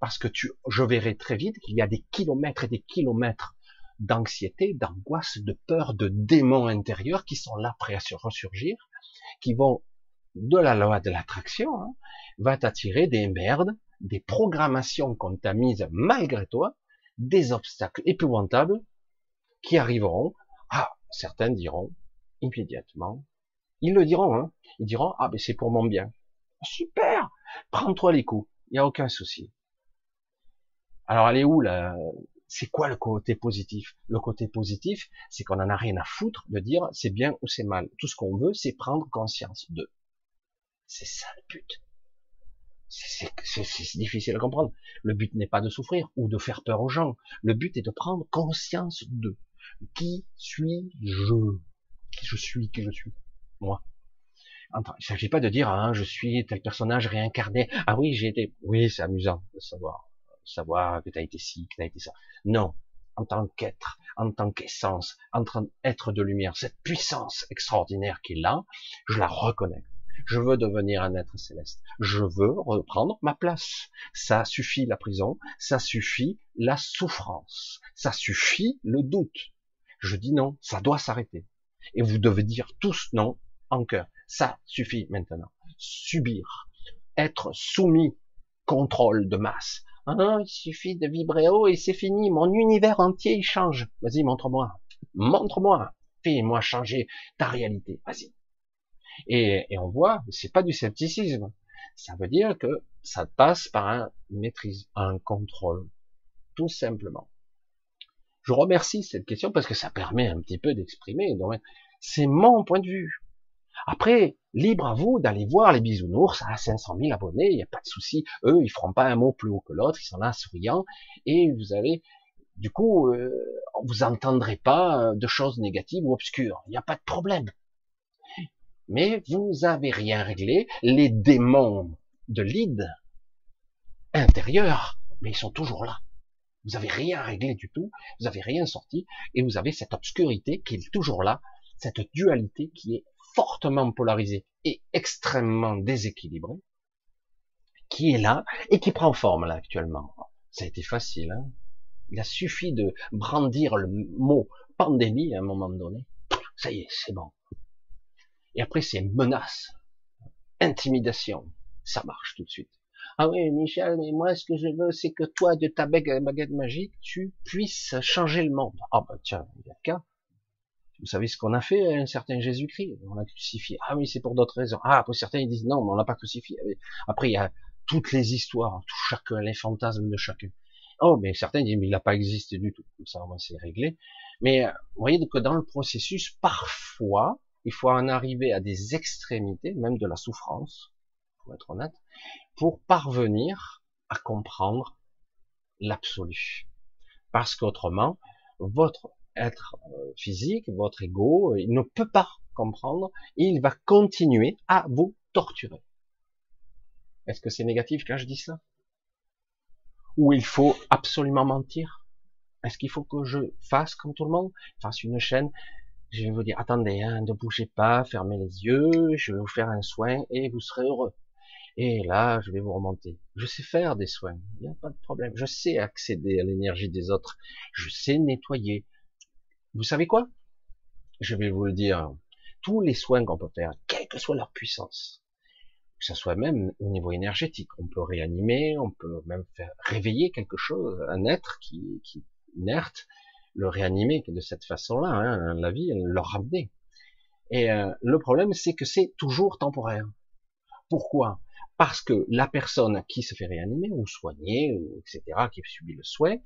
Parce que tu, je verrai très vite qu'il y a des kilomètres et des kilomètres d'anxiété, d'angoisse, de peur, de démons intérieurs qui sont là prêts à se ressurgir, qui vont de la loi de l'attraction, hein, va t'attirer des merdes, des programmations qu'on t'a mises malgré toi, des obstacles épouvantables qui arriveront. Ah, certains diront immédiatement, ils le diront, hein, ils diront ah ben c'est pour mon bien. Super, prends-toi les coups, il n'y a aucun souci. Alors elle est où là C'est quoi le côté positif? Le côté positif, c'est qu'on en a rien à foutre de dire c'est bien ou c'est mal. Tout ce qu'on veut, c'est prendre conscience de. C'est ça le but. C'est difficile à comprendre. Le but n'est pas de souffrir ou de faire peur aux gens. Le but est de prendre conscience de qui suis-je Qui je suis Qui je suis Moi. Enfin, il ne s'agit pas de dire ah, je suis tel personnage réincarné. Ah oui, j'ai été. Oui, c'est amusant de savoir, savoir que tu as été ci, que tu été ça. Non, en tant qu'être, en tant qu'essence, en tant qu'être de lumière, cette puissance extraordinaire qui est là, je la reconnais. Je veux devenir un être céleste. Je veux reprendre ma place. Ça suffit la prison, ça suffit la souffrance, ça suffit le doute. Je dis non, ça doit s'arrêter. Et vous devez dire tous non en cœur. Ça suffit maintenant. Subir, être soumis, contrôle de masse. Ah, il suffit de vibrer haut et c'est fini. Mon univers entier il change. Vas-y, montre-moi. Montre-moi. Fais-moi changer ta réalité. Vas-y. Et, on voit, c'est pas du scepticisme. Ça veut dire que ça passe par un maîtrise, un contrôle, tout simplement. Je remercie cette question parce que ça permet un petit peu d'exprimer. C'est mon point de vue. Après, libre à vous d'aller voir les bisounours à 500 000 abonnés, il n'y a pas de souci. Eux, ils feront pas un mot plus haut que l'autre, ils sont là souriants, et vous allez, du coup, euh, vous entendrez pas de choses négatives ou obscures. Il n'y a pas de problème mais vous avez rien réglé. Les démons de l'id intérieur, mais ils sont toujours là. Vous avez rien réglé du tout, vous avez rien sorti, et vous avez cette obscurité qui est toujours là, cette dualité qui est fortement polarisée et extrêmement déséquilibrée, qui est là et qui prend forme là actuellement. Ça a été facile. Hein Il a suffi de brandir le mot pandémie à un moment donné. Ça y est, c'est bon. Et après, c'est menace, intimidation. Ça marche tout de suite. Ah oui, Michel, mais moi, ce que je veux, c'est que toi, de ta baguette magique, tu puisses changer le monde. Ah bah tiens, il y a le cas. Vous savez ce qu'on a fait à un certain Jésus-Christ? On l'a crucifié. Ah oui, c'est pour d'autres raisons. Ah, après certains ils disent non, mais on l'a pas crucifié. Après, il y a toutes les histoires, tout chacun, les fantasmes de chacun. Oh, mais certains disent mais il n'a pas existé du tout. Ça, c'est réglé. Mais vous voyez que dans le processus, parfois, il faut en arriver à des extrémités, même de la souffrance, pour être honnête, pour parvenir à comprendre l'absolu. Parce qu'autrement, votre être euh, physique, votre ego, il ne peut pas comprendre et il va continuer à vous torturer. Est-ce que c'est négatif quand je dis ça? Ou il faut absolument mentir? Est-ce qu'il faut que je fasse comme tout le monde, fasse une chaîne je vais vous dire, attendez, hein, ne bougez pas, fermez les yeux, je vais vous faire un soin et vous serez heureux. Et là, je vais vous remonter. Je sais faire des soins, il n'y a pas de problème. Je sais accéder à l'énergie des autres. Je sais nettoyer. Vous savez quoi? Je vais vous le dire. Tous les soins qu'on peut faire, quelle que soit leur puissance, que ce soit même au niveau énergétique, on peut réanimer, on peut même faire réveiller quelque chose, un être qui, qui inerte, le réanimer de cette façon-là, hein, la vie, le ramener. Et euh, le problème, c'est que c'est toujours temporaire. Pourquoi? Parce que la personne qui se fait réanimer ou soigner, ou etc., qui subit le soin,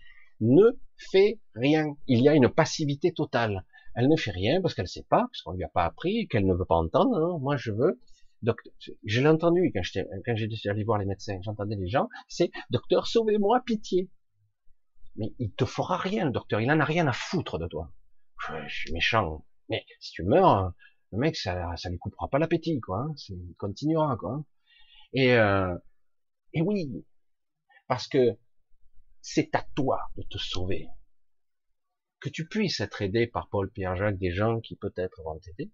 ne fait rien. Il y a une passivité totale. Elle ne fait rien parce qu'elle ne sait pas, parce qu'on lui a pas appris, qu'elle ne veut pas entendre. Non, moi, je veux. Docteur, je l'ai entendu quand j'étais allé voir les médecins, j'entendais les gens, c'est docteur, sauvez-moi, pitié. Mais il te fera rien, le docteur. Il en a rien à foutre de toi. Je, suis méchant. Mais si tu meurs, le mec, ça, ça lui coupera pas l'appétit, quoi. Hein. Il continuera, quoi. Et, euh, et oui, parce que c'est à toi de te sauver. Que tu puisses être aidé par Paul Pierre Jacques, des gens qui peut-être vont t'aider,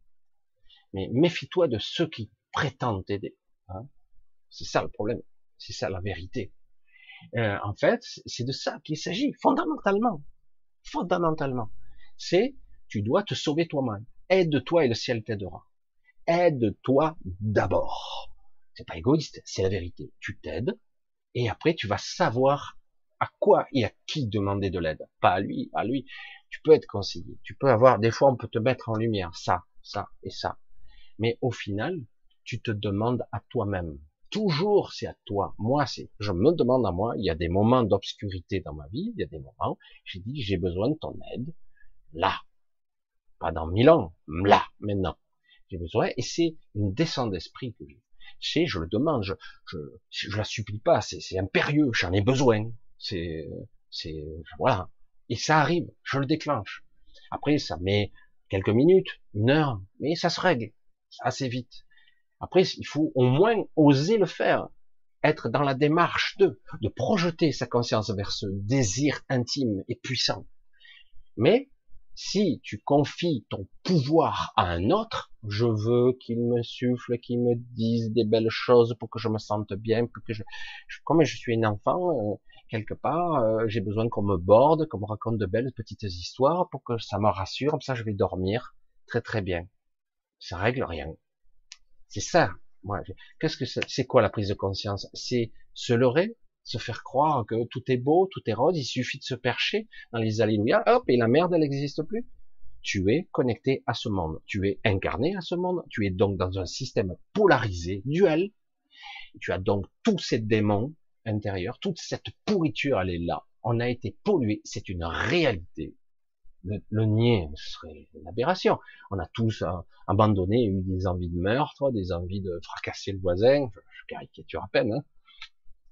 mais méfie-toi de ceux qui prétendent t'aider. Hein. c'est ça le problème, c'est ça la vérité. Euh, en fait, c'est de ça qu'il s'agit, fondamentalement. Fondamentalement. C'est, tu dois te sauver toi-même. Aide-toi et le ciel t'aidera. Aide-toi d'abord. C'est pas égoïste, c'est la vérité. Tu t'aides, et après tu vas savoir à quoi et à qui demander de l'aide. Pas à lui, à lui. Tu peux être conseillé. Tu peux avoir, des fois on peut te mettre en lumière ça, ça et ça. Mais au final, tu te demandes à toi-même. Toujours, c'est à toi. Moi, c'est, je me demande à moi. Il y a des moments d'obscurité dans ma vie. Il y a des moments. J'ai dit, j'ai besoin de ton aide. Là. Pas dans mille ans. Là. Maintenant. J'ai besoin. Et c'est une descente d'esprit que j'ai. Je je le demande. Je, je, je la supplie pas. C'est impérieux. J'en ai besoin. C'est, c'est, voilà. Et ça arrive. Je le déclenche. Après, ça met quelques minutes, une heure, mais ça se règle assez vite. Après, il faut au moins oser le faire, être dans la démarche de, de projeter sa conscience vers ce désir intime et puissant. Mais si tu confies ton pouvoir à un autre, je veux qu'il me souffle, qu'il me dise des belles choses pour que je me sente bien, pour que je, comme je suis un enfant, euh, quelque part, euh, j'ai besoin qu'on me borde, qu'on me raconte de belles petites histoires pour que ça me rassure, comme ça je vais dormir très très bien. Ça règle rien. C'est ça. Qu'est-ce que c'est quoi la prise de conscience? C'est se leurrer, se faire croire que tout est beau, tout est rose, il suffit de se percher dans les alléluia, hop, et la merde, elle n'existe plus. Tu es connecté à ce monde, tu es incarné à ce monde, tu es donc dans un système polarisé, duel. Tu as donc tous ces démons intérieurs, toute cette pourriture, elle est là. On a été pollué, c'est une réalité le, nier, ce serait une aberration. On a tous euh, abandonné, eu des envies de meurtre, des envies de fracasser le voisin, je, caricature à peine, hein.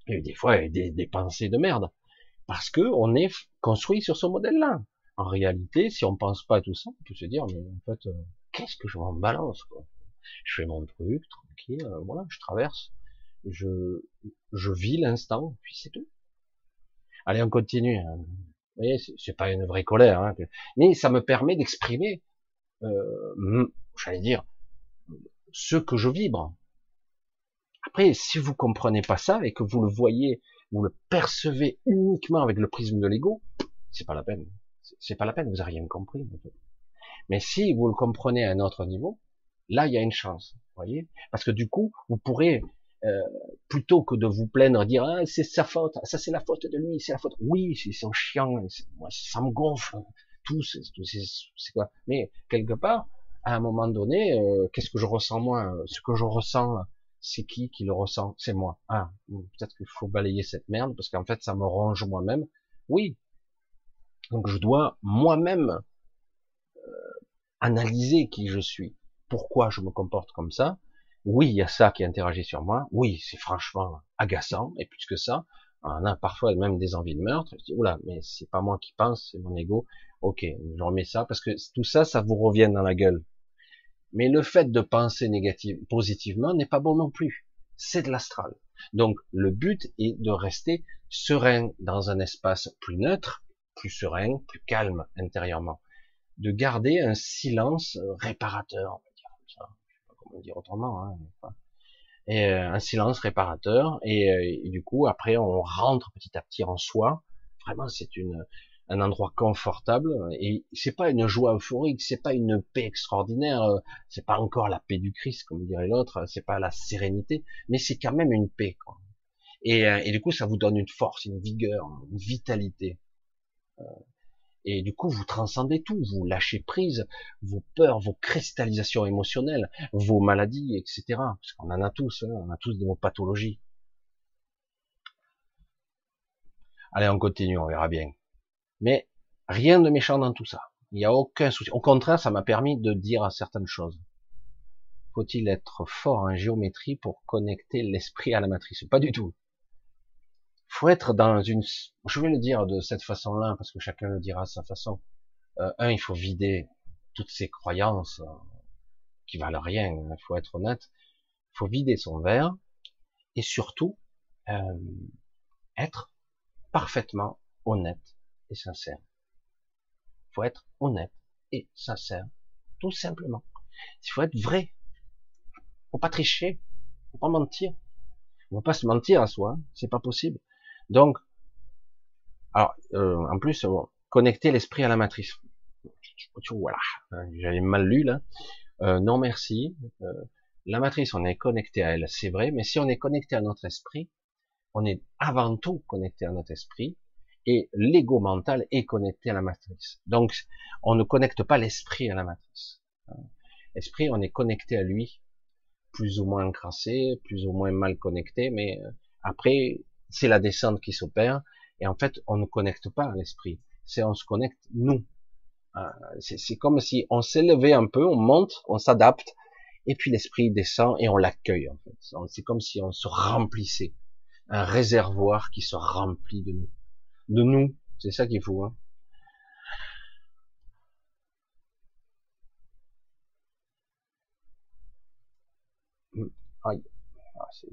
et des fois des, des pensées de merde, parce que on est construit sur ce modèle-là. En réalité, si on pense pas à tout ça, on peut se dire, mais en fait, euh, qu'est-ce que je m'en balance quoi? Je fais mon truc, tranquille, euh, voilà, je traverse, je, je vis l'instant, puis c'est tout. Allez, on continue. Hein voyez, c'est pas une vraie colère, hein, mais ça me permet d'exprimer, euh, j'allais dire, ce que je vibre. Après, si vous comprenez pas ça et que vous le voyez, vous le percevez uniquement avec le prisme de l'ego, c'est pas la peine. C'est pas la peine, vous n'avez rien compris. Mais si vous le comprenez à un autre niveau, là, il y a une chance, voyez, parce que du coup, vous pourrez euh, plutôt que de vous plaindre, dire ah, c'est sa faute, ça c'est la faute de lui, c'est la faute. Oui, c'est son chiant, moi ça me gonfle, tout, c'est quoi. Mais quelque part, à un moment donné, euh, qu'est-ce que je ressens moi Ce que je ressens, c'est qui qui le ressent? C'est moi. Ah, peut-être qu'il faut balayer cette merde parce qu'en fait ça me ronge moi-même. Oui. Donc je dois moi-même euh, analyser qui je suis, pourquoi je me comporte comme ça, oui, il y a ça qui interagit sur moi. Oui, c'est franchement agaçant. Et plus que ça, on a parfois même des envies de meurtre. Je dis, oula, mais c'est pas moi qui pense, c'est mon ego. Ok, je remets ça parce que tout ça, ça vous revient dans la gueule. Mais le fait de penser négative, positivement n'est pas bon non plus. C'est de l'astral. Donc, le but est de rester serein dans un espace plus neutre, plus serein, plus calme intérieurement. De garder un silence réparateur dire autrement. Hein, et euh, un silence réparateur. Euh, et, du coup, après, on rentre petit à petit en soi. Vraiment, c'est une un endroit confortable et c'est pas une joie euphorique, c'est pas une paix extraordinaire, euh, c'est pas encore la paix du Christ comme dirait l'autre, c'est pas la sérénité, mais c'est quand même une paix. Quoi. Et, et, du coup, ça vous donne une force, une vigueur, une vitalité. Et du coup, vous transcendez tout, vous lâchez prise, vos peurs, vos cristallisations émotionnelles, vos maladies, etc. Parce qu'on en a tous, hein, on a tous des pathologies. Allez, on continue, on verra bien. Mais rien de méchant dans tout ça. Il n'y a aucun souci. Au contraire, ça m'a permis de dire certaines choses. Faut-il être fort en géométrie pour connecter l'esprit à la matrice? Pas du tout. Faut être dans une, je vais le dire de cette façon-là, parce que chacun le dira à sa façon. Euh, un, il faut vider toutes ces croyances euh, qui valent rien, il faut être honnête. Il faut vider son verre, et surtout, euh, être parfaitement honnête et sincère. Il faut être honnête et sincère, tout simplement. Il faut être vrai. Faut pas tricher, faut pas mentir. On va pas se mentir à soi, hein. c'est pas possible. Donc, alors, euh, en plus, connecter l'esprit à la matrice. Voilà, j'avais mal lu là. Euh, non merci. Euh, la matrice, on est connecté à elle, c'est vrai, mais si on est connecté à notre esprit, on est avant tout connecté à notre esprit, et l'ego mental est connecté à la matrice. Donc, on ne connecte pas l'esprit à la matrice. L'esprit, on est connecté à lui, plus ou moins encrassé, plus ou moins mal connecté, mais après, c'est la descente qui s'opère, et en fait, on ne connecte pas l'esprit, c'est on se connecte nous. Euh, c'est comme si on s'élevait un peu, on monte, on s'adapte, et puis l'esprit descend et on l'accueille en fait. C'est comme si on se remplissait, un réservoir qui se remplit de nous, de nous. C'est ça qu'il faut. Hein. Ah,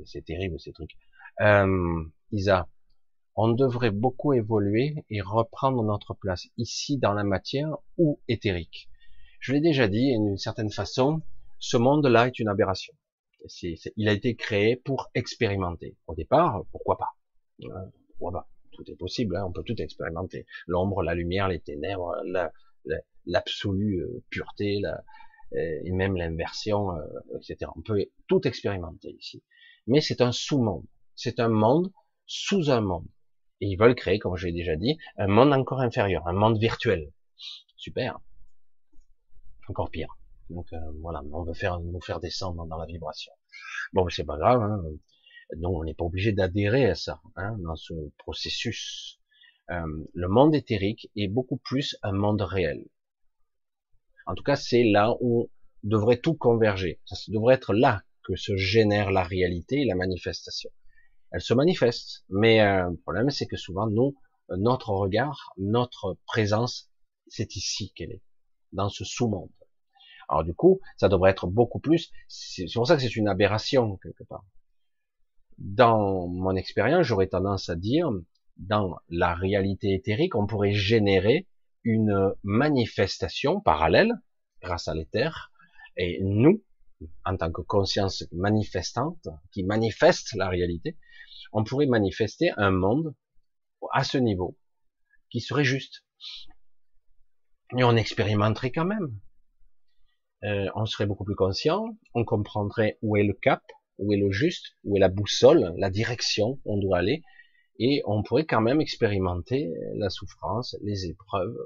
c'est terrible ces trucs. Euh, Isa, on devrait beaucoup évoluer et reprendre notre place ici dans la matière ou éthérique. Je l'ai déjà dit, d'une certaine façon, ce monde-là est une aberration. il a été créé pour expérimenter. Au départ, pourquoi pas? Euh, Tout est possible, hein, on peut tout expérimenter. L'ombre, la lumière, les ténèbres, l'absolue euh, pureté, et même l'inversion, etc. On peut tout expérimenter ici. Mais c'est un sous-monde. C'est un monde sous un monde. Et ils veulent créer, comme j'ai déjà dit, un monde encore inférieur, un monde virtuel. Super. Encore pire. Donc euh, voilà, on veut faire nous faire descendre dans la vibration. Bon, c'est pas grave. Hein. Donc on n'est pas obligé d'adhérer à ça hein, dans ce processus. Euh, le monde éthérique est beaucoup plus un monde réel. En tout cas, c'est là où devrait tout converger. Ça devrait être là que se génère la réalité et la manifestation elle se manifeste. Mais euh, le problème, c'est que souvent, nous, notre regard, notre présence, c'est ici qu'elle est, dans ce sous-monde. Alors du coup, ça devrait être beaucoup plus. C'est pour ça que c'est une aberration quelque part. Dans mon expérience, j'aurais tendance à dire, dans la réalité éthérique, on pourrait générer une manifestation parallèle grâce à l'éther, et nous, en tant que conscience manifestante, qui manifeste la réalité, on pourrait manifester un monde à ce niveau qui serait juste. Et on expérimenterait quand même. Euh, on serait beaucoup plus conscient, on comprendrait où est le cap, où est le juste, où est la boussole, la direction où on doit aller, et on pourrait quand même expérimenter la souffrance, les épreuves,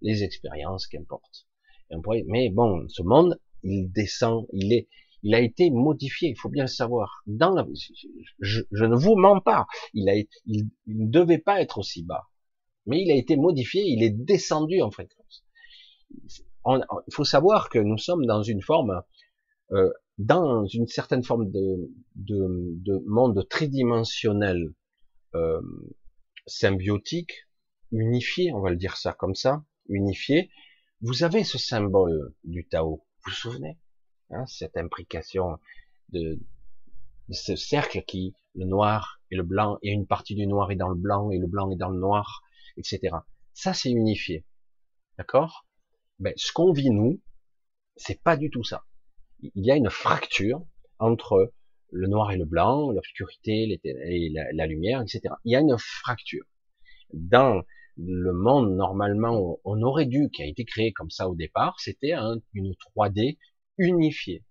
les expériences, qu'importe. Mais bon, ce monde, il descend, il est, il a été modifié, il faut bien le savoir. Dans la, je, ne vous mens pas, il, a, il, ne devait pas être aussi bas, mais il a été modifié, il est descendu en fréquence. il faut savoir que nous sommes dans une forme, euh, dans une certaine forme de, de, de monde tridimensionnel, euh, symbiotique, unifié, on va le dire ça comme ça, unifié. Vous avez ce symbole du Tao, vous vous souvenez Hein, cette imbrication de, ce cercle qui, le noir et le blanc, et une partie du noir est dans le blanc, et le blanc est dans le noir, etc. Ça, c'est unifié. D'accord? Ben, Ce qu'on vit, nous, c'est pas du tout ça. Il y a une fracture entre le noir et le blanc, l'obscurité et la, la, lumière, etc. Il y a une fracture. Dans le monde, normalement, on aurait dû, qui a été créé comme ça au départ, c'était une 3D unifié.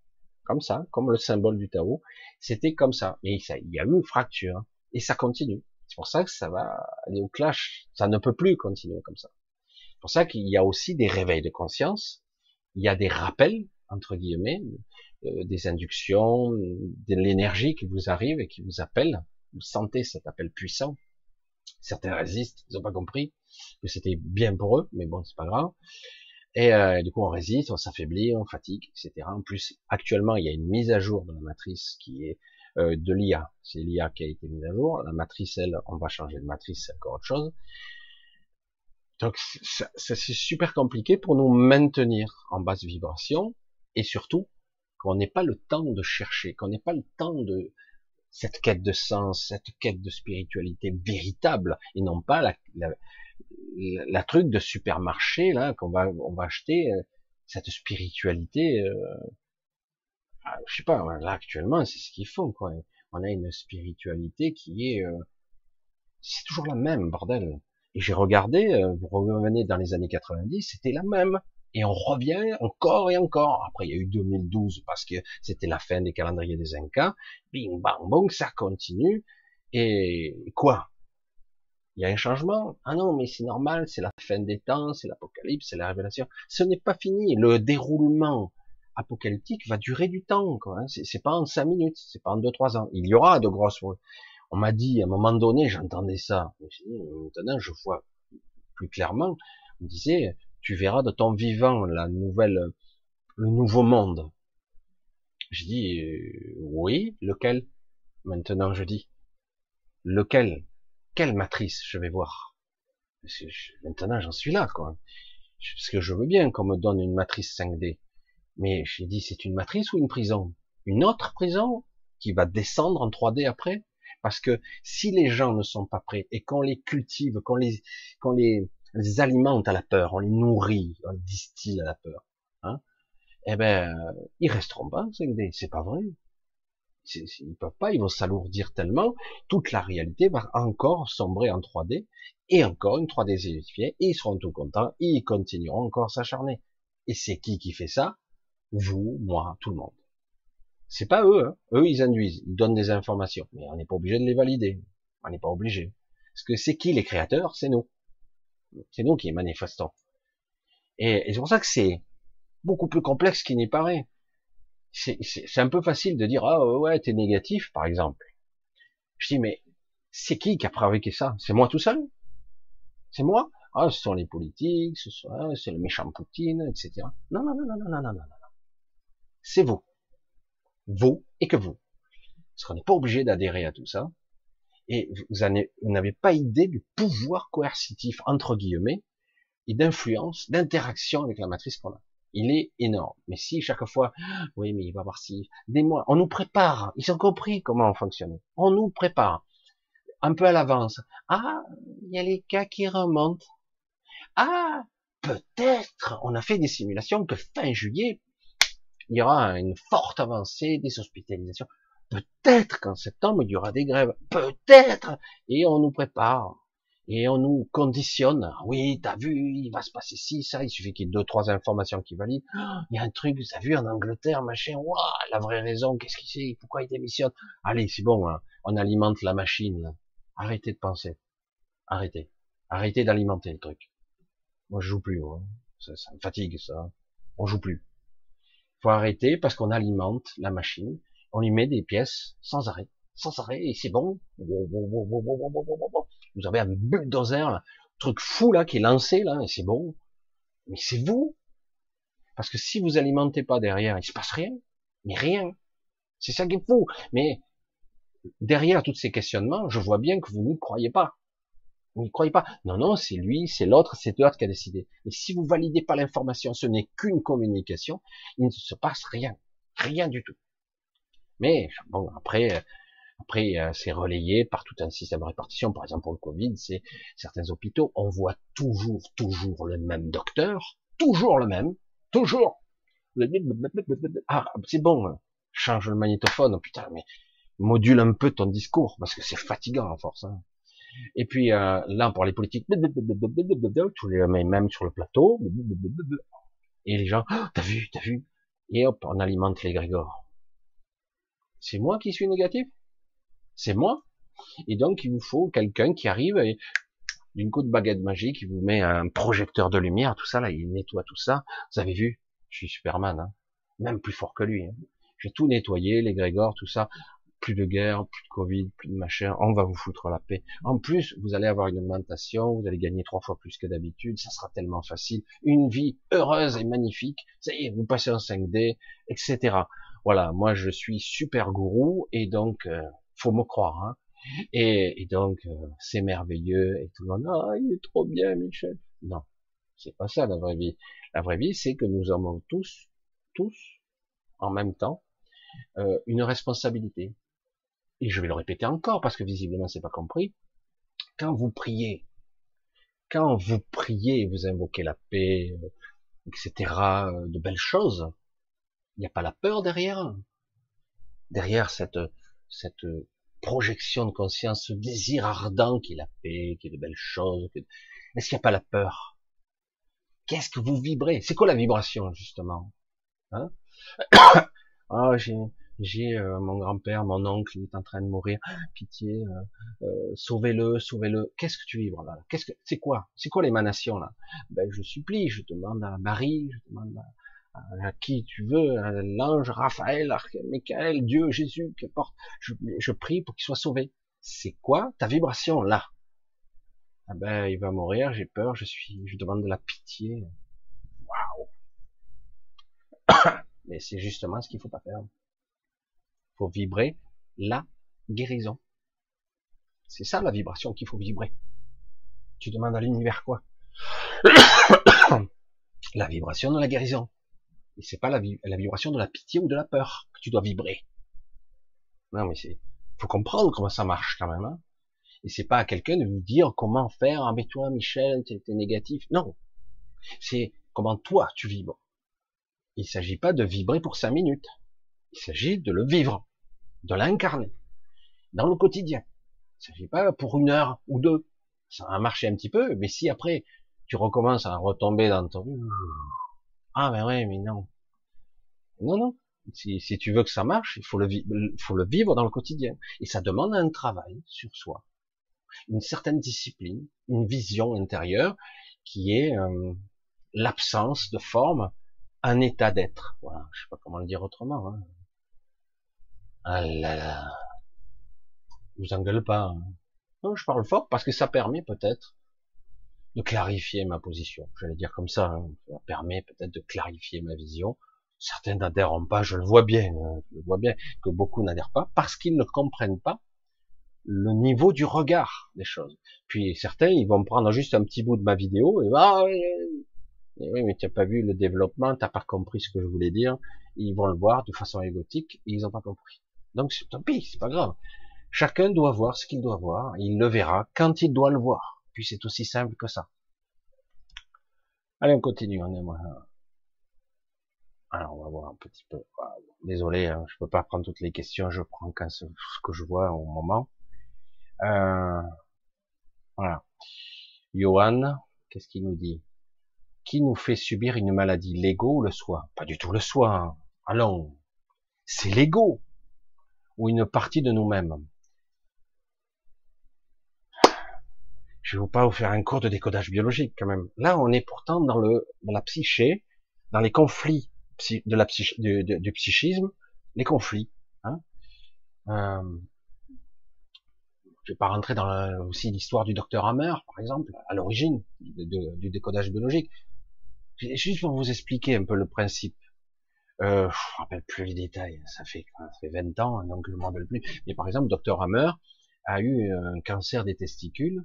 Comme ça, comme le symbole du Tao. C'était comme ça. Et ça, il y a eu une fracture. Et ça continue. C'est pour ça que ça va aller au clash. Ça ne peut plus continuer comme ça. C'est pour ça qu'il y a aussi des réveils de conscience. Il y a des rappels, entre guillemets, euh, des inductions, de l'énergie qui vous arrive et qui vous appelle. Vous sentez cet appel puissant. Certains résistent, ils n'ont pas compris que c'était bien pour eux, mais bon, c'est pas grave. Et euh, du coup, on résiste, on s'affaiblit, on fatigue, etc. En plus, actuellement, il y a une mise à jour de la matrice qui est euh, de l'IA. C'est l'IA qui a été mise à jour. La matrice, elle, on va changer de matrice, c'est encore autre chose. Donc c'est super compliqué pour nous maintenir en basse vibration et surtout qu'on n'ait pas le temps de chercher, qu'on n'ait pas le temps de cette quête de sens, cette quête de spiritualité véritable et non pas la, la, truc de supermarché là qu'on va on va acheter euh, cette spiritualité. Euh, ah, je sais pas là actuellement c'est ce qu'ils font quoi. On a une spiritualité qui est euh, c'est toujours la même bordel. Et j'ai regardé, euh, vous revenez dans les années 90, c'était la même. Et on revient encore et encore. Après, il y a eu 2012 parce que c'était la fin des calendriers des Incas. Bing, bang, bong, ça continue. Et quoi? Il y a un changement? Ah non, mais c'est normal, c'est la fin des temps, c'est l'apocalypse, c'est la révélation. Ce n'est pas fini. Le déroulement apocalyptique va durer du temps. Quoi. Hein. C'est pas en cinq minutes, c'est pas en deux trois ans. Il y aura de grosses on m'a dit, à un moment donné, j'entendais ça. Maintenant, je vois plus clairement. On me disait, tu verras de ton vivant la nouvelle, le nouveau monde. Je dis, euh, oui, lequel? Maintenant, je dis, lequel? Quelle matrice je vais voir? maintenant, j'en suis là, quoi. Parce que je veux bien qu'on me donne une matrice 5D. Mais j'ai dit, c'est une matrice ou une prison? Une autre prison qui va descendre en 3D après? Parce que si les gens ne sont pas prêts et qu'on les cultive, qu'on les, qu'on les, alimente à la peur, on les nourrit, on les distille à la peur, hein, eh ben, ils resteront pas 5D. C'est pas vrai. Ils peuvent pas, ils vont s'alourdir tellement. Toute la réalité va encore sombrer en 3D et encore une 3D zélifiée et ils seront tout contents ils continueront encore s'acharner. Et c'est qui qui fait ça? Vous, moi, tout le monde. C'est pas eux, hein. eux ils induisent, ils donnent des informations, mais on n'est pas obligé de les valider, on n'est pas obligé. Parce que c'est qui les créateurs? C'est nous. C'est nous qui est manifestons. Et, et c'est pour ça que c'est beaucoup plus complexe qu'il n'y paraît. C'est un peu facile de dire, ah ouais, t'es négatif, par exemple. Je dis, mais c'est qui qui a fabriqué ça? C'est moi tout seul? C'est moi? Ah, ce sont les politiques, ce sont, hein, c'est le méchant Poutine, etc. Non, non, non, non, non, non, non, non. C'est vous. Vous et que vous. Parce qu'on n'est pas obligé d'adhérer à tout ça. Et vous n'avez pas idée du pouvoir coercitif, entre guillemets, et d'influence, d'interaction avec la matrice qu'on a. Il est énorme. Mais si chaque fois, oui, mais il va voir si, des mois, on nous prépare. Ils ont compris comment on fonctionnait. On nous prépare. Un peu à l'avance. Ah, il y a les cas qui remontent. Ah, peut-être, on a fait des simulations que fin juillet, il y aura une forte avancée des hospitalisations. Peut-être qu'en septembre, il y aura des grèves. Peut-être. Et on nous prépare. Et on nous conditionne. Oui, t'as vu, il va se passer ci, ça. Il suffit qu'il y ait deux, trois informations qui valident. il y a un truc, t'as vu, en Angleterre, machin. Waouh, la vraie raison. Qu'est-ce qu'il sait? Pourquoi il démissionne? Allez, c'est bon, hein. On alimente la machine. Arrêtez de penser. Arrêtez. Arrêtez d'alimenter le truc. Moi, je joue plus, Ça, ça me fatigue, ça. On joue plus faut arrêter parce qu'on alimente la machine, on lui met des pièces sans arrêt, sans arrêt, et c'est bon. Vous avez un bulldozer, là, truc fou là qui est lancé là, et c'est bon. Mais c'est vous. Parce que si vous alimentez pas derrière, il se passe rien. Mais rien. C'est ça qui est fou. Mais derrière tous ces questionnements, je vois bien que vous n'y croyez pas. Vous n'y croyez pas. Non, non, c'est lui, c'est l'autre, c'est l'autre qui a décidé. Et si vous validez pas l'information, ce n'est qu'une communication, il ne se passe rien. Rien du tout. Mais, bon, après, après, euh, c'est relayé par tout un système de répartition. Par exemple, pour le Covid, c'est certains hôpitaux, on voit toujours, toujours le même docteur, toujours le même, toujours. Ah, c'est bon, change le magnétophone, putain, mais module un peu ton discours, parce que c'est fatigant à force. Hein. Et puis euh, là, pour les politiques, tous les mêmes sur le plateau, et les gens, t'as vu, t'as vu, et hop, on alimente les Grégor. C'est moi qui suis négatif? C'est moi? Et donc, il vous faut quelqu'un qui arrive et d'une coup de baguette magique, il vous met un projecteur de lumière, tout ça, là, il nettoie tout ça. Vous avez vu? Je suis Superman, hein même plus fort que lui. Hein. J'ai tout nettoyé, les Grégor, tout ça plus de guerre, plus de Covid, plus de machin, on va vous foutre la paix. En plus, vous allez avoir une augmentation, vous allez gagner trois fois plus que d'habitude, ça sera tellement facile, une vie heureuse et magnifique, ça y est, vous passez en 5D, etc. Voilà, moi je suis super gourou et donc euh, faut me croire. Hein. Et, donc euh, c'est merveilleux et tout le monde ah il est trop bien Michel. Non, c'est pas ça la vraie vie. La vraie vie c'est que nous avons tous, tous en même temps euh, une responsabilité. Et je vais le répéter encore parce que visiblement c'est pas compris. Quand vous priez, quand vous priez, vous invoquez la paix, euh, etc., de belles choses, il n'y a pas la peur derrière. Derrière cette, projection de conscience, ce désir ardent qui est la paix, qui est de belles choses. Est-ce qu'il n'y a pas la peur? Qu'est-ce que vous vibrez? C'est quoi la vibration justement? Hein? J'ai, j'ai euh, mon grand-père, mon oncle, il est en train de mourir. Ah, pitié, euh, euh, sauvez-le, sauvez-le. Qu'est-ce que tu vibres là? Qu'est-ce que c'est quoi? C'est quoi l'émanation là? Ben je supplie, je demande à Marie, je demande à, qui tu veux, à l'ange Raphaël, Michael, Dieu, Jésus, qu'importe. Je, je prie pour qu'il soit sauvé. C'est quoi ta vibration là? Ah ben, il va mourir, j'ai peur, je suis, je demande de la pitié. Waouh Mais c'est justement ce qu'il faut pas faire. Il faut vibrer la guérison. C'est ça la vibration qu'il faut vibrer. Tu demandes à l'univers quoi? La vibration de la guérison. Et c'est pas la, vibration de la pitié ou de la peur que tu dois vibrer. Non mais c'est, faut comprendre comment ça marche quand même. Hein et c'est pas à quelqu'un de vous dire comment faire. Ah mais toi Michel, t'es négatif. Non, c'est comment toi tu vibres. Il s'agit pas de vibrer pour cinq minutes. Il s'agit de le vivre, de l'incarner dans le quotidien. Il s'agit pas pour une heure ou deux. Ça va marcher un petit peu, mais si après tu recommences à retomber dans ton ah ben ouais, mais non, non non. Si, si tu veux que ça marche, il faut le, faut le vivre dans le quotidien. Et ça demande un travail sur soi, une certaine discipline, une vision intérieure qui est euh, l'absence de forme un état d'être. Voilà, je sais pas comment le dire autrement. Hein. Ah là là. Vous engueule pas. Hein. Non, je parle fort parce que ça permet peut-être de clarifier ma position. J'allais dire comme ça. Hein. Ça permet peut-être de clarifier ma vision. Certains n'adhèrent pas, je le vois bien. Hein. Je le vois bien que beaucoup n'adhèrent pas parce qu'ils ne comprennent pas le niveau du regard des choses. Puis certains, ils vont prendre juste un petit bout de ma vidéo et ah, oui, mais tu n'as pas vu le développement, t'as pas compris ce que je voulais dire. Ils vont le voir de façon égotique et ils n'ont pas compris. Donc tant pis, c'est pas grave. Chacun doit voir ce qu'il doit voir. Il le verra quand il doit le voir. Puis c'est aussi simple que ça. Allez, on continue. On est moi. Alors on va voir un petit peu. Désolé, hein, je peux pas prendre toutes les questions. Je prends quand ce que je vois au moment. Euh, voilà. Johan, qu'est-ce qu'il nous dit? Qui nous fait subir une maladie, l'ego ou le soi? Pas du tout le soi. Hein. Allons, c'est l'ego ou une partie de nous-mêmes? Je ne vais pas vous faire un cours de décodage biologique quand même. Là, on est pourtant dans le dans la psyché, dans les conflits de la psych, du, psychisme, les conflits. Hein euh, je vais pas rentrer dans aussi l'histoire du docteur Hammer, par exemple, à l'origine du décodage biologique. Juste pour vous expliquer un peu le principe. Euh, je me rappelle plus les détails, ça fait, ça fait 20 ans, donc je me rappelle plus. Mais par exemple, Dr Hammer a eu un cancer des testicules.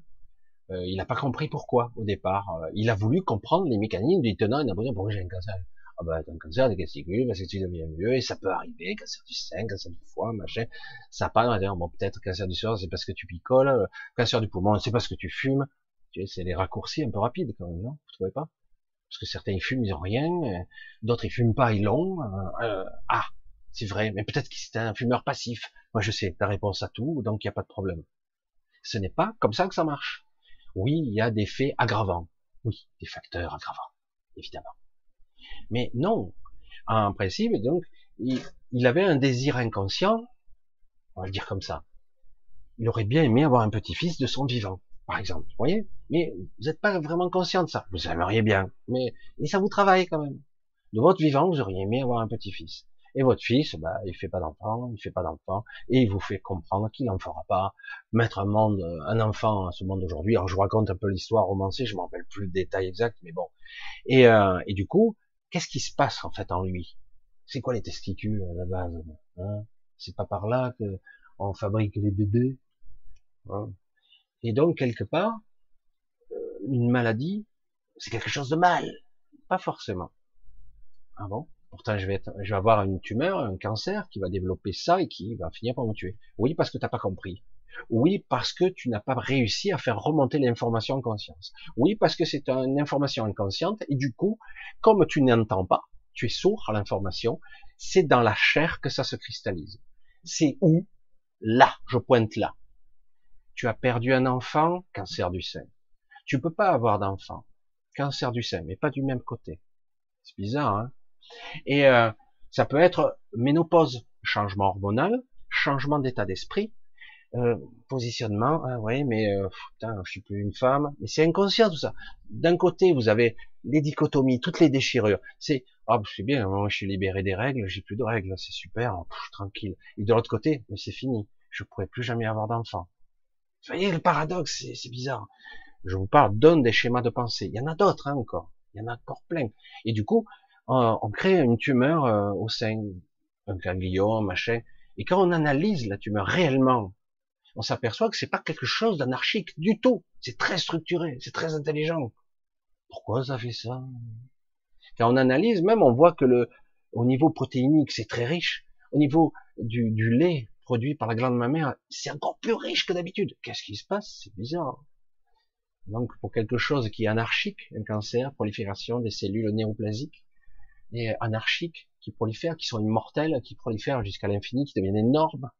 Euh, il n'a pas compris pourquoi au départ. Euh, il a voulu comprendre les mécanismes du tenant et aboutissant. Pourquoi j'ai un cancer Ah ben, t'as un cancer des testicules parce que tu deviens mieux? Et ça peut arriver. Cancer du sein, cancer du foie, machin. Ça pas. Bon, peut-être cancer du sein, c'est parce que tu picoles. Cancer du poumon, c'est parce que tu fumes. Tu sais, c'est les raccourcis un peu rapides quand même, non? Vous trouvez pas? Parce que certains ils fument, ils ont rien, euh, d'autres ils fument pas, ils l'ont. Euh, euh, ah, c'est vrai, mais peut-être qu'il c'est un fumeur passif. Moi je sais ta réponse à tout, donc il n'y a pas de problème. Ce n'est pas comme ça que ça marche. Oui, il y a des faits aggravants. Oui, des facteurs aggravants, évidemment. Mais non, en principe, donc, il, avait un désir inconscient, on va le dire comme ça. Il aurait bien aimé avoir un petit-fils de son vivant par exemple. Vous voyez? Mais vous n'êtes pas vraiment conscient de ça. Vous aimeriez bien, mais et ça vous travaille quand même. De votre vivant, vous auriez aimé avoir un petit-fils. Et votre fils, bah, il fait pas d'enfant, il fait pas d'enfant, et il vous fait comprendre qu'il n'en fera pas. Mettre un monde, un enfant à ce monde aujourd'hui. Alors je vous raconte un peu l'histoire romancée, je me rappelle plus le détail exact, mais bon. Et, euh, et du coup, qu'est-ce qui se passe en fait en lui? C'est quoi les testicules à la base? Hein? C'est pas par là que on fabrique les bébés? Hein? Et donc quelque part, euh, une maladie, c'est quelque chose de mal. Pas forcément. Ah bon? Pourtant, je vais, avoir une tumeur, un cancer qui va développer ça et qui va finir par me tuer. Oui, parce que t'as pas compris. Oui, parce que tu n'as pas réussi à faire remonter l'information en conscience. Oui, parce que c'est une information inconsciente et du coup, comme tu n'entends pas, tu es sourd à l'information, c'est dans la chair que ça se cristallise. C'est où? Là, je pointe là. Tu as perdu un enfant, cancer du sein. Tu peux pas avoir d'enfant, cancer du sein, mais pas du même côté. C'est bizarre, hein? Et euh, ça peut être ménopause, changement hormonal, changement d'état d'esprit, euh, positionnement, hein, oui, mais euh, putain, je suis plus une femme, mais c'est inconscient tout ça. D'un côté, vous avez les dichotomies, toutes les déchirures. C'est, ah, oh, c'est bien, moi je suis libéré des règles, j'ai plus de règles, c'est super, oh, tranquille. Et de l'autre côté, mais c'est fini, je pourrai plus jamais avoir d'enfant. Vous voyez le paradoxe, c'est bizarre. Je vous parle, donne des schémas de pensée. Il y en a d'autres hein, encore, il y en a encore plein. Et du coup, on, on crée une tumeur euh, au sein, un ganglion, machin. Et quand on analyse la tumeur réellement, on s'aperçoit que c'est pas quelque chose d'anarchique du tout. C'est très structuré, c'est très intelligent. Pourquoi ça fait ça? Quand on analyse, même on voit que le, au niveau protéinique, c'est très riche. Au niveau du, du lait produit par la glande mammaire, c'est encore plus riche que d'habitude. Qu'est-ce qui se passe? C'est bizarre. Donc, pour quelque chose qui est anarchique, un cancer, prolifération des cellules néoplasiques, et anarchiques, qui prolifèrent, qui sont immortelles, qui prolifèrent jusqu'à l'infini, qui deviennent énormes,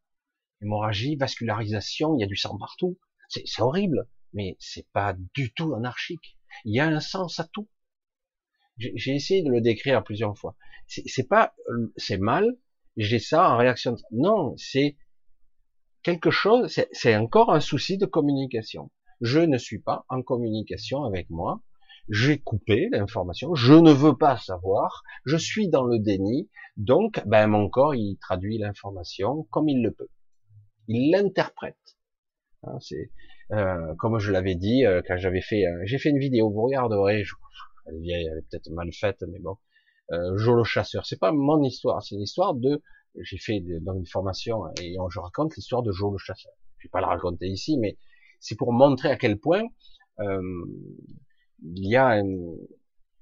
hémorragie, vascularisation, il y a du sang partout. C'est horrible, mais c'est pas du tout anarchique. Il y a un sens à tout. J'ai essayé de le décrire plusieurs fois. C'est pas, c'est mal. J'ai ça en réaction. Non, c'est quelque chose. C'est encore un souci de communication. Je ne suis pas en communication avec moi. J'ai coupé l'information. Je ne veux pas savoir. Je suis dans le déni. Donc, ben, mon corps, il traduit l'information comme il le peut il l'interprète. Hein, c'est euh, comme je l'avais dit euh, quand j'avais fait, euh, j'ai fait une vidéo, vous regarderez, je, elle est vieille, elle est peut-être mal faite, mais bon, euh, Jo le chasseur, c'est pas mon histoire, c'est l'histoire de, j'ai fait dans une formation et je raconte l'histoire de Jo le chasseur. Je vais pas la raconter ici, mais c'est pour montrer à quel point euh, il y a un,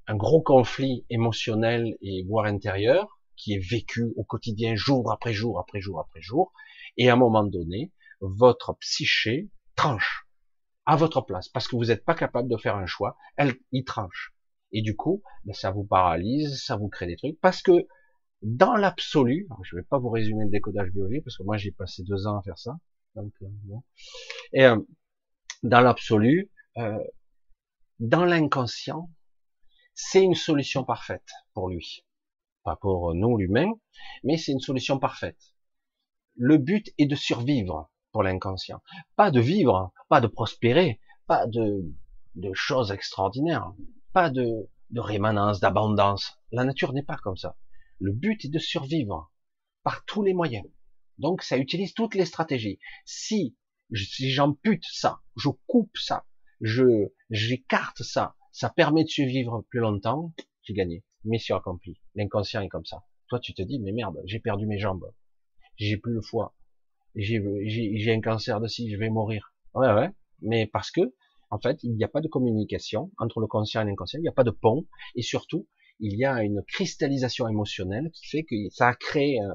un gros conflit émotionnel et voire intérieur qui est vécu au quotidien, jour après jour après jour après jour, et à un moment donné, votre psyché tranche à votre place, parce que vous n'êtes pas capable de faire un choix, elle y tranche. Et du coup, ben, ça vous paralyse, ça vous crée des trucs, parce que dans l'absolu, je vais pas vous résumer le décodage biologique, parce que moi j'ai passé deux ans à faire ça, euh, et euh, dans l'absolu, euh, dans l'inconscient, c'est une solution parfaite pour lui, pas pour nous l'humain, mais c'est une solution parfaite le but est de survivre pour l'inconscient. Pas de vivre, pas de prospérer, pas de, de choses extraordinaires, pas de, de rémanence, d'abondance. La nature n'est pas comme ça. Le but est de survivre par tous les moyens. Donc ça utilise toutes les stratégies. Si, si j'ampute ça, je coupe ça, je j'écarte ça, ça permet de survivre plus longtemps, j'ai gagné. Mission accomplie. L'inconscient est comme ça. Toi tu te dis mais merde, j'ai perdu mes jambes j'ai plus le foie, j'ai un cancer de ci, je vais mourir. Ouais, ouais, mais parce que, en fait, il n'y a pas de communication entre le conscient et l'inconscient, il n'y a pas de pont, et surtout, il y a une cristallisation émotionnelle qui fait que ça a créé euh,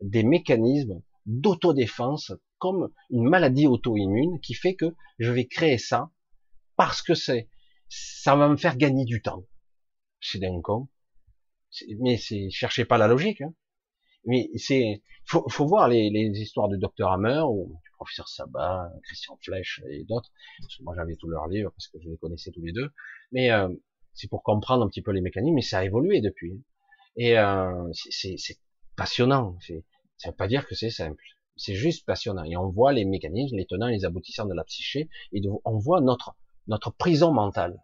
des mécanismes d'autodéfense comme une maladie auto-immune qui fait que je vais créer ça parce que c'est ça va me faire gagner du temps. C'est d'un con. Mais c'est cherchez pas la logique. Hein. Mais c'est, faut, faut voir les, les histoires du docteur Hammer ou du professeur Sabat, Christian Flech et d'autres. Moi, j'avais tous leurs livres parce que je les connaissais tous les deux. Mais euh, c'est pour comprendre un petit peu les mécanismes. Mais ça a évolué depuis. Et euh, c'est passionnant. Ça veut pas dire que c'est simple. C'est juste passionnant. Et on voit les mécanismes, les tenants, les aboutissants de la psyché. Et on voit notre notre prison mentale.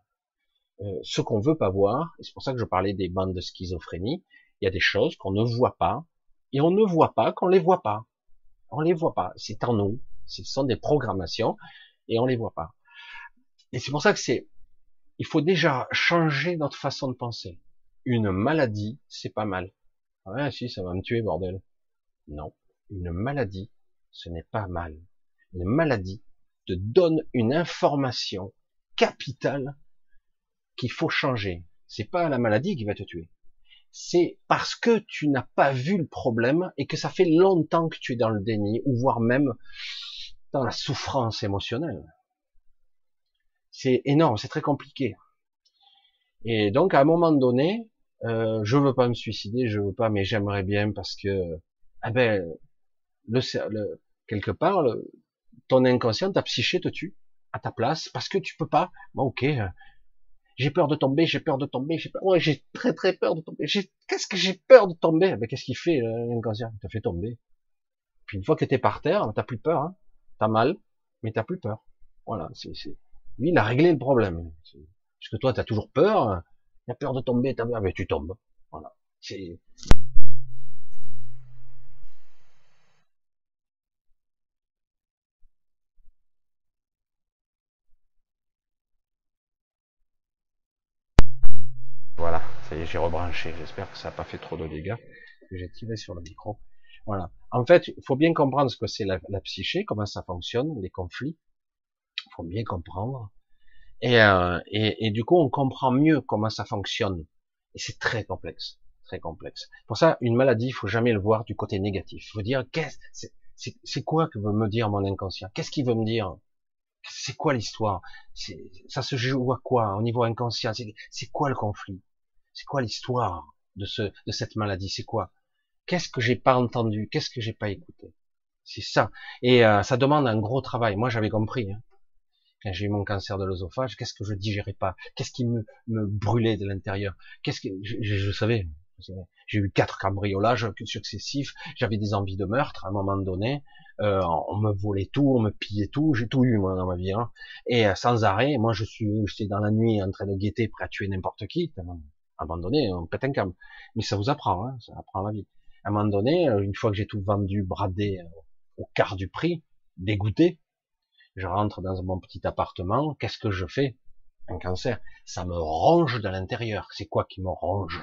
Euh, ce qu'on veut pas voir. Et c'est pour ça que je parlais des bandes de schizophrénie. Il y a des choses qu'on ne voit pas, et on ne voit pas qu'on les voit pas. On les voit pas. C'est en nous. Ce sont des programmations et on les voit pas. Et c'est pour ça que c'est, il faut déjà changer notre façon de penser. Une maladie, c'est pas mal. Ouais, si, ça va me tuer, bordel. Non. Une maladie, ce n'est pas mal. Une maladie te donne une information capitale qu'il faut changer. C'est pas la maladie qui va te tuer. C'est parce que tu n'as pas vu le problème et que ça fait longtemps que tu es dans le déni ou voire même dans la souffrance émotionnelle. C'est énorme, c'est très compliqué. Et donc à un moment donné, euh, je veux pas me suicider, je veux pas, mais j'aimerais bien parce que, ah ben, quelque part, le, ton inconscient, ta psyché te tue à ta place parce que tu peux pas. Bon, ok, euh, j'ai peur de tomber, j'ai peur de tomber, j'ai peur, ouais, j'ai très très peur de tomber. Qu'est-ce que j'ai peur de tomber? Ben qu'est-ce qu'il fait l'inconscient Il te fait tomber. Puis une fois que t'es par terre, t'as plus peur, hein. t'as mal, mais t'as plus peur. Voilà, c'est, lui il a réglé le problème. Parce que toi t'as toujours peur, t'as peur de tomber, t'as peur, mais tu tombes. Voilà, c'est J'ai rebranché. J'espère que ça n'a pas fait trop de dégâts. J'ai tiré sur le micro. Voilà. En fait, il faut bien comprendre ce que c'est la, psyché, comment ça fonctionne, les conflits. Il faut bien comprendre. Euh, et, et, du coup, on comprend mieux comment ça fonctionne. Et c'est très complexe, très complexe. Pour ça, une maladie, il faut jamais le voir du côté négatif. Il faut dire, qu'est-ce, c'est quoi que veut me dire mon inconscient? Qu'est-ce qu'il veut me dire? C'est quoi l'histoire? Ça se joue à quoi au niveau inconscient? C'est quoi le conflit? C'est quoi l'histoire de ce, de cette maladie? C'est quoi? Qu'est-ce que j'ai pas entendu? Qu'est-ce que j'ai pas écouté? C'est ça. Et euh, ça demande un gros travail. Moi, j'avais compris. Hein. Quand j'ai eu mon cancer de l'œsophage, qu'est-ce que je digérais pas? Qu'est-ce qui me, me brûlait de l'intérieur? Qu'est-ce que je, savais j'ai eu quatre cambriolages successifs, j'avais des envies de meurtre à un moment donné, euh, on me volait tout, on me pillait tout, j'ai tout eu moi dans ma vie, hein. et euh, sans arrêt, moi je suis, j'étais dans la nuit en train de guetter prêt à tuer n'importe qui, abandonné, on pète un câble. Mais ça vous apprend, hein, ça apprend la vie. À un moment donné, euh, une fois que j'ai tout vendu, bradé euh, au quart du prix, dégoûté, je rentre dans mon petit appartement, qu'est-ce que je fais? Un cancer. Ça me ronge de l'intérieur. C'est quoi qui me ronge?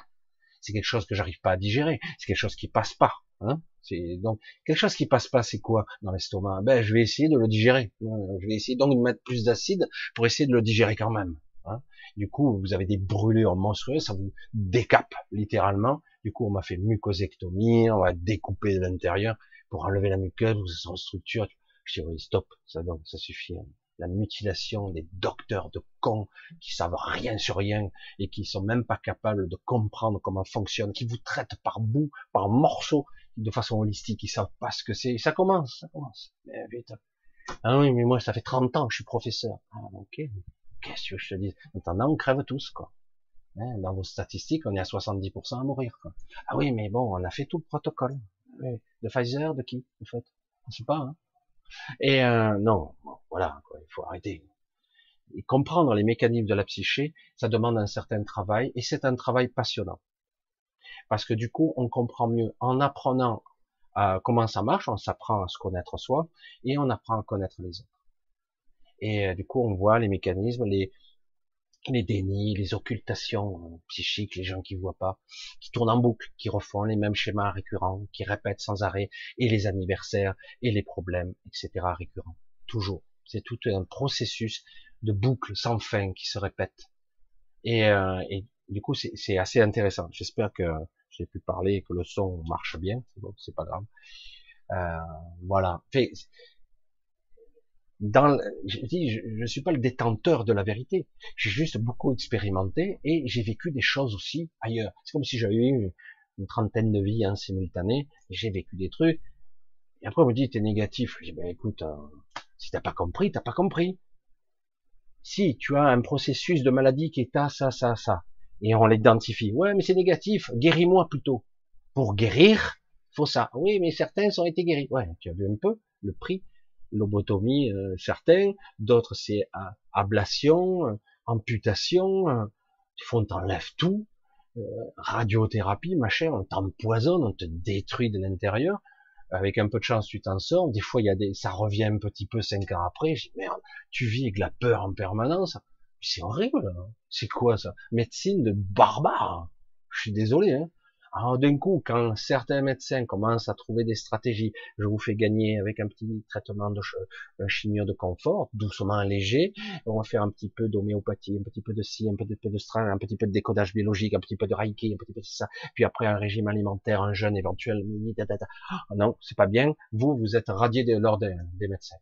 C'est quelque chose que j'arrive pas à digérer. C'est quelque chose qui passe pas. Hein c'est donc quelque chose qui passe pas. C'est quoi? Dans l'estomac Ben, je vais essayer de le digérer. Je vais essayer donc de mettre plus d'acide pour essayer de le digérer quand même. Hein du coup, vous avez des brûlures monstrueuses, ça vous décape littéralement. Du coup, on m'a fait mucosectomie, on va découper de l'intérieur pour enlever la muqueuse, vous sans structure. Je dis oui, stop, ça donc, ça suffit. Hein. La mutilation des docteurs de cons qui savent rien sur rien et qui sont même pas capables de comprendre comment fonctionne, qui vous traitent par bout, par morceaux, de façon holistique, ils savent pas ce que c'est. Ça commence, ça commence. Mais vite. Ah oui, mais moi, ça fait 30 ans que je suis professeur. Ah, ok. Qu'est-ce que je te dis? Maintenant, on crève tous, quoi. Hein, dans vos statistiques, on est à 70% à mourir. Ah oui, mais bon, on a fait tout le protocole. De Pfizer, de qui, en fait? On sait pas, hein Et euh, non, voilà, quoi, il faut arrêter. Et comprendre les mécanismes de la psyché, ça demande un certain travail, et c'est un travail passionnant. Parce que du coup, on comprend mieux en apprenant à comment ça marche, on s'apprend à se connaître soi, et on apprend à connaître les autres. Et euh, du coup, on voit les mécanismes, les, les dénis, les occultations euh, psychiques, les gens qui voient pas, qui tournent en boucle, qui refont les mêmes schémas récurrents, qui répètent sans arrêt, et les anniversaires, et les problèmes, etc. récurrents. Toujours. C'est tout un processus de boucle sans fin qui se répète. Et, euh, et du coup, c'est assez intéressant. J'espère que j'ai pu parler que le son marche bien. C'est pas grave. Euh, voilà. Dans, je dis, je, ne suis pas le détenteur de la vérité. J'ai juste beaucoup expérimenté et j'ai vécu des choses aussi ailleurs. C'est comme si j'avais eu une, trentaine de vies en simultané. J'ai vécu des trucs. Et après, on me dit, t'es négatif. Je dis, ben écoute, euh, si t'as pas compris, t'as pas compris. Si tu as un processus de maladie qui est à ça, ça, ça, et on l'identifie. Ouais, mais c'est négatif. Guéris-moi plutôt. Pour guérir, faut ça. Oui, mais certains ont été guéris. Ouais, tu as vu un peu le prix lobotomie euh, certains, d'autres c'est ablation, euh, amputation, euh, il faut on t'enlève tout, euh, radiothérapie, machin, on t'empoisonne, on te détruit de l'intérieur. Avec un peu de chance, tu t'en sors. Des fois, il y a des, ça revient un petit peu cinq ans après. Je merde, tu vis avec la peur en permanence. C'est horrible. Hein. C'est quoi ça? Médecine de barbare. Je suis désolé. Hein Alors d'un coup, quand certains médecins commencent à trouver des stratégies, je vous fais gagner avec un petit traitement de un chimio de confort, doucement léger, on va faire un petit peu d'homéopathie, un petit peu de ci, un petit peu de string, un petit peu de décodage biologique, un petit peu de reiki, un petit peu de ça, puis après un régime alimentaire, un jeûne éventuel, oh non, c'est pas bien, vous, vous êtes radié de l'ordre des, médecins.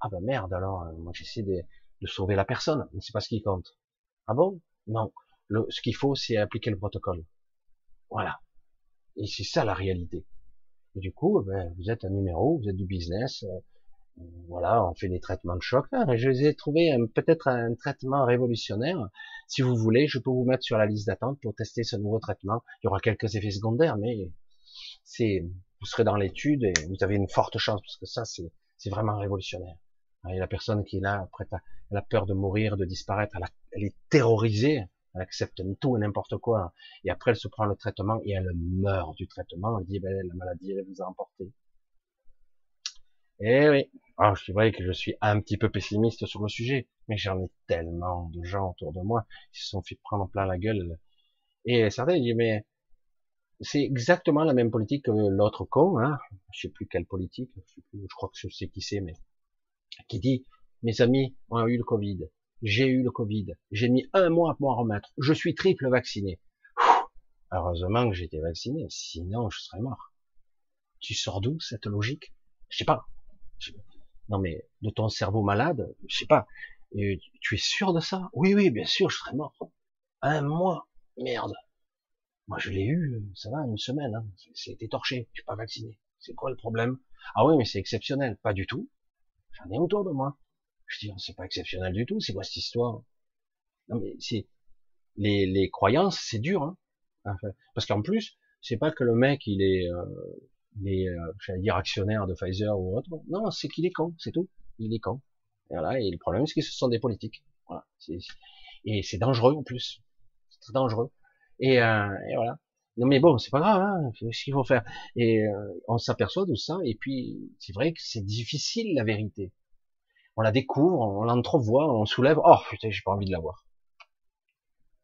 Ah ben merde, alors, euh, moi j'essaie de, de sauver la personne, mais c'est pas ce qui compte. Ah bon? Non, ce qu'il faut, c'est appliquer le protocole. Voilà. Et c'est ça la réalité. Et du coup, ben, vous êtes un numéro, vous êtes du business. Euh, voilà, on fait des traitements de choc. Là. Je les ai trouvés peut-être un traitement révolutionnaire. Si vous voulez, je peux vous mettre sur la liste d'attente pour tester ce nouveau traitement. Il y aura quelques effets secondaires, mais c'est, vous serez dans l'étude et vous avez une forte chance parce que ça, c'est, c'est vraiment révolutionnaire. Et la personne qui est là, prête elle a peur de mourir, de disparaître, elle est terrorisée elle accepte tout et n'importe quoi, et après elle se prend le traitement et elle meurt du traitement, elle dit ben, la maladie elle vous a emporté. Eh oui, alors c'est vrai que je suis un petit peu pessimiste sur le sujet, mais j'en ai tellement de gens autour de moi qui se sont fait prendre plein la gueule. Et certains disent mais c'est exactement la même politique que l'autre con, hein, je sais plus quelle politique, je crois que je sais qui c'est, mais qui dit mes amis ont eu le Covid, j'ai eu le Covid. J'ai mis un mois pour m'en remettre. Je suis triple vacciné. Heureusement que j'étais vacciné, sinon je serais mort. Tu sors d'où cette logique? Je sais pas. Non mais de ton cerveau malade, je sais pas. Tu es sûr de ça? Oui, oui, bien sûr, je serais mort. Un mois, merde. Moi je l'ai eu, ça va, une semaine. Hein. C'était torché, je suis pas vacciné. C'est quoi le problème? Ah oui, mais c'est exceptionnel. Pas du tout. J'en ai autour de moi. Je dis, c'est pas exceptionnel du tout, c'est quoi cette histoire? Non mais c'est les, les croyances, c'est dur, hein parce qu'en plus, c'est pas que le mec il est, euh, il euh, j'allais dire actionnaire de Pfizer ou autre. Non, c'est qu'il est con, c'est tout. Il est con. Et voilà. Et le problème, c'est que ce sont des politiques. Voilà. Et c'est dangereux en plus. C'est très dangereux. Et, euh, et, voilà. Non mais bon, c'est pas grave. Hein, ce qu'il faut faire. Et euh, on s'aperçoit de ça. Et puis, c'est vrai que c'est difficile la vérité on la découvre, on l'entrevoit, on soulève. Oh putain, j'ai pas envie de la voir.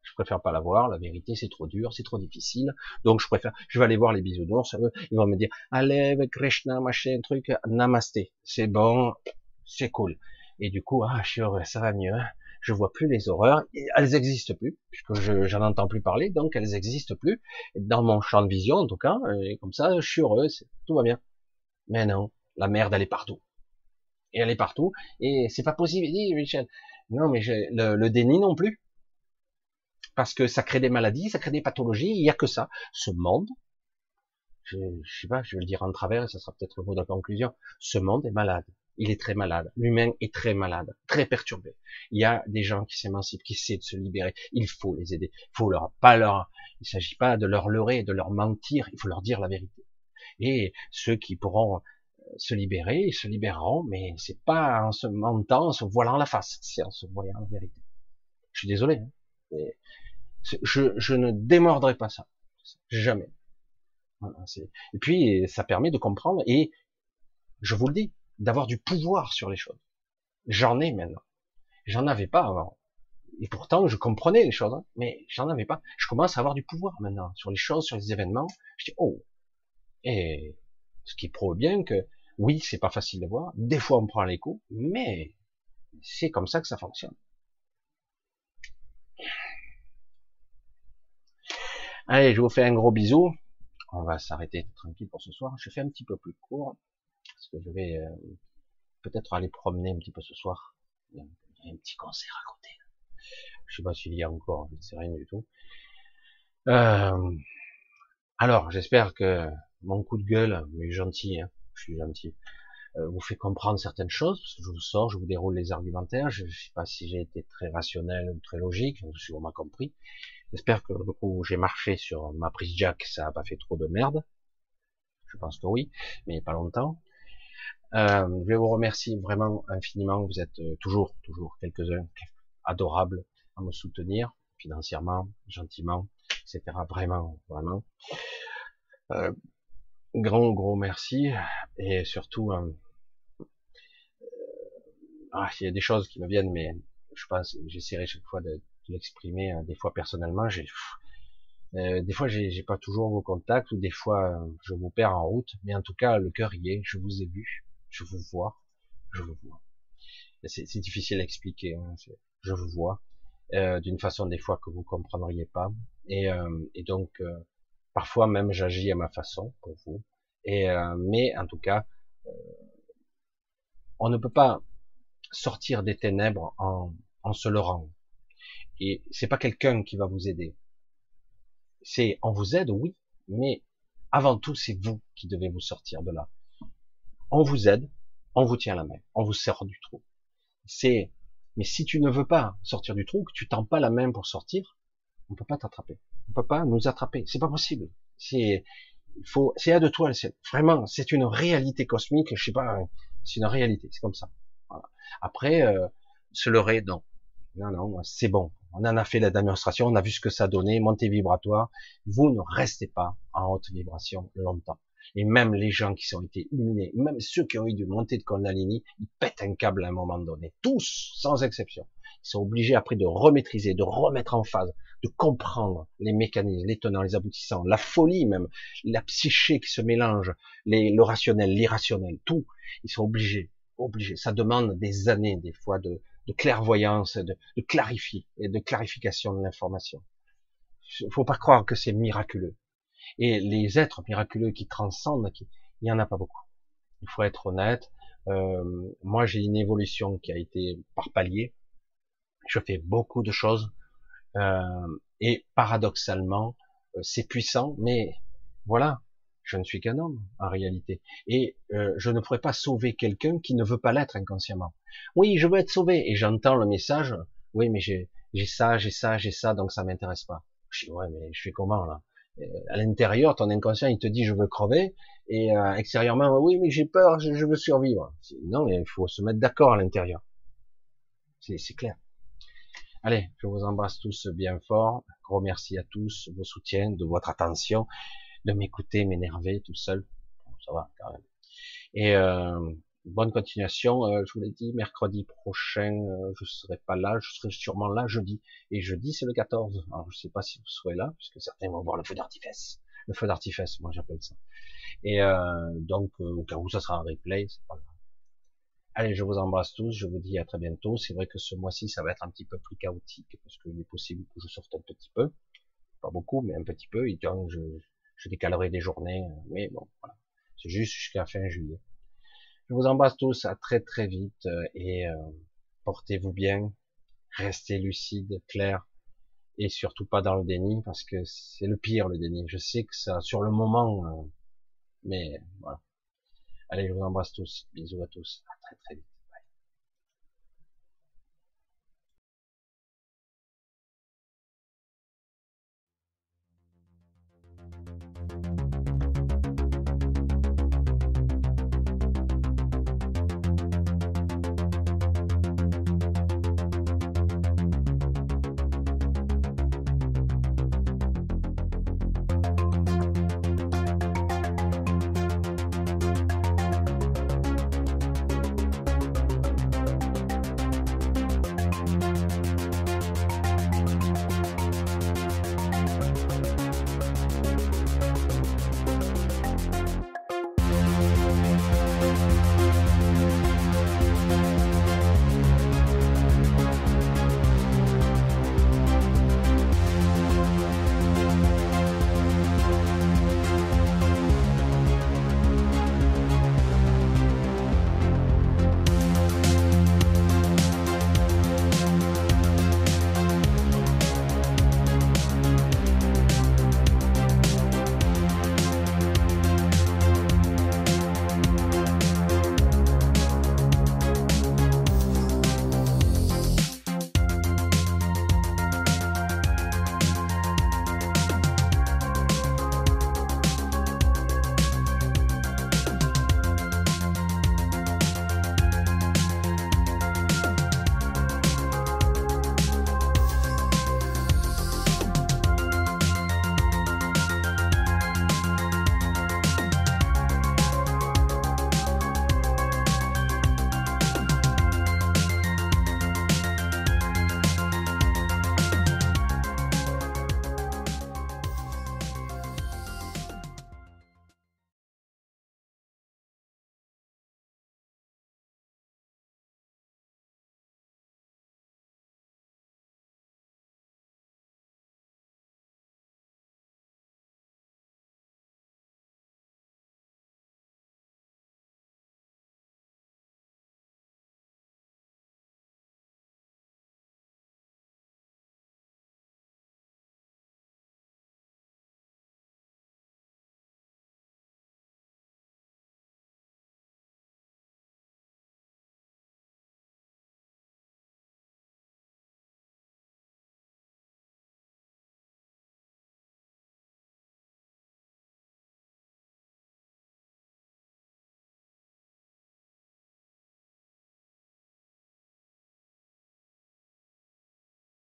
Je préfère pas la voir. La vérité, c'est trop dur, c'est trop difficile. Donc je préfère. Je vais aller voir les bisounours. Ils vont me dire, allez Krishna, machin, truc, namasté. C'est bon, c'est cool. Et du coup, ah, je suis heureux, ça va mieux. Hein. Je vois plus les horreurs. Elles existent plus, puisque je j'en entends plus parler, donc elles existent plus. Dans mon champ de vision, en tout cas, et comme ça, je suis heureux, tout va bien. Mais non, la merde, elle est partout et elle est partout, et c'est pas possible, dit Michel. Non, mais le, le, déni non plus. Parce que ça crée des maladies, ça crée des pathologies, il y a que ça. Ce monde, je, je sais pas, je vais le dire en travers, et ça sera peut-être le mot de conclusion, ce monde est malade. Il est très malade. L'humain est très malade, très perturbé. Il y a des gens qui s'émancipent, qui essaient de se libérer. Il faut les aider. Il faut leur, pas leur, il s'agit pas de leur leurrer, de leur mentir. Il faut leur dire la vérité. Et ceux qui pourront se libérer, ils se libéreront, mais c'est pas en se mentant, en se voilant la face, c'est en se voyant la vérité. Je suis désolé, hein, mais je, je, ne démordrai pas ça, jamais. et puis ça permet de comprendre et je vous le dis, d'avoir du pouvoir sur les choses. J'en ai maintenant. J'en avais pas avant. Et pourtant, je comprenais les choses, hein, mais j'en avais pas. Je commence à avoir du pouvoir maintenant sur les choses, sur les événements. Je dis oh, et ce qui prouve bien que oui, c'est pas facile de voir. Des fois, on prend les coups, mais c'est comme ça que ça fonctionne. Allez, je vous fais un gros bisou. On va s'arrêter tranquille pour ce soir. Je fais un petit peu plus court parce que je vais euh, peut-être aller promener un petit peu ce soir. Il y a un petit concert à côté. Je sais pas s'il y a encore, je ne sais rien du tout. Euh, alors, j'espère que mon coup de gueule, mais gentil, hein, je suis gentil, euh, vous fait comprendre certaines choses, parce que je vous sors, je vous déroule les argumentaires, je ne sais pas si j'ai été très rationnel ou très logique, on m'a compris. J'espère que le coup j'ai marché sur ma prise jack, ça n'a pas fait trop de merde. Je pense que oui, mais pas longtemps. Euh, je vais vous remercier vraiment infiniment. Vous êtes euh, toujours, toujours quelques-uns adorables à me soutenir financièrement, gentiment, etc. Vraiment, vraiment. Euh, grand gros merci et surtout euh, ah, il y a des choses qui me viennent mais je pense j'essaierai chaque fois de, l'exprimer euh, des fois personnellement j'ai Euh, des fois, j'ai pas toujours vos contacts, ou des fois, je vous perds en route, mais en tout cas, le cœur y est. Je vous ai vu, je vous vois, je vous vois. C'est difficile à expliquer. Hein, je vous vois euh, d'une façon des fois que vous comprendriez pas, et, euh, et donc euh, parfois même j'agis à ma façon pour vous. Et euh, mais en tout cas, on ne peut pas sortir des ténèbres en, en se leurrant. Et c'est pas quelqu'un qui va vous aider. C'est, on vous aide, oui, mais avant tout, c'est vous qui devez vous sortir de là. On vous aide, on vous tient la main, on vous sort du trou. C'est, mais si tu ne veux pas sortir du trou, que tu tends pas la main pour sortir, on peut pas t'attraper. On peut pas nous attraper. C'est pas possible. C'est, faut, c'est à de toi, vraiment, c'est une réalité cosmique, je sais pas, c'est une réalité, c'est comme ça. Après, euh, se leurrer, non. Non, non, c'est bon. On en a fait la démonstration, on a vu ce que ça donnait, montée vibratoire. Vous ne restez pas en haute vibration longtemps. Et même les gens qui ont été illuminés, même ceux qui ont eu du montée de Kundalini, ils pètent un câble à un moment donné. Tous, sans exception. Ils sont obligés après de remaîtriser, de remettre en phase, de comprendre les mécanismes, les tenants, les aboutissants, la folie même, la psyché qui se mélange, le rationnel, l'irrationnel, tout. Ils sont obligés, obligés. Ça demande des années, des fois, de, clairvoyance, de, clarifier et de clarification de l'information. Faut pas croire que c'est miraculeux. Et les êtres miraculeux qui transcendent, il n'y en a pas beaucoup. Il faut être honnête. Euh, moi, j'ai une évolution qui a été par palier. Je fais beaucoup de choses. Euh, et paradoxalement, euh, c'est puissant, mais voilà, je ne suis qu'un homme en réalité. Et euh, je ne pourrais pas sauver quelqu'un qui ne veut pas l'être inconsciemment. Oui, je veux être sauvé. Et j'entends le message, oui, mais j'ai ça, j'ai ça, j'ai ça, donc ça m'intéresse pas. Je dis, ouais, mais je fais comment là? Euh, À l'intérieur, ton inconscient, il te dit, je veux crever. Et euh, extérieurement, oui, mais j'ai peur, je, veux survivre. Non, il faut se mettre d'accord à l'intérieur. C'est clair. Allez, je vous embrasse tous bien fort. Gros merci à tous, vos soutiens, de votre attention de m'écouter, m'énerver tout seul. ça va quand même. Et euh, bonne continuation. Euh, je vous l'ai dit, mercredi prochain, euh, je serai pas là. Je serai sûrement là jeudi. Et jeudi, c'est le 14. Alors, je sais pas si vous serez là, puisque certains vont voir le feu d'artifice. Le feu d'artifice, moi j'appelle ça. Et euh, donc, euh, au cas où ça sera un replay, c'est pas. Allez, je vous embrasse tous. Je vous dis à très bientôt. C'est vrai que ce mois-ci, ça va être un petit peu plus chaotique parce qu'il est possible que je sorte un petit peu, pas beaucoup, mais un petit peu. Et donc, je, je décalerai des journées, mais bon, voilà. C'est juste jusqu'à fin juillet. Je vous embrasse tous, à très très vite, euh, et euh, portez-vous bien, restez lucide, clair, et surtout pas dans le déni, parce que c'est le pire le déni. Je sais que ça, sur le moment, euh, mais voilà. Allez, je vous embrasse tous, bisous à tous, très très vite.